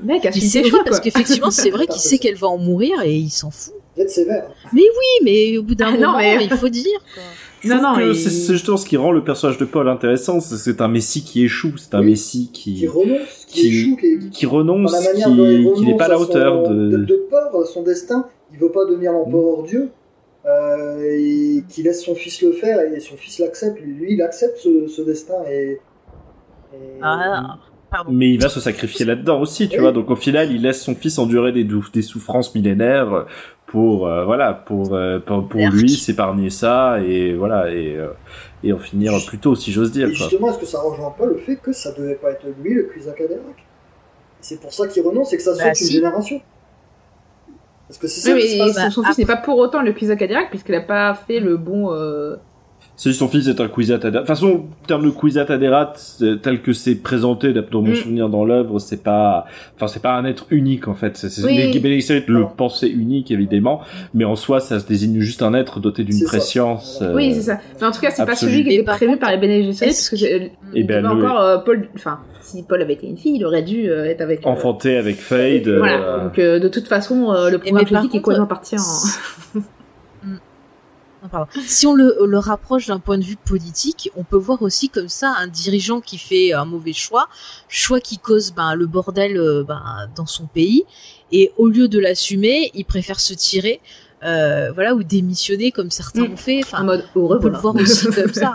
mec, Mais c'est choix, parce qu'effectivement, c'est vrai *laughs* qu'il sait qu'elle va en mourir et il s'en fout. Sévère. Oui, mais au bout d'un Ah, non, moment, mais- il faut dire. Quoi. Je Non, trouve non, que il- c'est justement ce qui rend le personnage de Paul intéressant. c'est- un messie qui échoue, c'est un Oui. messie qui Qui renonce, qui, qui- échoue, qui, qui renonce, qui, n'est pas à la hauteur son- de. de peur à son destin. Il veut pas devenir l'empereur Dieu. Euh, et qui laisse son fils le faire et son fils l'accepte. Lui, il accepte ce, ce destin et. et- Ah, pardon. Mais il va se sacrifier là-dedans aussi, tu Oui. vois. Donc au final, il laisse son fils endurer des, des souffrances millénaires pour euh, voilà pour euh, pour, lui s'épargner ça et voilà et euh, et en finir plus tôt si j'ose dire Et quoi. justement, est-ce que ça rejoint pas le fait que ça devait pas être lui le Cuisac Adérac C'est pour ça qu'il renonce et que ça saute Bah, une si. génération. Parce que ça Oui, mais son, son fils n'est pas pour autant le Cuisac Cadillac, puisqu'il a pas fait le bon. euh, Si son fils est un Kwisatz Haderach. De toute façon, en termes de Kwisatz Haderach, tel que c'est présenté dans mon Mm. souvenir dans l'œuvre, c'est pas, enfin, c'est pas un être unique, en fait. C'est, Oui. le pensaient unique, évidemment, mais en soi, ça se désigne juste un être doté d'une prescience. euh, Oui, c'est ça. Mais en tout cas, c'est pas celui qui Et était par prévu par les Bene parce que c'est- Eh il ben, devait le- encore euh, Paul. Enfin, si Paul avait été une fille, il aurait dû euh, être avec. euh, Enfanté avec Fade. Voilà. euh, Donc euh, de toute façon, euh, le Et programme politique est contre, complètement parti en. Pardon. Si on le, le rapproche d'un point de vue politique, on peut voir aussi comme ça un dirigeant qui fait un mauvais choix, choix qui cause ben, le bordel euh, ben, dans son pays, et au lieu de l'assumer, il préfère se tirer, euh, voilà, ou démissionner comme certains Mm. ont fait. Enfin, En mode au on peut le voir aussi *laughs* comme ça.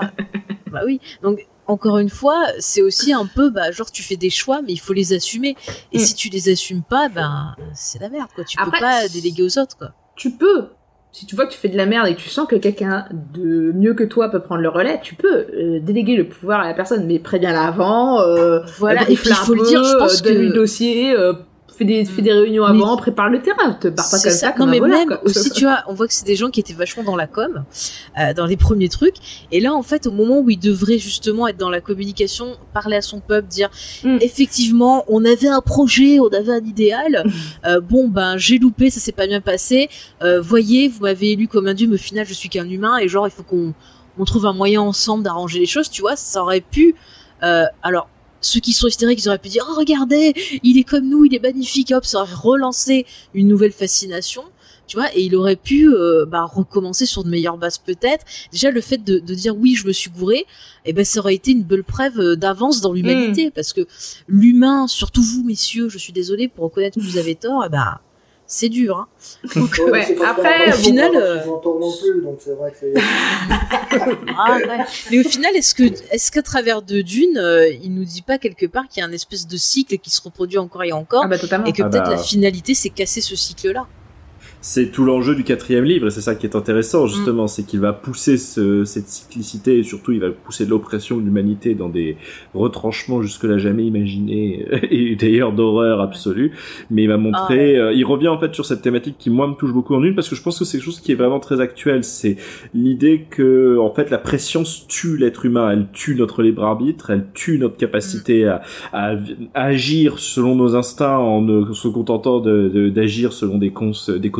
bah oui. Donc encore une fois, c'est aussi un peu bah genre tu fais des choix mais il faut les assumer. Et Mm. si tu les assumes pas, ben c'est la merde quoi. Tu Après, peux pas déléguer aux autres quoi. tu peux. Si tu vois que tu fais de la merde et que tu sens que quelqu'un de mieux que toi peut prendre le relais, tu peux euh, déléguer le pouvoir à la personne, mais préviens-la avant. Euh, Voilà. Et brief-la puis il faut le dire. Je pense euh, donne-lui le que dossier, euh, fais des, fais des réunions Mais- avant, prépare le terrain. Te barre pas comme ça, comme non mais voleur, même quoi. aussi tu vois, on voit que c'est des gens qui étaient vachement dans la com, euh, dans les premiers trucs. Et là en fait au moment où ils devraient justement être dans la communication, parler à son peuple, dire Mm. effectivement on avait un projet, on avait un idéal. Euh, bon ben j'ai loupé, ça s'est pas bien passé. Euh, voyez, vous m'avez élu comme un dieu, mais au final je suis qu'un humain et genre il faut qu'on on trouve un moyen ensemble d'arranger les choses. Tu vois, ça aurait pu. Alors ceux qui sont hystériques, ils auraient pu dire oh regardez, il est comme nous, il est magnifique, hop, ça aurait relancé une nouvelle fascination. Tu vois, et il aurait pu euh, bah, recommencer sur de meilleures bases peut-être. Déjà le fait de, de dire oui, je me suis gouré, eh ben ça aurait été une belle preuve euh, d'avance dans l'humanité, parce que l'humain, surtout vous messieurs, je suis désolée pour reconnaître que vous avez tort, eh ben c'est dur. Hein. *laughs* Donc, Ouais, Ouais, c'est pas après, au final, euh, ils en tournent non plus, donc c'est vrai que c'est. *laughs* Ah, ouais. Mais au final, est-ce que, est-ce qu'à travers de Dune, euh, il nous dit pas quelque part qu'il y a un espèce de cycle qui se reproduit encore et encore, Ah bah totalement. et que Ah peut-être bah. la finalité, c'est casser ce cycle-là? C'est tout l'enjeu du quatrième livre et c'est ça qui est intéressant Mm. justement c'est qu'il va pousser ce- cette cyclicité et surtout il va pousser l'oppression de l'humanité dans des retranchements jusque là jamais imaginés *laughs* et d'ailleurs d'horreur absolue. Mais il va montrer Ah euh, il revient en fait sur cette thématique qui moi me touche beaucoup en une parce que je pense que c'est quelque chose qui est vraiment très actuel. C'est l'idée que en fait la prescience tue l'être humain. Elle tue notre libre arbitre elle tue notre capacité à, à, à agir selon nos instincts en ne se contentant de- de- d'agir selon des, cons, des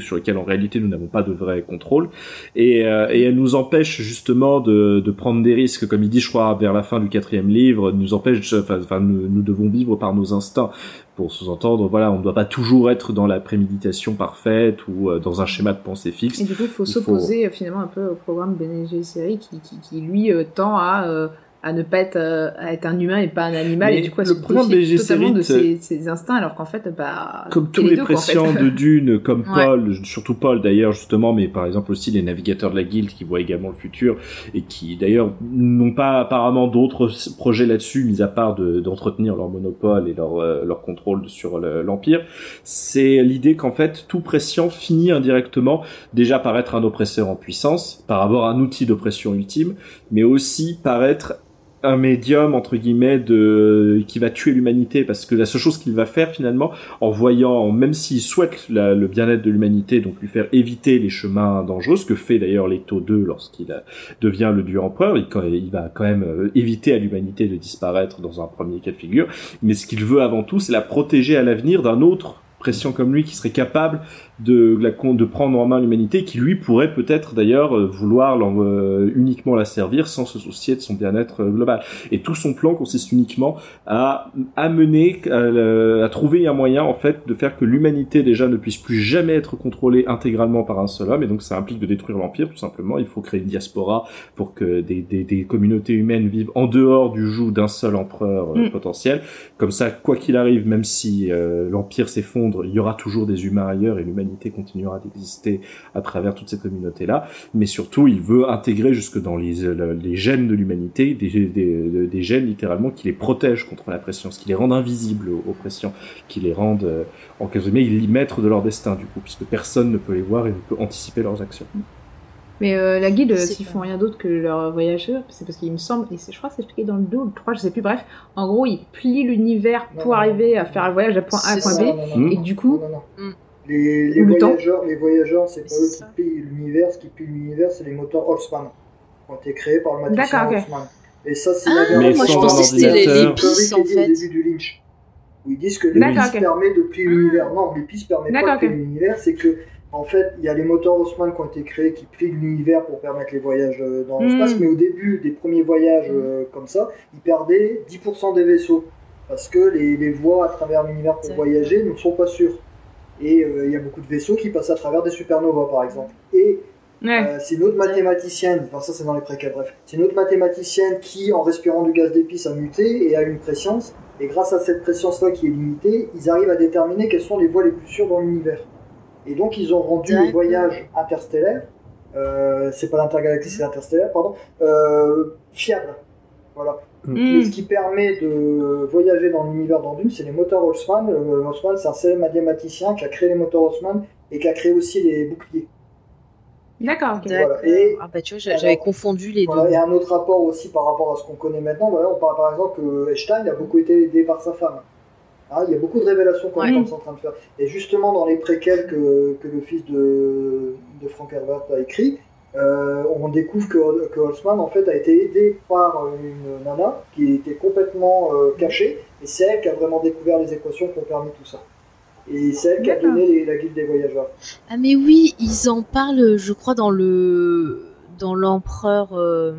sur lesquelles en réalité nous n'avons pas de vrai contrôle. Et, euh, et elle nous empêche justement de, de prendre des risques. Comme il dit je crois vers la fin du quatrième livre nous empêche enfin, nous, nous devons vivre par nos instincts. Pour sous-entendre voilà on ne doit pas toujours être dans la préméditation parfaite ou euh, dans un schéma de pensée fixe. Et du coup, il faut s'opposer euh, finalement un peu au programme Bene Gesserit qui, qui, qui lui tend à euh, à ne pas être, euh, à être un humain et pas un animal, Mais et du coup, à le se problème des totalement de ses, ses instincts, alors qu'en fait, bah, comme tous les, deux, quoi, en fait. pressions de *laughs* Dune, comme Ouais. Paul, surtout Paul d'ailleurs justement, mais par exemple aussi les navigateurs de la guilde qui voient également le futur et qui d'ailleurs n'ont pas apparemment d'autres projets là-dessus, mis à part de- d'entretenir leur monopole et leur, euh, leur contrôle sur le- l'empire. C'est l'idée qu'en fait tout pression finit indirectement déjà par être un oppresseur en puissance, par avoir un outil d'oppression ultime, mais aussi par être un médium entre guillemets de qui va tuer l'humanité parce que la seule chose qu'il va faire finalement en voyant même s'il souhaite le bien-être de l'humanité donc lui faire éviter les chemins dangereux ce que fait d'ailleurs Leto 2 lorsqu'il a- devient le dieu empereur il va quand même euh, éviter à l'humanité de disparaître dans un premier cas de figure. Mais ce qu'il veut avant tout c'est la protéger à l'avenir d'un autre pression comme lui qui serait capable de, la, de prendre en main l'humanité, qui lui pourrait peut-être d'ailleurs euh, vouloir euh, uniquement la servir sans se soucier de son bien-être euh, global. Et tout son plan consiste uniquement à amener, à, trouver un moyen en fait de faire que l'humanité déjà ne puisse plus jamais être contrôlée intégralement par un seul homme. Et donc ça implique de détruire l'empire tout simplement. Il faut créer une diaspora pour que des, des, des communautés humaines vivent en dehors du joug d'un seul empereur euh, Mm. potentiel. Comme ça, quoi qu'il arrive, même si euh, l'empire s'effondre, il y aura toujours des humains ailleurs et l'humanité continuera d'exister à travers toutes ces communautés-là. Mais surtout, il veut intégrer jusque dans les, euh, les gènes de l'humanité des, des, des gènes littéralement qui les protègent contre la pression, ce qui les rend invisibles aux, aux pressions, qui les rendent euh, en quelque sorte les maîtres de leur destin du coup, puisque personne ne peut les voir et ne peut anticiper leurs actions. Mais euh, la guilde, C'est s'ils font rien d'autre que leur voyageur, c'est parce qu'il me semble, et je crois que c'est expliqué dans le 2 ou le 3, je sais plus, bref, en gros, ils plient l'univers pour non, arriver non, à faire le voyage à point A à point ça. B, Non, non, non, et du coup, Les, les voyageurs, les voyageurs, c'est pas eux ça. qui pillent l'univers. Ce qui pille l'univers, c'est les moteurs Holtzman, qui ont été créés par le ok. Holtzman. Et ça, c'est Ah, la Mais dernière moi je pensais que c'était les ordinateur. l'épice en fait. au début du Lynch. Où ils disent que D'accord, l'épice ok. permet de plier l'univers. Non, l'épice permet pas D'accord, de plier l'univers, c'est que en fait, il y a les moteurs Haussmann qui ont été créés qui plient l'univers pour permettre les voyages euh, dans l'espace, Mm. mais au début des premiers voyages euh, comme ça, ils perdaient 10% des vaisseaux parce que les, les voies à travers l'univers pour voyager ne sont pas sûres. Et euh, il y a beaucoup de vaisseaux qui passent à travers des supernovas, par exemple. Et ouais. euh, c'est une autre mathématicienne, enfin ça c'est dans les préquels, bref, c'est une autre mathématicienne qui, en respirant du gaz d'épice, a muté et a une préscience. Et grâce à cette préscience-là qui est limitée, ils arrivent à déterminer quelles sont les voies les plus sûres dans l'univers. Et donc ils ont rendu les voyages interstellaires, euh, c'est pas l'intergalactique, c'est l'interstellaire, pardon, euh, fiables. Voilà. Mais Hmm. ce qui permet de voyager dans l'univers dans Dune, c'est les moteurs Holtzman. Euh, Holtzman, c'est un célèbre mathématicien qui a créé les moteurs Holtzman et qui a créé aussi les boucliers. D'accord, ok. Voilà. D'accord. Et- Ah bah tu vois, j'a- j'avais Alors, confondu les Voilà, deux. et un autre rapport aussi par rapport à ce qu'on connaît maintenant, voilà, on parle par exemple que Einstein a beaucoup été aidé par sa femme. Hein, il y a beaucoup de révélations qu'on Ouais. est en train de faire. Et justement, dans les préquels que, que le fils de, de Frank Herbert a écrit, euh, on découvre que, que Holtzman en fait a été aidé par une nana qui était complètement euh, cachée, et c'est elle qui a vraiment découvert les équations qui ont permis tout ça. Et c'est elle qui a donné les- la guilde des voyageurs. Ah mais oui, ils en parlent, je crois, dans le dans l'empereur euh,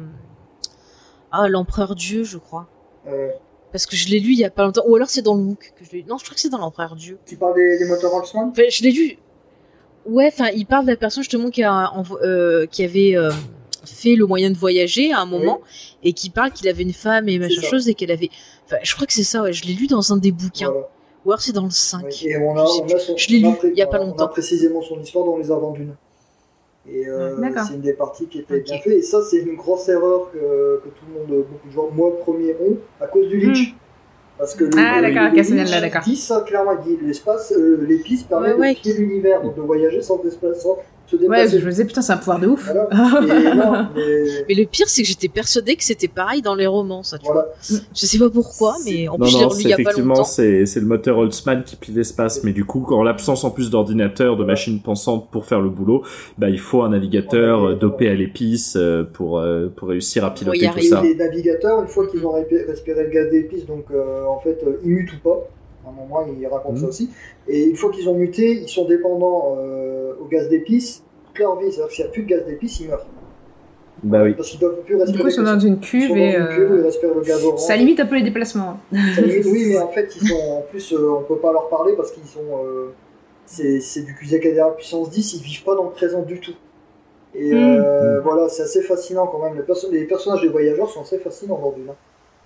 ah l'empereur Dieu, je crois. Euh, Parce que je l'ai lu il y a pas longtemps. Ou alors c'est dans le MOOC que je l'ai lu. Non, je crois que c'est dans l'empereur Dieu. qui parle des, des moteurs Holtzman? Enfin, je l'ai lu. Ouais, enfin, il parle de la personne justement qui a euh, qui avait euh, fait le moyen de voyager à un moment et qui parle qu'il avait une femme et machin chose et qu'elle avait. Enfin, je crois que c'est ça. Ouais, je l'ai lu dans un des bouquins. Voilà. Ou alors c'est dans le 5. Ouais, et on a, Je on l'ai on a lu il y a pas on longtemps. a précisément son histoire dans les d'une. Et euh, c'est une des parties qui était bien faite. Et ça, c'est une grosse erreur que, que tout le monde, beaucoup de gens, moi premier, ont à cause du Lynch. Parce que le, Ah, le- d'accord, là, d'accord. ça clairement, l'espace, euh, l'épice permet Ouais, ouais. de quitter l'univers, donc de voyager sans, déspa- sans se Ouais, déplacer. je me disais, putain, c'est un pouvoir de ouf. Voilà. *laughs* Et non, mais Mais le pire, c'est que j'étais persuadée que c'était pareil dans les romans, ça, tu voilà. vois. Je sais pas pourquoi, mais en Non, plus, je l'ai non, relu c'est il y a pas effectivement, longtemps. c'est c'est le moteur Holtzman qui plie l'espace, mais du coup, en l'absence en plus d'ordinateur, de machines pensantes pour faire le boulot, bah, il faut un navigateur euh, dopé à l'épice euh, pour, euh, pour réussir à piloter y tout ça. Les navigateurs, une fois qu'ils ont respiré le gaz d'épice, donc euh, en fait, ils mutent ou pas. À un moment, ils racontent ça Mhm. aussi. Et une fois qu'ils ont muté, ils sont dépendants euh, au gaz d'épice toute leur vie. C'est-à-dire que s'il n'y a plus de gaz d'épice, ils meurent. Bah oui. Parce qu'ils ne peuvent plus respirer. Du coup, ils sont dans une cuve et. dans une cuve où ils euh, respirent le gaz orange. Ça limite un peu les déplacements. Ça limite, oui, mais *laughs* en fait, ils sont en plus, euh, on peut pas leur parler parce qu'ils sont. euh, c'est c'est du QZKDR puissance 10, ils vivent pas dans le présent du tout. Et euh, voilà, c'est assez fascinant quand même. Les, perso- les personnages des voyageurs sont assez fascinants Dune. hein.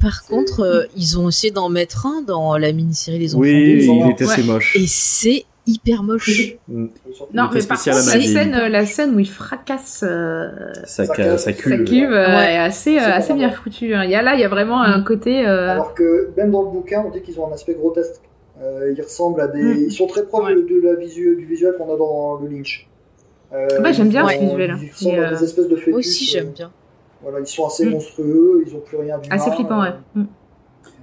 Par contre, euh, ils ont essayé d'en mettre un dans la mini-série Les Enfants Oui, ont- il était assez Ouais. moche. Et c'est hyper moche. Mm. Non, mais par contre, la scène, euh, la scène où il fracasse euh, Ça, Ça ca- casse. ça sa cuve. euh, Ouais. est assez, C'est assez pas bien mal. foutu. hein. Il y a là, il y a vraiment un côté. euh, Alors que même dans le bouquin, on dit qu'ils ont un aspect grotesque. Euh, ils ressemblent à des. Mm. Ils sont très proches Ouais. de, la visu... du visuel qu'on a dans le Lynch. Euh, Bah, j'aime bien ce visuel. Ils ressemblent à des espèces de fœtus. Moi aussi, j'aime euh, bien. Voilà, ils sont assez Mm. monstrueux, ils ont plus rien d'humain. assez flippant, ouais.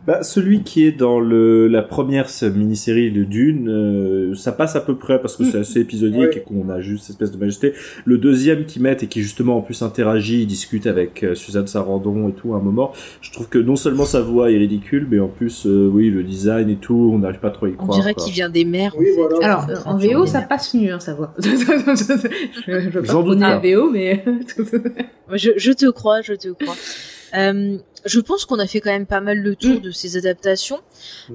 Bah, celui qui est dans le, la première mini-série de Dune, euh, ça passe à peu près parce que c'est *laughs* assez épisodique Ouais. et qu'on a juste cette espèce de majesté. Le deuxième qui met et qui justement en plus interagit, discute avec euh, Suzanne Sarandon et tout à un moment, je trouve que non seulement sa voix est ridicule, mais en plus, euh, oui, le design et tout, on n'arrive pas trop à y On croire. dirait quoi. qu'il vient des mers. Oui, en fait. voilà. Alors, euh, en VO, ça passe mieux, hein, sa voix. je, *laughs* je veux pas J'en doute pas. VO, mais. Je, je te crois, je te crois. Euh, je pense qu'on a fait quand même pas mal le tour de ces adaptations.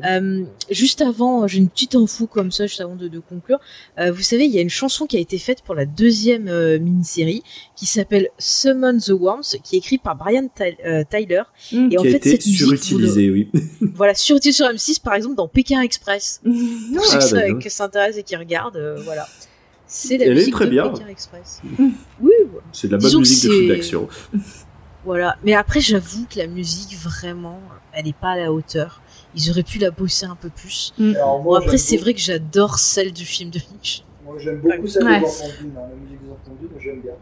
Euh, juste avant, j'ai une petite info comme ça, juste avant de, de conclure. Euh, vous savez, il y a une chanson qui a été faite pour la deuxième euh, mini-série qui s'appelle Summon the Worms, qui est écrite par Brian Ty- euh, Tyler. Mm. Et en qui a fait, été cette musique, vous le- surutilisé, oui. *laughs* voilà, surutilisé sur M6, par exemple, dans Pékin Express. *laughs* Pour ceux Ah, qui, s'intéressent et qui regardent, euh, voilà. C'est la Elle est musique très de bien. Pékin Express. Oui, voilà. C'est de la bonne Disons musique de c'est- film d'action. *laughs* Voilà. Mais après, j'avoue que la musique, vraiment, elle est pas à la hauteur. Ils auraient pu la bosser un peu plus. Alors, Bon, après, c'est beaucoup- vrai que j'adore celle du film de Lynch. Moi, j'aime beaucoup celle Ouais. des enfants Dune, hein, la musique des enfants Dune, j'aime bien.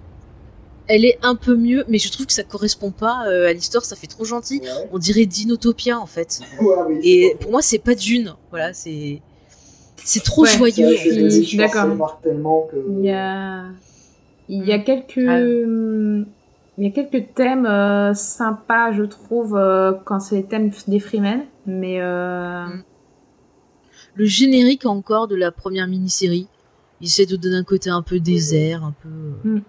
Elle est un peu mieux, mais je trouve que ça correspond pas euh, à l'histoire, ça fait trop gentil. Ouais. On dirait Dinotopia, en fait. *laughs* Oui, Et pour moi, c'est pas d'une. Voilà, c'est. C'est trop joyeux. Mm, d'accord. Il y a, il y a quelques, Ah. Il y a quelques thèmes euh, sympas, je trouve, euh, quand c'est les thèmes des Freemen, mais euh, Mm. Le générique encore de la première mini-série, il essaie de donner un côté un peu désert, un peu. Mm.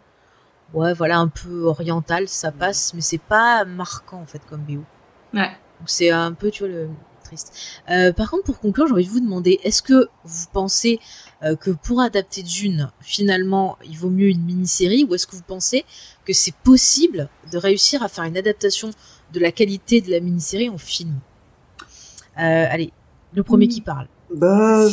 Ouais, voilà, un peu oriental, ça passe, mais c'est pas marquant en fait comme BO. ouais. Donc c'est un peu, tu vois, le triste. Euh, par contre, pour conclure, j'ai envie de vous demander, est-ce que vous pensez euh, que pour adapter Dune, finalement, il vaut mieux une mini-série, ou est-ce que vous pensez que c'est possible de réussir à faire une adaptation de la qualité de la mini-série en film? Euh, Allez, le premier Mm. qui parle. Bah,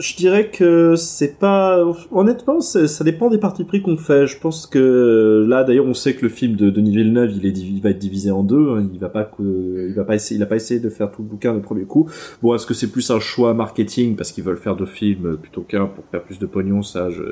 Je dirais que c'est pas honnêtement ça dépend des parties pris qu'on fait. Je pense que là d'ailleurs on sait que le film de Denis Villeneuve il va être divisé en deux. hein. Il va pas il va pas essayer il a pas essayé de faire tout le bouquin le premier coup. Bon est-ce que c'est plus un choix marketing parce qu'ils veulent faire deux films plutôt qu'un pour faire plus de pognon ça je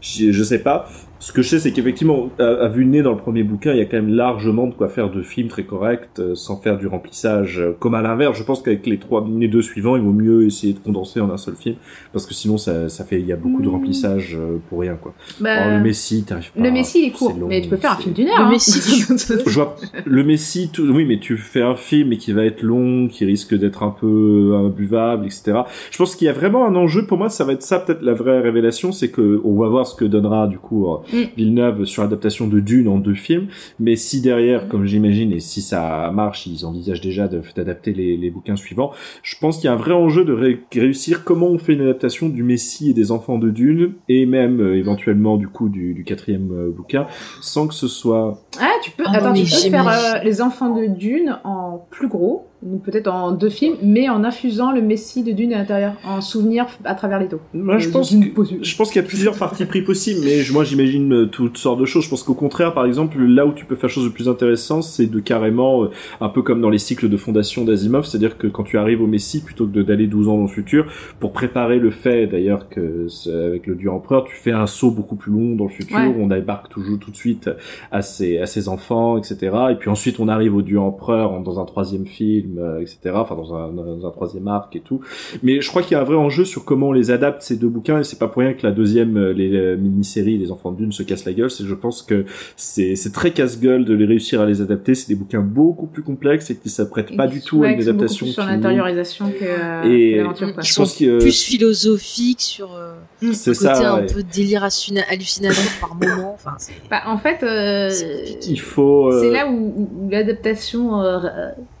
je, je sais pas. Ce que je sais c'est qu'effectivement à, à vue de nez dans le premier bouquin il y a quand même largement de quoi faire deux films très corrects euh, sans faire du remplissage euh, comme à l'inverse. Je pense qu'avec les trois les deux suivants il vaut mieux essayer de condenser en un seul film parce que sinon ça, ça fait il y a beaucoup de Mm. remplissage euh, pour rien quoi. Bah, Alors, le Messi t'arrives pas. le Messi, il est court, long, mais tu peux faire un film d'une heure. Le hein. Messi, *laughs* Je vois le Messi tout, oui mais tu fais un film et qui va être long, qui risque d'être un peu imbuvable etc. Je pense qu'il y a vraiment un enjeu pour moi ça va être ça peut-être la vraie révélation c'est que on va voir ce que donnera du coup euh, Mm. Villeneuve sur l'adaptation de Dune en deux films mais si derrière Mm. comme j'imagine et si ça marche ils envisagent déjà d'adapter les, les bouquins suivants je pense qu'il y a un vrai enjeu de ré- réussir comment on fait une adaptation du Messie et des enfants de Dune et même euh, éventuellement du coup du, du quatrième euh, bouquin sans que ce soit Ah, tu peux, Ah attends, tu peux faire euh, les enfants de Dune en plus gros, ou peut-être en deux films, mais en infusant le Messie de Dune à l'intérieur, en souvenir à travers les dos. moi je pense que, je pense qu'il y a plusieurs parties pris possibles mais je- moi j'imagine euh, toutes sortes de choses je pense qu'au contraire par exemple là où tu peux faire chose de plus intéressant c'est de carrément euh, un peu comme dans les cycles de fondation d'Asimov c'est-à-dire que quand tu arrives au Messie plutôt que d'aller 12 ans dans le futur pour préparer le fait d'ailleurs que c'est- avec le dieu empereur tu fais un saut beaucoup plus long dans le futur Ouais. on débarque toujours tout de suite à ses, à ses enfants etc et puis ensuite on arrive au dieu empereur dans un troisième film euh, etc enfin dans un, dans un troisième arc et tout mais je crois qu'il y a un vrai enjeu sur comment on les adapte ces deux bouquins et c'est pas pour rien que la deuxième euh, les euh, mini-séries les enfants de Dune se cassent la gueule c'est que je pense que c'est c'est très casse-gueule de les réussir à les adapter c'est des bouquins beaucoup plus complexes et qui s'apprêtent pas du tout à une qui adaptation plus sur qui- l'intériorisation que, euh, Et- que l'aventure. quoi. Ils je sont pense que plus philosophiques sur euh, c'est le côté ça un ouais. peu délire hallucina- hallucinatoire par moment. Enfin, Bah, en fait, euh, C'est il faut euh, c'est là où, où- où l'adaptation euh,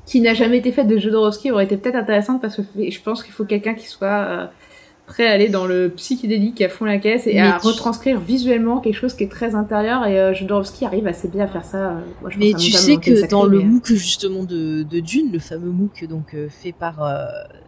qui n'a jamais été faite de Jodorowsky aurait été peut-être intéressante parce que je pense qu'il faut quelqu'un qui soit euh, prêt à aller dans le psychédélique à fond la caisse et Mais à tu- retranscrire visuellement quelque chose qui est très intérieur. Et euh, Jodorowsky arrive assez bien à faire ça. euh, moi, je Mais pense tu sais que Sacré, dans le mais- MOOC justement de, de Dune, le fameux MOOC donc euh, fait par euh,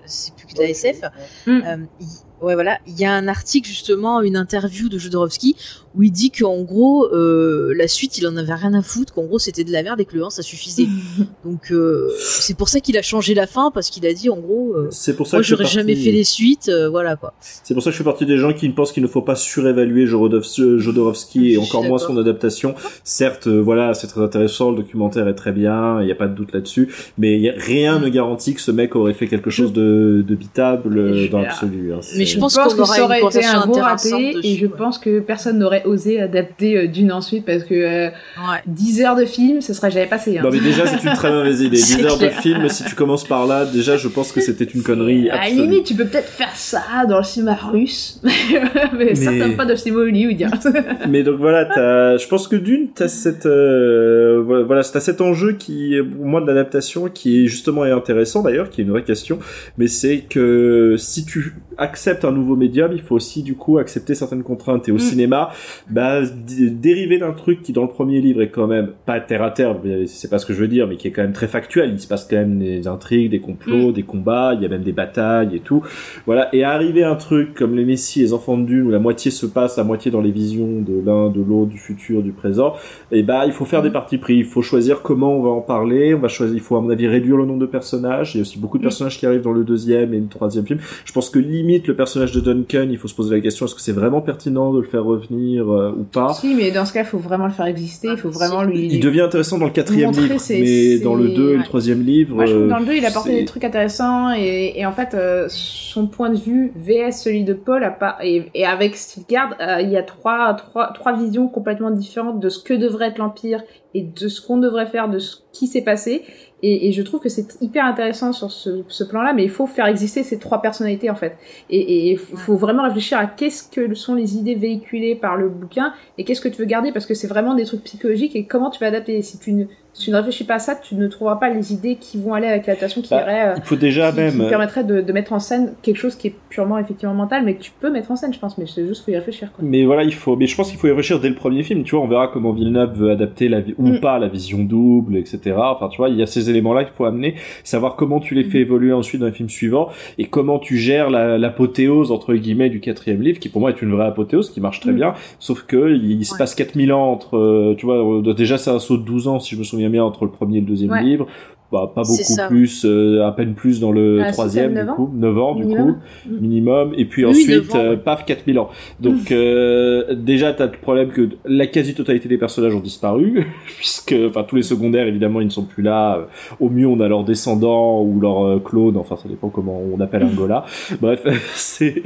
c'est plus que de la SF, Mm. euh, il- ouais voilà, il y a un article justement, une interview de Jodorowsky où il dit qu'en gros euh, la suite il en avait rien à foutre, qu'en gros c'était de la merde et que le 1 ça suffisait. *laughs* donc euh, c'est pour ça qu'il a changé la fin parce qu'il a dit en gros euh, C'est pour ça moi j'aurais jamais fait les suites, euh, voilà quoi. C'est pour ça que je fais partie des gens qui pensent qu'il ne faut pas surévaluer Jodorowsky et encore moins son adaptation. Certes, euh, voilà, c'est très intéressant, le documentaire est très bien, il n'y a pas de doute là-dessus, mais y a- rien Mm. ne garantit que ce mec aurait fait quelque chose de, de bitable euh, dans l'absolu. hein. Je pense pense qu'on que aura ça une aurait été un gros raté et je ouais. pense que personne n'aurait osé adapter euh, Dune ensuite parce que euh, Ouais. 10 heures de film, ce serait jamais passé. Hein. Non mais déjà c'est une très mauvaise idée. *laughs* C'est 10 heures de film, si tu commences par là, déjà je pense que c'était une connerie À la limite, tu peux peut-être faire ça dans le cinéma russe, *laughs* mais, certainement pas dans le cinéma hollywoodien. *laughs* Mais donc voilà, je pense que d'une, t'as cette, euh, voilà, t'as cet enjeu qui, pour moi, de l'adaptation, qui est justement est intéressant d'ailleurs, qui est une vraie question, mais c'est que si tu acceptes un nouveau médium, il faut aussi du coup accepter certaines contraintes. Et au Mm. cinéma, bah, dériver d'un truc qui dans le premier livre est quand même pas terre à terre, c'est pas ce que je veux dire, mais qui est quand même très factuel. Il se passe quand même des intrigues, des complots, des combats, il y a même des batailles et tout. Voilà, et arriver à un truc comme les Messi, les enfants de Dune, où la moitié se passe, la moitié dans les visions de l'un, de l'autre, du futur, du présent, et bah il faut faire des parties pris, il faut choisir comment on va en parler, on va choisir, il faut à mon avis réduire le nombre de personnages, il y a aussi beaucoup de Mm. personnages qui arrivent dans le deuxième et le troisième film. Je pense que limite le personnage de Duncan, il faut se poser la question, est-ce que c'est vraiment pertinent de le faire revenir euh, ou pas si, mais dans ce cas, il faut vraiment le faire exister, il faut vraiment lui. Il devient intéressant dans le quatrième livre, ses- mais ses- dans le deux et le ouais. troisième livre, Moi, je trouve euh, que dans le 2, il a apporté c'est- des trucs intéressants et, et en fait, euh, son point de vue VS celui de Paul a pas, et, et avec Stilgard, euh, il y a trois, trois, trois visions complètement différentes de ce que devrait être l'Empire et de ce qu'on devrait faire, de ce qui s'est passé. Et, et je trouve que c'est hyper intéressant sur ce, ce plan-là, mais il faut faire exister ces trois personnalités en fait. Et il faut vraiment réfléchir à qu'est-ce que sont les idées véhiculées par le bouquin et qu'est-ce que tu veux garder parce que c'est vraiment des trucs psychologiques et comment tu vas adapter. Si tu ne, si tu ne réfléchis pas à ça, tu ne trouveras pas les idées qui vont aller avec l'adaptation qui Bah, irait, euh, il faut déjà qui, même. qui permettrait de, de mettre en scène quelque chose qui est purement effectivement mental, mais que tu peux mettre en scène, je pense. Mais c'est juste faut y réfléchir. Quoi. Mais voilà, il faut. Mais je pense qu'il faut y réfléchir dès le premier film. Tu vois, on verra comment Villeneuve veut adapter la ou Mm. pas la vision double, etc. Enfin, tu vois, il y a ces éléments-là qu'il faut amener, savoir comment tu les Mm. fais évoluer ensuite dans les films suivants et comment tu gères la- l'apothéose entre guillemets du quatrième livre, qui pour moi est une vraie apothéose, qui marche très Mm. bien. Sauf que il, il se Ouais. passe 4000 ans entre. euh, tu vois, euh, déjà c'est un saut de 12 ans si je me souviens bien entre le premier et le deuxième Ouais. livre. Bah, pas beaucoup plus, euh, à peine plus dans le Ah, troisième, du coup, 9 ans, du Minimum. coup, minimum, et puis Oui, ensuite, euh, paf, 4000 ans. Donc, *laughs* euh, déjà, t'as le problème que la quasi-totalité des personnages ont disparu, *laughs* puisque, enfin, tous les secondaires, évidemment, ils ne sont plus là. Euh, Au mieux, on a leurs descendants ou leurs clones, enfin, ça dépend comment on appelle un gola. *laughs* Bref, c'est,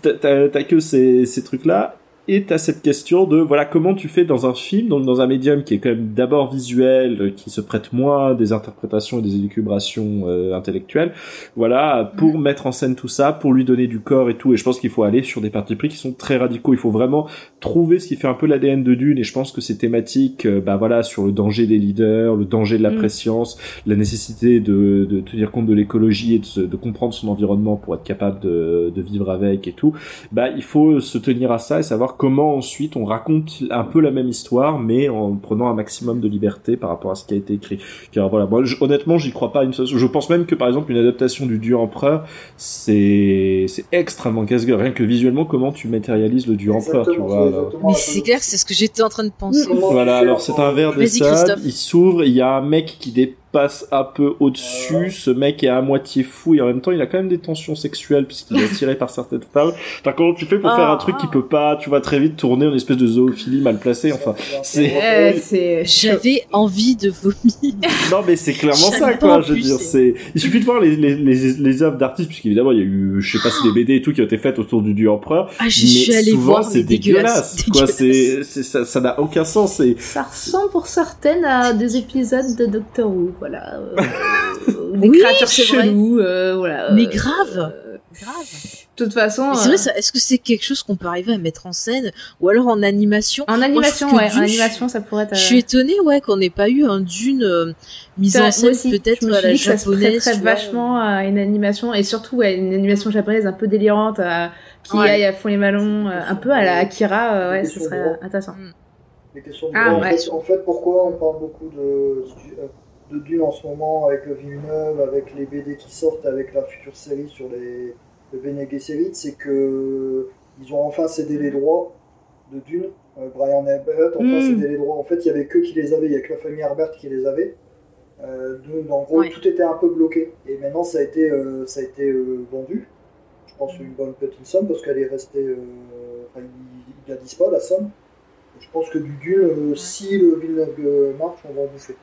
t'as- que ces, ces trucs-là. Et t'as cette question de voilà comment tu fais dans un film, donc dans un médium qui est quand même d'abord visuel, euh, qui se prête moins des interprétations et des élucubrations euh, intellectuelles, voilà pour mettre en scène tout ça, pour lui donner du corps et tout. Et je pense qu'il faut aller sur des partis pris qui sont très radicaux. Il faut vraiment trouver ce qui fait un peu l'ADN de Dune. Et je pense que ces thématiques, euh, bah voilà, sur le danger des leaders, le danger de la Mm. préscience, la nécessité de, de tenir compte de l'écologie et de, se- de comprendre son environnement pour être capable de, de vivre avec et tout bah il faut se tenir à ça et savoir comment ensuite on raconte un peu la même histoire mais en prenant un maximum de liberté par rapport à ce qui a été écrit. Car voilà moi je- honnêtement j'y crois pas une seule je pense même que par exemple une adaptation du dieu empereur c'est c'est extrêmement casse-gueule. Rien que visuellement comment tu matérialises le dieu empereur tu vois Mais c'est clair, c'est ce que j'étais en train de penser. Voilà, alors c'est un verre de sable, il s'ouvre, il y a un mec qui dépasse un peu au-dessus, ce mec est à moitié fou et en même temps il a quand même des tensions sexuelles puisqu'il est attiré par certaines femmes. Enfin, comment tu fais pour Ah. faire un truc qui peut pas, tu vois, très vite tourner en espèce de zoophilie mal placée, enfin. c'est- Ouais, c'est. J'avais envie de vomir. *laughs* Non mais c'est clairement ça quoi, je veux dire, c'est- il suffit de voir les, les, les, les œuvres d'artistes puisqu'évidemment il y a eu, je sais pas si des BD et tout qui ont été faites autour du dieu empereur, Ah, je mais suis souvent voir, c'est dégueulasse, dégueulasse. quoi, c'est, c'est, ça, ça n'a aucun sens, Ça ressemble pour certaines à des épisodes de Doctor Who, voilà. euh, *laughs* des Oui, créatures cheloues, euh, voilà. Mais euh, grave. euh, grave. De toute façon. C'est vrai, est-ce que c'est quelque chose qu'on peut arriver à mettre en scène ou alors en animation? En animation, ouais, en animation, ça pourrait être. Je suis étonnée, ouais, qu'on n'ait pas eu un Dune mise en scène peut-être à la japonaise. Ça se vachement à une animation et surtout à une animation japonaise un peu délirante, qui aille à fond les ballons, un peu à la Akira, ouais, ce serait intéressant. Mm. Ah, ouais. en, fait, pourquoi on parle beaucoup de de Dune en ce moment avec le Villeneuve, avec les BD qui sortent, avec la future série sur les, le Bene Gesserit, c'est que ils ont enfin cédé les droits de Dune. Euh, Brian Herbert enfin mm. cédé les droits. En fait, il y avait que qui les avait, il y a que la famille Herbert qui les avait. Euh, donc, en gros, tout était un peu bloqué. Et maintenant, ça a été, euh, ça a été euh, vendu. Je pense une bonne petite somme parce qu'elle est restée. Enfin, il, a pas la somme. je pense que du Dune, si le Villeneuve marche, on va en bouffer.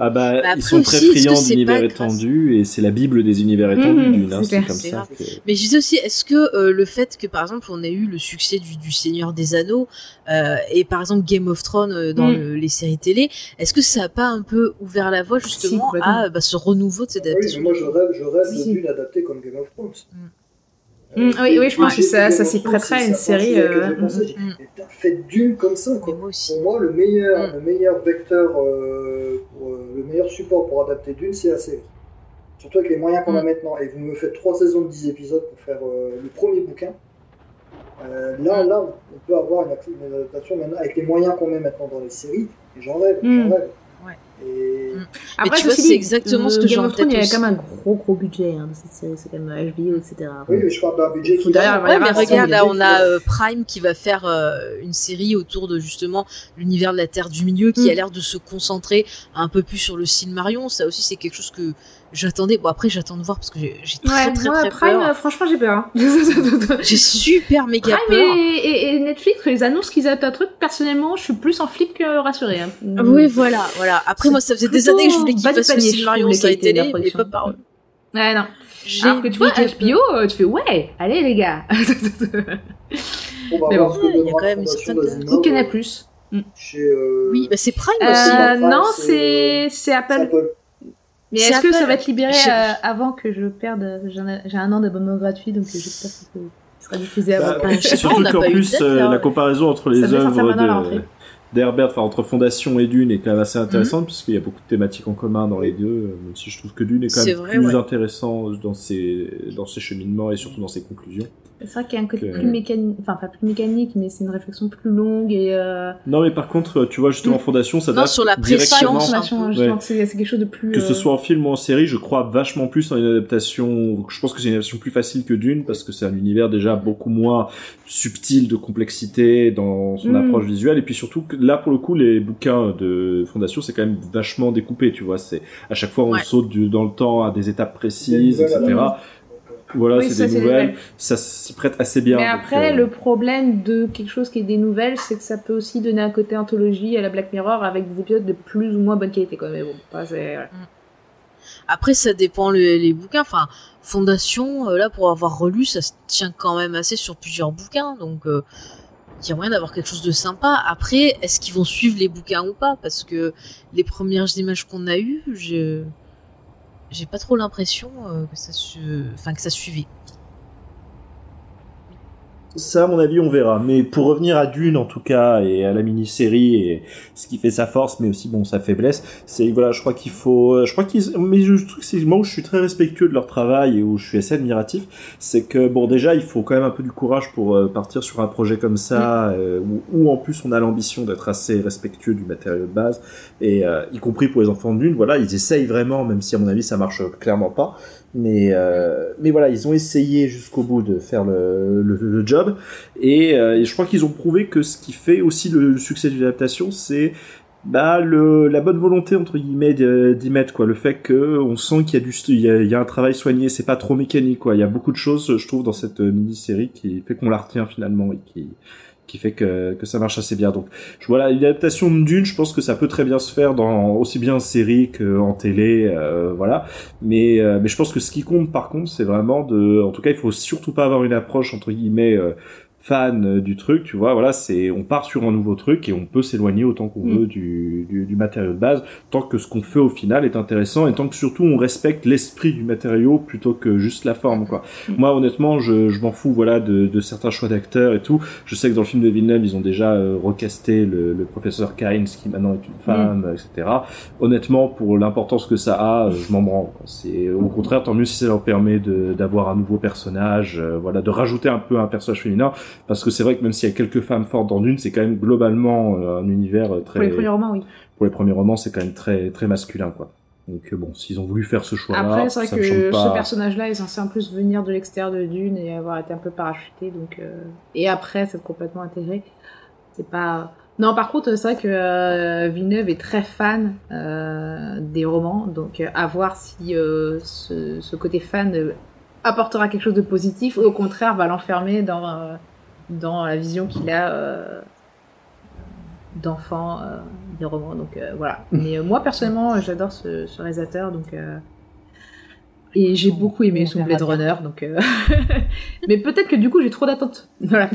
Ah bah, bah ils sont très friands d'univers étendu et c'est la bible des univers mmh, étendus d'une hein, c'est comme ça. Mais je disais aussi, est-ce que euh, le fait que par exemple on ait eu le succès du, du Seigneur des Anneaux euh, et par exemple Game of Thrones euh, dans mmh. les séries télé, est-ce que ça a pas un peu ouvert la voie justement à bah, ce renouveau de cette adaptation oui, Moi je rêve, je rêve d'une adaptée comme Game of Thrones. Mmh. Mm, oui, oui, je pense que ça, ça s'y prêterait à une série. Euh... Mm, mm. Faites d'une comme ça. Quoi. Pour moi, le meilleur, le meilleur vecteur, euh, pour, euh, le meilleur support pour adapter d'une, c'est la série. Surtout avec les moyens qu'on a maintenant. Et vous me faites trois saisons de 10 épisodes pour faire euh, le premier bouquin. Euh, là, là, on peut avoir une, adaptation maintenant avec les moyens qu'on met maintenant dans les séries. Et j'en rêve, j'en rêve. Et... Mm. Après, tu vois, c'est exactement ce que j'ai en tête. Il y a quand même un gros gros budget hein, dans cette série, c'est quand même HBO, etc. Oui, mais je parle d'un budget qui derrière, ouais, mais regarde, là, on a euh, Prime qui va faire euh, une série autour de justement l'univers de la Terre du Milieu qui mm. a l'air de se concentrer un peu plus sur le Marion. Ça aussi, c'est quelque chose que j'attendais. Bon, après, j'attends de voir parce que j'ai très, ouais, très, moi, très, Prime, peur. franchement, j'ai peur. Hein. *laughs* j'ai super méga Prime peur. Et, et, Netflix, les annonces qu'ils adaptent un truc, personnellement, je suis plus en flip que rassurée. Hein. Oui, voilà, voilà. Après, moi, ça faisait des années que je voulais qu'ils fassent le Silmarillion sur les télé, mais pas par eux. Ouais, non. Alors que tu vois, HBO, euh, tu fais ouais, allez les gars. *laughs* mais bon, il y a quand même une certaine. Ou Canal Plus. Chez, euh... Oui, bah c'est Prime euh, aussi. Euh, non, c'est c'est Apple. Mais est-ce que ça va être libéré euh, avant que je perde J'ai un an d'abonnement gratuit, donc j'espère que ça sera diffusé avant. Bah, surtout qu'en plus, euh, la comparaison entre les œuvres d'Herbert, enfin entre Fondation et Dune est quand même assez intéressante mm puisqu'il y a beaucoup de thématiques en commun dans les deux. Euh, même si je trouve que Dune est quand même plus intéressant dans ses dans ses cheminements et surtout dans ses conclusions. C'est vrai qu'il y a un côté plus mécanique, enfin pas plus mécanique, mais c'est une réflexion plus longue et. Euh... Non, mais par contre, tu vois justement mm. Fondation, ça non, sur la pression, justement, c'est quelque chose de plus. Que ce euh, soit en film ou en série, je crois vachement plus en une adaptation. Je pense que c'est une adaptation plus facile que Dune parce que c'est un univers déjà beaucoup moins subtil de complexité dans son mm. approche visuelle et puis surtout que là pour le coup les bouquins de Fondation c'est quand même vachement découpé, tu vois. C'est à chaque fois on saute du, dans le temps à des étapes précises, etc. Voilà, c'est des nouvelles. Ça s'y prête assez bien. Mais après, euh, le problème de quelque chose qui est des nouvelles, c'est que ça peut aussi donner un côté anthologie à la Black Mirror avec des épisodes de plus ou moins bonne qualité, quand même. Bon, mm. Après, ça dépend les bouquins. Enfin, Fondation, euh, là, pour avoir relu, ça se tient quand même assez sur plusieurs bouquins, donc. Euh, il y a moyen d'avoir quelque chose de sympa. Après, est-ce qu'ils vont suivre les bouquins ou pas? Parce que les premières images qu'on a eues, je j'ai pas trop l'impression euh, que ça enfin que ça suivait. Ça, à mon avis, on verra. Mais pour revenir à Dune, en tout cas, et à la mini-série, et ce qui fait sa force, mais aussi, bon, sa faiblesse, c'est, voilà, je crois qu'il faut, je crois qu'ils, mais je trouve que c'est moi où je suis très respectueux de leur travail et où je suis assez admiratif, c'est que, bon, déjà, il faut quand même un peu du courage pour euh, partir sur un projet comme ça, euh, où, en plus on a l'ambition d'être assez respectueux du matériau de base, et euh, y compris pour les enfants de Dune, voilà, ils essayent vraiment, même si à mon avis ça marche clairement pas, mais euh, mais voilà ils ont essayé jusqu'au bout de faire le, le, job. Et, euh, je crois qu'ils ont prouvé que ce qui fait aussi le, succès de l'adaptation c'est bah le la bonne volonté entre guillemets d'y mettre quoi. Le fait que on sent qu'il y a du il y a, il y a un travail soigné. C'est pas trop mécanique quoi. Il y a beaucoup de choses je trouve dans cette mini série qui fait qu'on la retient finalement et qui qui fait que, que ça marche assez bien. Donc voilà, une adaptation Dune, je pense que ça peut très bien se faire dans aussi bien en série qu'en télé, euh, voilà. Mais euh, mais je pense que ce qui compte par contre, c'est vraiment de, en tout cas, il faut surtout pas avoir une approche entre guillemets euh, fan euh, du truc, tu vois, voilà, c'est on part sur un nouveau truc et on peut s'éloigner autant qu'on Mm. veut du, du, du matériau de base, tant que ce qu'on fait au final est intéressant et tant que surtout on respecte l'esprit du matériau plutôt que juste la forme, quoi. Mm. Moi, honnêtement, je, je m'en fous, voilà, de, de certains choix d'acteurs et tout. Je sais que dans le film de Villeneuve, ils ont déjà euh, recasté le, le professeur Kynes, qui maintenant est une femme, etc. Honnêtement, pour l'importance que ça a, euh, je m'en branle. C'est au contraire tant mieux si ça leur permet de- d'avoir un nouveau personnage, euh, voilà, de rajouter un peu un personnage féminin, parce que c'est vrai que même s'il y a quelques femmes fortes dans Dune, c'est quand même globalement euh, un univers euh, très. Pour les premiers romans, oui. pour les premiers romans, c'est quand même très très masculin, quoi. Donc euh, bon, s'ils ont voulu faire ce choix-là, Après, c'est vrai ça que pas. ce personnage-là est censé en plus venir de l'extérieur de Dune et avoir été un peu parachuté, donc euh, et après c'est complètement intégré. C'est pas. Non, par contre, c'est vrai que euh, Villeneuve est très fan euh, des romans, donc euh, à voir si euh, ce, ce côté fan euh, apportera quelque chose de positif ou au contraire va l'enfermer dans euh, dans la vision qu'il a euh, d'enfant euh, des romans. Donc euh, voilà. Mais euh, moi personnellement, j'adore ce, ce réalisateur, donc. euh, et j'ai beaucoup aimé On son Blade. Runner, donc. euh, *laughs* Mais peut-être que du coup j'ai trop d'attentes. *laughs* Voilà.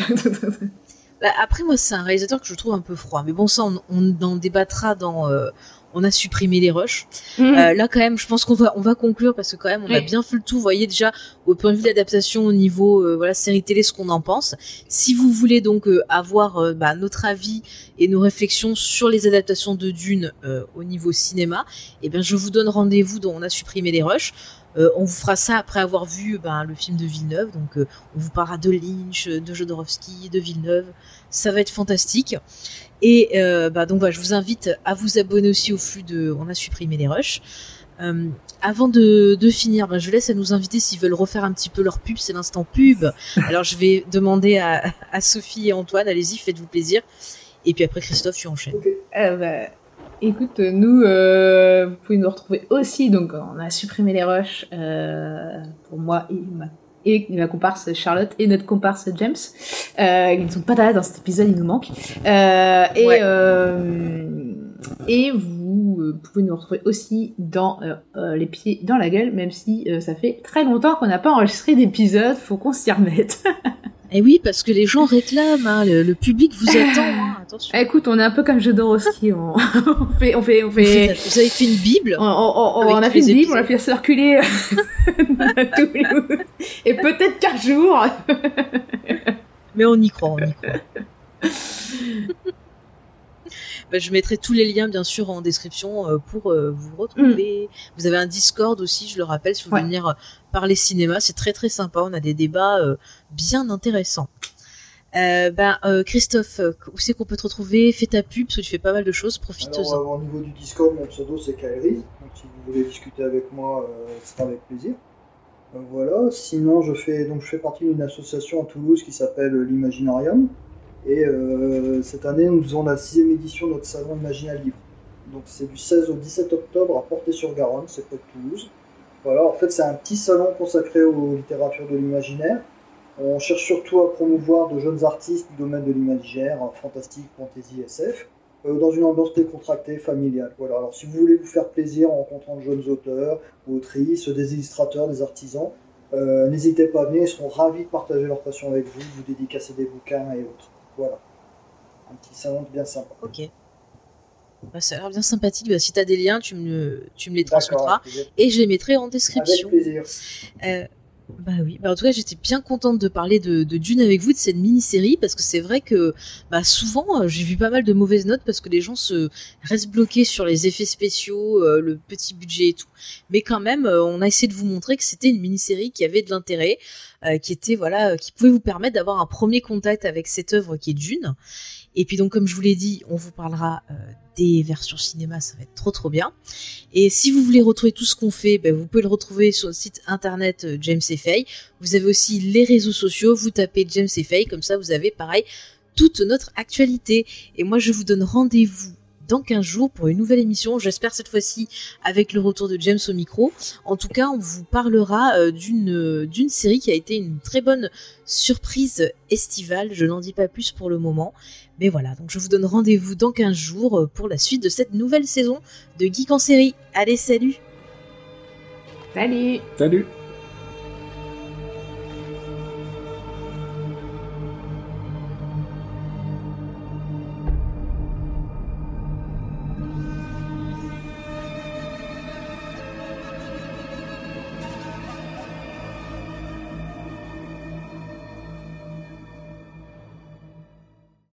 Bah, après, moi, c'est un réalisateur que je trouve un peu froid. Mais bon, ça, on, on en débattra dans. On a supprimé les rushs. Euh, là, quand même, je pense qu'on va, on va conclure parce que quand même, on a bien fait le tout. Vous voyez déjà au point de vue de l'adaptation au niveau euh, voilà série télé ce qu'on en pense. Si vous voulez donc euh, avoir bah, notre avis et nos réflexions sur les adaptations de Dune au niveau cinéma, eh bien, je vous donne rendez-vous dont on a supprimé les rushs. Euh, on vous fera ça après avoir vu ben, le film de Villeneuve. Donc, euh, on vous parlera de Lynch, de Jodorowsky, de Villeneuve. Ça va être fantastique. Et euh, bah, donc, voilà, je vous invite à vous abonner aussi au flux de. On a supprimé les rushs. Euh, avant de, finir, ben, je laisse à nous inviter s'ils veulent refaire un petit peu leur pub. C'est l'instant pub. Alors, je vais demander à, à Sophie et Antoine. Allez-y, faites-vous plaisir. Et puis après, Christophe, tu enchaînes. Euh, bah, écoute, nous, euh, vous pouvez nous retrouver aussi. Donc, on a supprimé les rushs euh, pour moi et ma, et ma comparse Charlotte et notre comparse James. Euh, ils ne sont pas là dans cet épisode, ils nous manquent. Euh, et Ouais. euh, et vous euh, pouvez nous retrouver aussi dans les pieds dans la gueule, même si ça fait très longtemps qu'on n'a pas enregistré d'épisode. Faut qu'on s'y remette. *laughs* Et oui, parce que les gens réclament. hein, le, le public vous *laughs* attend. hein, attention. Écoute, on est un peu comme Jodorowsky. On, *laughs* on fait, on fait, on Vous, fait. vous avez fait une bible. On, a fait une bible, on l'a fait circuler *laughs* les- Et peut-être qu'un jour. Mais on y croit, on y croit. Bah, je mettrai tous les liens bien sûr en description euh, pour euh, vous retrouver. Vous avez un Discord aussi, je le rappelle, si vous voulez venir euh, parler cinéma, c'est très très sympa. On a des débats bien intéressants. Euh, ben euh, Christophe, où c'est qu'on peut te retrouver? Fais ta pub, parce que tu fais pas mal de choses, profite-en. Au niveau du Discord, mon pseudo c'est Kairi. Donc, si vous voulez discuter avec moi, euh, ce sera avec plaisir. Voilà. Sinon, je fais donc je fais partie d'une association à Toulouse qui s'appelle l'Imaginarium. Et euh, cette année, nous faisons la sixième édition de notre salon Imaginal Livre. Donc, c'est du 16 au 17 octobre à Portée-sur-Garonne, c'est près de Toulouse. Voilà. En fait, c'est un petit salon consacré aux littératures de l'imaginaire. On cherche surtout à promouvoir de jeunes artistes du domaine de l'imaginaire, hein, fantastique, fantasy, SF euh, dans une ambiance décontractée, familiale. Voilà. Alors, si vous voulez vous faire plaisir en rencontrant de jeunes auteurs, autrices, des illustrateurs, des artisans, euh, n'hésitez pas à venir, ils seront ravis de partager leur passion avec vous, de vous dédicacer des bouquins et autres. Voilà. Un petit salon bien sympa. Ok. Bah, ça a l'air bien sympathique. Bah, si t'as des liens, tu me, tu me les transmettras avec et je les mettrai en Avec description. plaisir. Euh, bah oui, bah en tout cas j'étais bien contente de parler de, de Dune avec vous de cette mini-série parce que c'est vrai que bah souvent euh, j'ai vu pas mal de mauvaises notes parce que les gens se restent bloqués sur les effets spéciaux, euh, le petit budget et tout. Mais quand même, euh, on a essayé de vous montrer que c'était une mini-série qui avait de l'intérêt, qui était voilà, qui pouvait vous permettre d'avoir un premier contact avec cette œuvre qui est Dune. Et puis donc comme je vous l'ai dit, on vous parlera des versions cinéma, ça va être trop trop bien. Et si vous voulez retrouver tout ce qu'on fait, ben, vous pouvez le retrouver sur le site internet euh, James et Faye. Vous avez aussi les réseaux sociaux, vous tapez James et Faye, comme ça vous avez pareil toute notre actualité. Et moi je vous donne rendez-vous dans 15 jours pour une nouvelle émission, j'espère cette fois-ci avec le retour de James au micro. En tout cas, on vous parlera euh, d'une euh, d'une série qui a été une très bonne surprise estivale, je n'en dis pas plus pour le moment. Mais voilà, donc je vous donne rendez-vous dans 15 jours euh, pour la suite de cette nouvelle saison de Geek en série. Allez, salut Salut Salut